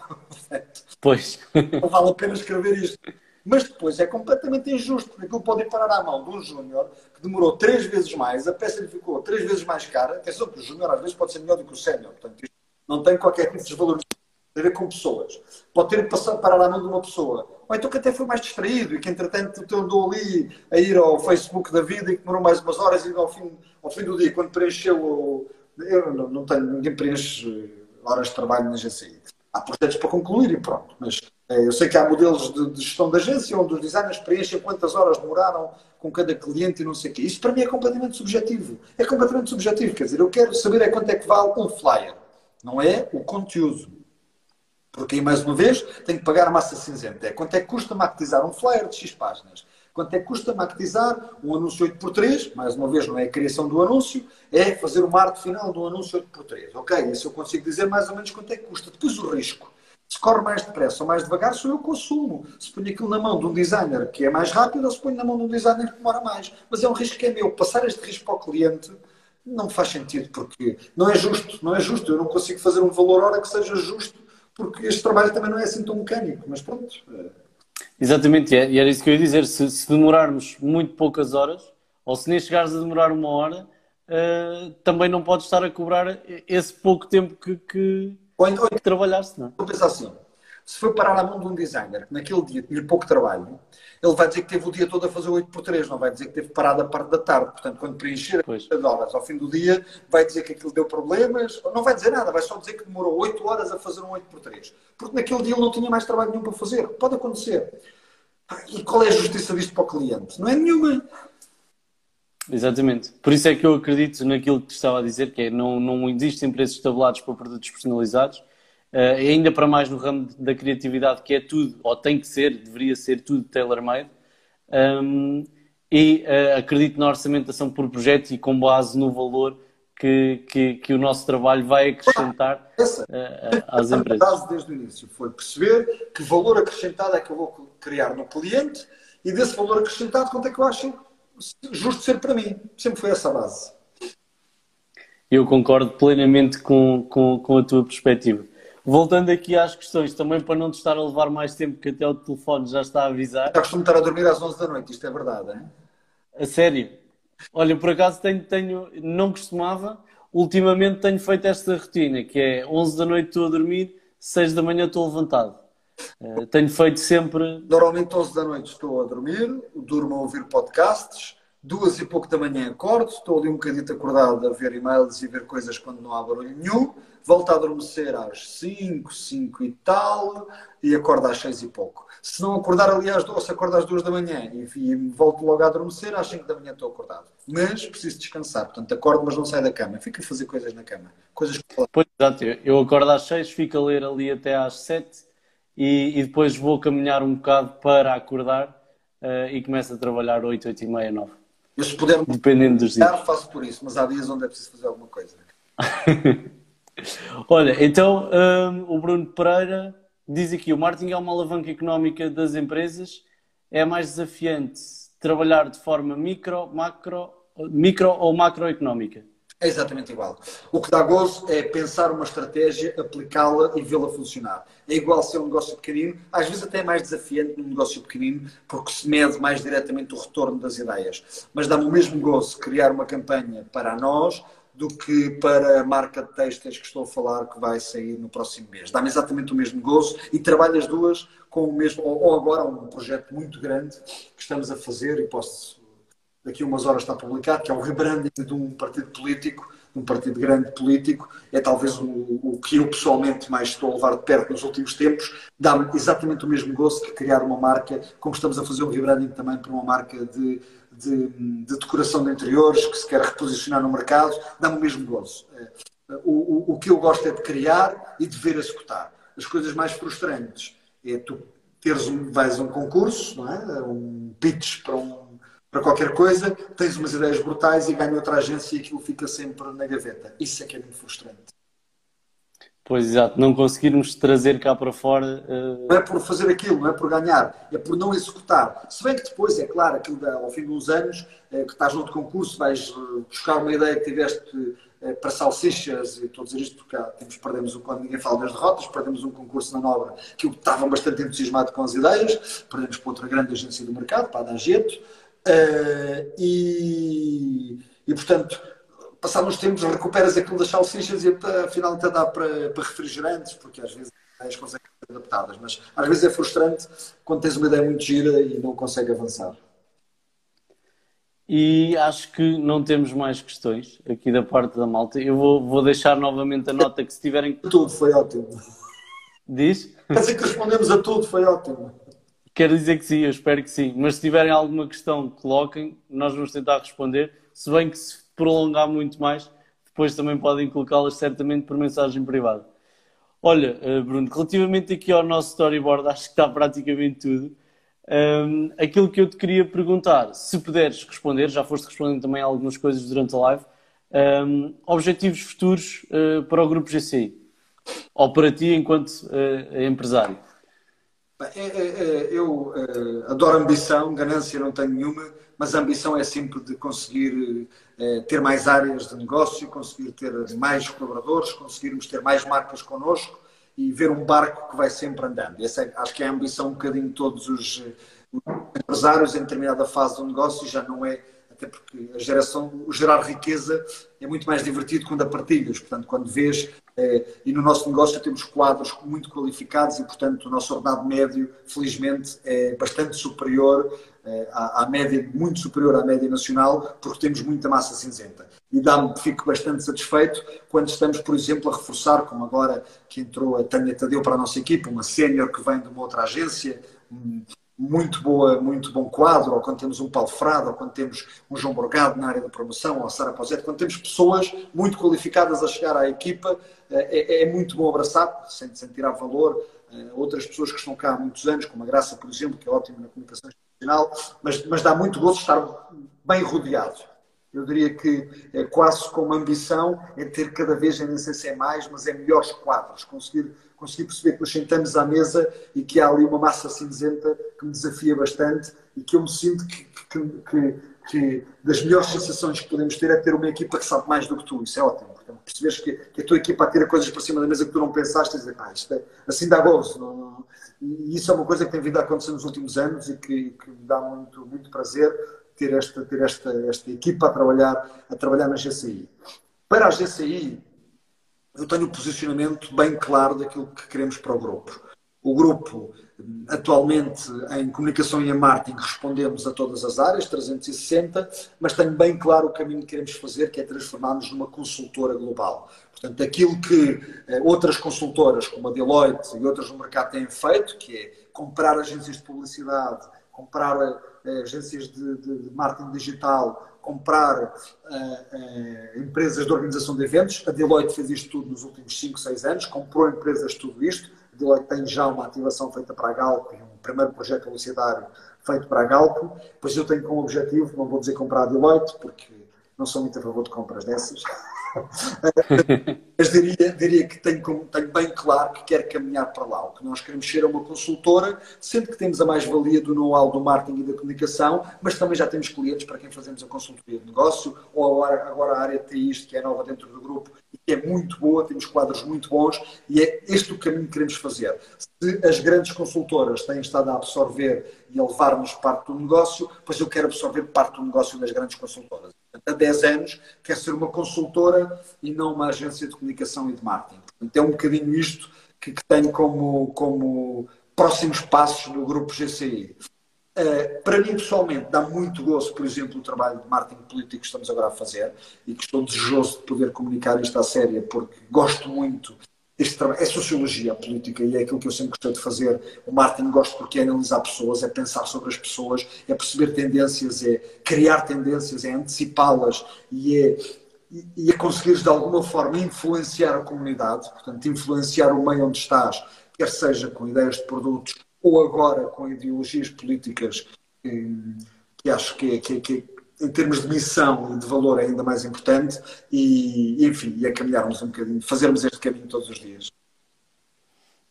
<laughs> Pois. Não vale a pena escrever isto. Mas depois é completamente injusto, porque aquilo pode ir parar à mão de um júnior que demorou três vezes mais, a peça lhe ficou três vezes mais cara. Atenção que o júnior às vezes pode ser melhor do que o sénior, portanto isto não tem qualquer tipo de desvalorização tem a ver com pessoas. Pode ter passado para a mão de uma pessoa. Ou então que até foi mais distraído e que, entretanto, te andou ali a ir ao Facebook da vida e que demorou mais umas horas e ao fim, ao fim do dia, quando preencheu. Eu não, não tenho, ninguém preenche horas de trabalho na GCI. Há projetos para concluir e pronto. Mas é, eu sei que há modelos de, de, gestão da agência onde os designers preenchem quantas horas demoraram com cada cliente e não sei o quê. Isso para mim é completamente subjetivo. É completamente subjetivo. Quer dizer, eu quero saber é quanto é que vale um flyer. Não é o conteúdo. Porque aí, mais uma vez, tenho que pagar a massa cinzenta. É quanto é que custa maquetizar um flyer de X páginas? Quanto é que custa maquetizar um anúncio 8x3? Mais uma vez, não é a criação do anúncio, é fazer o arte final do anúncio 8x3. Ok, isso eu consigo dizer mais ou menos quanto é que custa. Depois o risco. Se corre mais depressa ou mais devagar, sou eu que assumo. Se ponho aquilo na mão de um designer que é mais rápido ou se ponho na mão de um designer que demora mais. Mas é um risco que é meu. Passar este risco para o cliente não faz sentido, porque não é justo. Não é justo. Eu não consigo fazer um valor hora que seja justo porque este trabalho também não é assim tão mecânico, mas pronto. Exatamente, e era isso que eu ia dizer. Se, se demorarmos muito poucas horas, ou se nem chegares a demorar uma hora, uh, também não podes estar a cobrar esse pouco tempo que, que, ou então, que trabalhaste. Não? É? Vou pensar assim: se foi parar à mão de um designer que naquele dia tinha pouco trabalho, ele vai dizer que teve o dia todo a fazer 8 por 3, não vai dizer que teve parado a parte da tarde. Portanto, quando preencher as horas ao fim do dia, vai dizer que aquilo deu problemas, não vai dizer nada, vai só dizer que demorou 8 horas a fazer um 8 por 3. Porque naquele dia ele não tinha mais trabalho nenhum para fazer. Pode acontecer. E qual é a justiça disto para o cliente? Não é nenhuma. Exatamente. Por isso é que eu acredito naquilo que te estava a dizer, que é não, não existem preços tabulados para produtos personalizados Uh, ainda para mais no ramo da criatividade, que é tudo, ou tem que ser, deveria ser tudo tailor-made. Um, e uh, acredito na orçamentação por projeto e com base no valor que, que, que o nosso trabalho vai acrescentar uh, às empresas. A base desde o início foi perceber que valor acrescentado é que eu vou criar no cliente e desse valor acrescentado quanto é que eu acho justo ser para mim. Sempre foi essa a base. Eu concordo plenamente com, com, com a tua perspectiva. Voltando aqui às questões, também para não te estar a levar mais tempo, que até o telefone já está a avisar. Já costumo estar a dormir às 11 da noite, isto é verdade, hein? A sério? Olha, por acaso tenho, tenho, não costumava, ultimamente tenho feito esta rotina, que é 11 da noite estou a dormir, 6 da manhã estou levantado. Uh, tenho feito sempre. Normalmente 11 da noite estou a dormir, durmo a ouvir podcasts, duas e pouco da manhã acordo, estou ali um bocadito acordado a ver e-mails e ver coisas quando não há barulho nenhum, volto a adormecer às 5, 5 e tal, e acordo às 6 e pouco. Se não acordar ali às 2, se acordo às 2 da manhã e, volto logo a adormecer, às 5 da manhã estou acordado. Mas preciso descansar, portanto acordo, mas não saio da cama, fico a fazer coisas na cama. Coisas. Pois, exato, eu acordo às 6, fico a ler ali até às 7 e, e depois vou caminhar um bocado para acordar uh, e começo a trabalhar 8, 8 e meia, 9. Eu se puder Dependendo dos dias. faço por isso, mas há dias onde é preciso fazer alguma coisa. <laughs> Olha, então um, o Bruno Pereira diz aqui: o marketing é uma alavanca económica das empresas. É mais desafiante trabalhar de forma micro, macro, micro ou macroeconómica? É exatamente igual. O que dá gozo é pensar uma estratégia, aplicá-la e vê-la funcionar. É igual ser um negócio pequenino, às vezes até é mais desafiante num negócio pequenino, porque se mede mais diretamente o retorno das ideias. Mas dá-me o mesmo gozo criar uma campanha para nós do que para a marca de textos que estou a falar que vai sair no próximo mês. Dá-me exatamente o mesmo gozo e trabalho as duas com o mesmo, ou agora um projeto muito grande que estamos a fazer e posso daqui a umas horas está publicado, que é o rebranding de um partido político, um partido grande político, é talvez o, o que eu pessoalmente mais estou a levar de perto nos últimos tempos, dá-me exatamente o mesmo gosto que criar uma marca, como estamos a fazer um rebranding também para uma marca de, de, de, decoração de interiores, que se quer reposicionar no mercado, dá-me o mesmo gozo. É, o, o, o que eu gosto é de criar e de ver executar. As coisas mais frustrantes é tu teres um, vais a um concurso, não é? um pitch para um para qualquer coisa, tens umas ideias brutais e ganha outra agência e aquilo fica sempre na gaveta. Isso é que é muito frustrante. Pois, exato. Não conseguirmos trazer cá para fora... Uh... Não é por fazer aquilo, não é por ganhar, é por não executar. Se bem que depois, é claro, aquilo dá, ao fim de uns anos, é, que estás noutro concurso, vais uh, buscar uma ideia que tiveste uh, para salsichas, e estou a dizer isto porque há, temos, perdemos, quando ninguém fala das derrotas, perdemos um concurso na Nobra que eu estava bastante entusiasmado com as ideias, perdemos para outra grande agência do mercado, para a Dageto, Uh, e, e, portanto, passados uns tempos, recuperas aquilo das salsichas e afinal até dá para, para refrigerantes, porque às vezes as conseguem ser adaptadas, mas às vezes é frustrante quando tens uma ideia muito gira e não consegue avançar. E acho que não temos mais questões aqui da parte da malta. Eu vou, vou deixar novamente a nota que se tiverem. <laughs> Tudo foi ótimo. Diz? Quer dizer que respondemos a tudo, foi ótimo. Quero dizer que sim, eu espero que sim. Mas se tiverem alguma questão, coloquem, nós vamos tentar responder. Se bem que se prolongar muito mais, depois também podem colocá-las certamente por mensagem privada. Olha, eh, Bruno, relativamente aqui ao nosso storyboard, acho que está praticamente tudo. Um, aquilo que eu te queria perguntar, se puderes responder, já foste respondendo também algumas coisas durante a live, um, objetivos futuros uh, para o Grupo GCI, ou para ti enquanto uh, empresário? É, é, é, eu é, adoro ambição, ganância não tenho nenhuma, mas a ambição é sempre de conseguir é, ter mais áreas de negócio, conseguir ter mais colaboradores, conseguirmos ter mais marcas connosco e ver um barco que vai sempre andando. Essa é, acho que é a ambição um bocadinho de todos os, os empresários em determinada fase do negócio, já não é até porque a geração, o gerar riqueza é muito mais divertido quando a partilhas. Portanto, quando vês, eh, e no nosso negócio temos quadros muito qualificados e, portanto, o nosso ordenado médio, felizmente, é bastante superior eh, à, média, muito superior à média nacional, porque temos muita massa cinzenta. E dá-me, fico bastante satisfeito quando estamos, por exemplo, a reforçar, como agora que entrou a Tânia Tadeu para a nossa equipa, uma sénior que vem de uma outra agência, muito, boa, muito bom quadro, ou quando temos um Paulo Frado, ou quando temos um João Borgado na área da promoção, ou a Sara Pausete, quando temos pessoas muito qualificadas a chegar à equipa, eh, é, é muito bom abraçar, sem, sem tirar valor. Eh, outras pessoas que estão cá há muitos anos, como a Graça, por exemplo, que é ótima na comunicação institucional, mas, mas dá muito gosto estar bem rodeado. Eu diria que é quase como ambição é ter cada vez, nem sei se é mais, mas é melhores quadros, conseguir, conseguir perceber que nos sentamos à mesa e que há ali uma massa cinzenta que me desafia bastante e que eu me sinto que, que, que, que das melhores sensações que podemos ter é ter uma equipa que sabe mais do que tu, isso é ótimo. Portanto, que, que a tua equipa tira coisas para cima da mesa que tu não pensaste e ah, isto é, assim dá gozo. Não, não. E isso é uma coisa que tem vindo a acontecer nos últimos anos e que, que me dá muito, muito prazer ter esta, ter esta, esta equipa a trabalhar, a trabalhar na GCI. Para a GCI, eu tenho um posicionamento bem claro daquilo que queremos para o grupo. O grupo, atualmente, em comunicação e em marketing, respondemos a todas as áreas, 360, mas tenho bem claro o caminho que queremos fazer, que é transformar-nos numa consultora global. Portanto, aquilo que eh, outras consultoras, como a Deloitte e outras no mercado têm feito, que é comprar agências de publicidade, comprar uh, agências de, de, de, marketing digital, comprar uh, uh, empresas de organização de eventos. A Deloitte fez isto tudo nos últimos 5, 6 anos, comprou empresas tudo isto. A Deloitte tem já uma ativação feita para a Galp, um primeiro projeto publicitário feito para a Galp. Pois eu tenho como objetivo, não vou dizer comprar a Deloitte, porque não sou muito a favor de compras dessas. <laughs> <laughs> Mas diria, diria que tenho, tenho, bem claro que quero caminhar para lá. O que nós queremos ser é uma consultora, sendo que temos a mais-valia do know-how do marketing e da comunicação, mas também já temos clientes para quem fazemos a consultoria de negócio, ou agora a área de TI, que é nova dentro do grupo e que é muito boa, temos quadros muito bons e é este o caminho que queremos fazer. Se as grandes consultoras têm estado a absorver e a levar-nos parte do negócio, pois eu quero absorver parte do negócio das grandes consultoras há 10 anos, quer ser uma consultora e não uma agência de comunicação e de marketing. Portanto, é um bocadinho isto que, que tenho como, como próximos passos no grupo GCI. Uh, para mim, pessoalmente, dá muito gosto, por exemplo, o trabalho de marketing político que estamos agora a fazer e que estou desejoso de poder comunicar isto à séria, porque gosto muito este trabalho. É sociologia política e é aquilo que eu sempre gostei de fazer. O marketing gosto porque é analisar pessoas, é pensar sobre as pessoas, é perceber tendências, é criar tendências, é antecipá-las e é, e é conseguires de alguma forma influenciar a comunidade, portanto, influenciar o meio onde estás, quer seja com ideias de produtos ou agora com ideologias políticas que, que acho que é, que, é, que é em termos de missão e de valor é ainda mais importante e, enfim, e a caminharmos um bocadinho, fazermos este caminho todos os dias.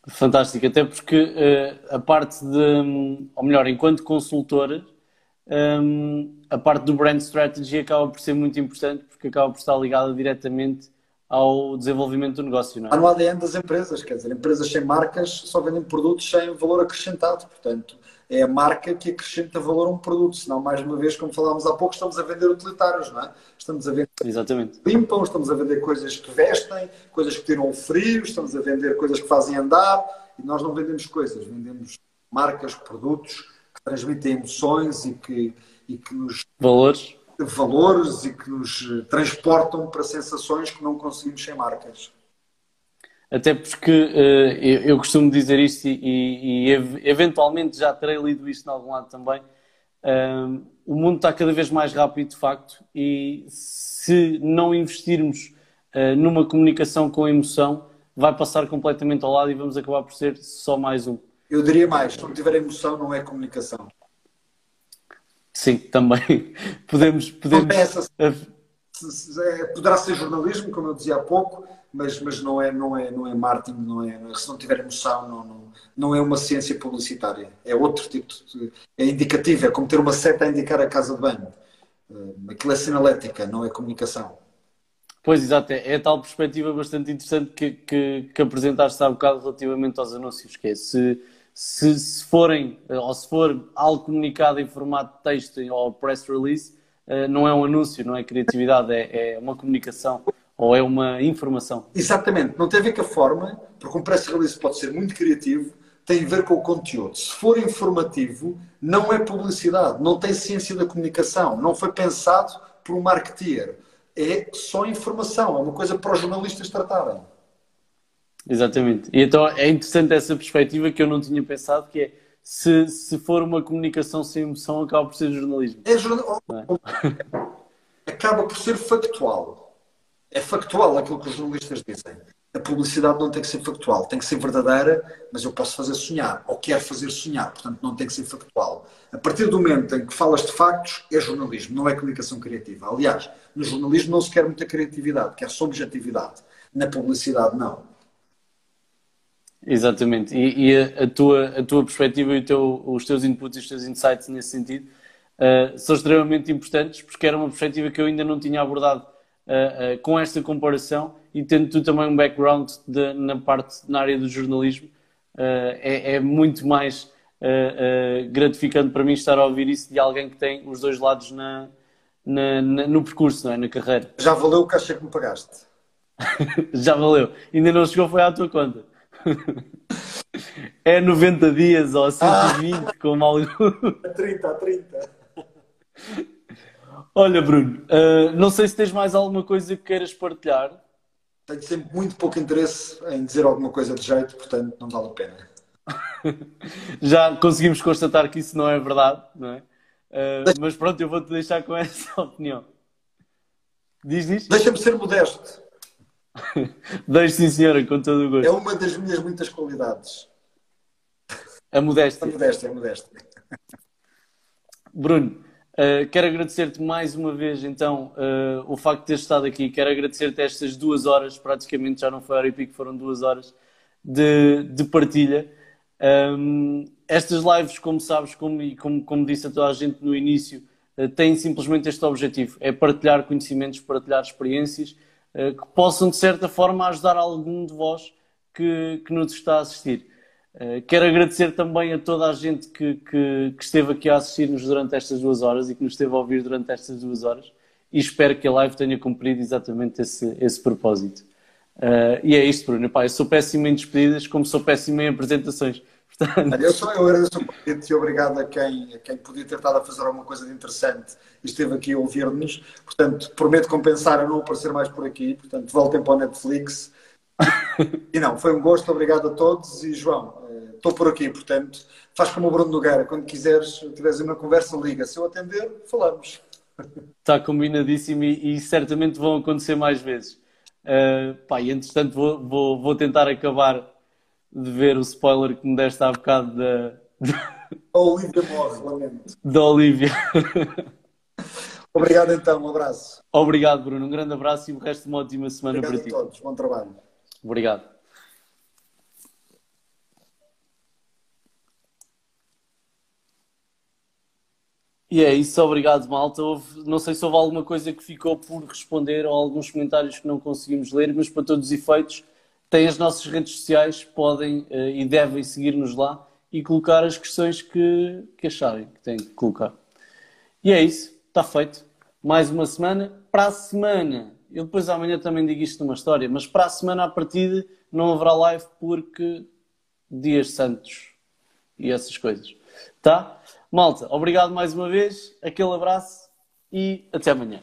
Fantástico, até porque uh, a parte de, ou melhor, enquanto consultora, um, a parte do brand strategy acaba por ser muito importante porque acaba por estar ligada diretamente ao desenvolvimento do negócio, não é? Há no ADN das empresas, quer dizer, empresas sem marcas só vendem produtos sem valor acrescentado, portanto, é a marca que acrescenta valor a um produto, senão, mais uma vez, como falámos há pouco, estamos a vender utilitários, não é? Estamos a vender Exatamente. que limpam, estamos a vender coisas que vestem, coisas que tiram o frio, estamos a vender coisas que fazem andar, e nós não vendemos coisas, vendemos marcas, produtos que transmitem emoções e que, e que nos... Valores. Valores e que nos transportam para sensações que não conseguimos sem marcas. Até porque uh, eu, eu, costumo dizer isto e, e, eventualmente já terei lido isto em algum lado também. Uh, o mundo está cada vez mais rápido, de facto, e se não investirmos uh, numa comunicação com emoção, vai passar completamente ao lado e vamos acabar por ser só mais um. Eu diria mais: se não tiver emoção, não é comunicação. Sim, também. <laughs> podemos. podemos... É, poderá ser jornalismo, como eu dizia há pouco, mas, mas não, é, não, é, não é marketing, não é, se não tiver emoção, não, não, não é uma ciência publicitária. É outro tipo de. É indicativo, é como ter uma seta a indicar a casa de banho. Eh, aquilo é sinalética, não é comunicação. Pois, exato, é, é tal perspectiva bastante interessante que, que, que apresentaste há bocado relativamente aos anúncios, que é se, se, se forem, ou se for algo comunicado em formato de texto ou press release, eh, não é um anúncio, não é criatividade, é, é uma comunicação ou é uma informação? Exatamente, não tem a ver com a forma, porque um press release pode ser muito criativo, tem a ver com o conteúdo. Se for informativo, não é publicidade, não tem ciência da comunicação, não foi pensado por um marketeer. É só informação, é uma coisa para os jornalistas tratarem. Exatamente. E então é interessante essa perspectiva que eu não tinha pensado, que é se, se for uma comunicação sem emoção, acaba por ser jornalismo. É jornal... é? <laughs> Acaba por ser factual é factual aquilo que os jornalistas dizem. a publicidade não tem que ser factual, tem que ser verdadeira, mas eu posso fazer sonhar, ou quero fazer sonhar, portanto não tem que ser factual. A partir do momento em que falas de factos, é jornalismo, não é comunicação criativa. Aliás, no jornalismo não se quer muita criatividade, quer só objetividade. Na publicidade, não. Exatamente. E, e a, a, tua, a tua perspectiva e teu, os teus inputs e os teus insights nesse sentido uh, são extremamente importantes, porque era uma perspectiva que eu ainda não tinha abordado uh, uh, com esta comparação e tendo tu também um background de, na parte, na área do jornalismo, é, é, muito mais gratificante para mim estar a ouvir isso de alguém que tem os dois lados na, na, na, no percurso, não é? na carreira. Já valeu o caixa que me pagaste. <laughs> Já valeu. Ainda não chegou, foi à tua conta. <laughs> É 90 dias ou 120, ah, como algo. A 30, a 30. Olha, Bruno, uh, não sei se tens mais alguma coisa que queiras partilhar. Tenho sempre muito pouco interesse em dizer alguma coisa de jeito, portanto não vale a pena. <laughs> Já conseguimos constatar que isso não é verdade, não é? Uh, mas pronto, eu vou-te deixar com essa <laughs> opinião. Diz, diz. Deixa-me ser modesto. <laughs> Deixe sim, senhora, com todo o gosto. É uma das minhas muitas qualidades. A modéstia. A modéstia, a modéstia. Bruno, uh, quero agradecer-te mais uma vez, então, uh, o facto de teres estado aqui. Quero agradecer-te estas duas horas, praticamente já não foi hora e pico, foram duas horas de, de partilha. Um, estas lives, como sabes, como, e como, como disse a toda a gente no início, uh, têm simplesmente este objetivo: é partilhar conhecimentos, partilhar experiências que possam, de certa forma, ajudar algum de vós que, que nos está a assistir. Eh, quero agradecer também a toda a gente que, que, que esteve aqui a assistir-nos durante estas duas horas e que nos esteve a ouvir durante estas duas horas e espero que a live tenha cumprido exatamente esse, esse propósito. Uh, e é isto, Bruno. Pá, eu sou péssimo em despedidas, como sou péssimo em apresentações. Portanto... Eu, eu agradeço o convite e obrigado a quem, a quem podia ter estado a fazer alguma coisa de interessante e esteve aqui a ouvir-nos. Portanto, prometo compensar a não aparecer mais por aqui. Portanto, voltem para o Netflix. e não, foi um gosto, obrigado a todos. E João, eh, estou por aqui, portanto, faz como o Bruno Nogueira. Quando quiseres, tiveres uma conversa, liga. Se eu atender, falamos. Está combinadíssimo e, e certamente vão acontecer mais vezes. Uh, pá, e entretanto vou, vou, vou tentar acabar de ver o spoiler que me deste há bocado da. Olivia morre, lamento. Da Olivia. Obrigado então, um abraço. Obrigado, Bruno. Um grande abraço e o resto de uma ótima semana Obrigado para ti. Obrigado a todos, bom trabalho. Obrigado. E é isso, obrigado, malta. Houve, não sei se houve alguma coisa que ficou por responder ou alguns comentários que não conseguimos ler, mas para todos os efeitos, têm as nossas redes sociais, podem uh, e devem seguir-nos lá e colocar as questões que, que acharem que têm que colocar. E é isso, está feito. Mais uma semana. Para a semana, eu depois amanhã também digo isto numa história, mas para a semana à partida não haverá live porque dias santos e essas coisas. Tá? Malta, obrigado mais uma vez, aquele abraço e até amanhã.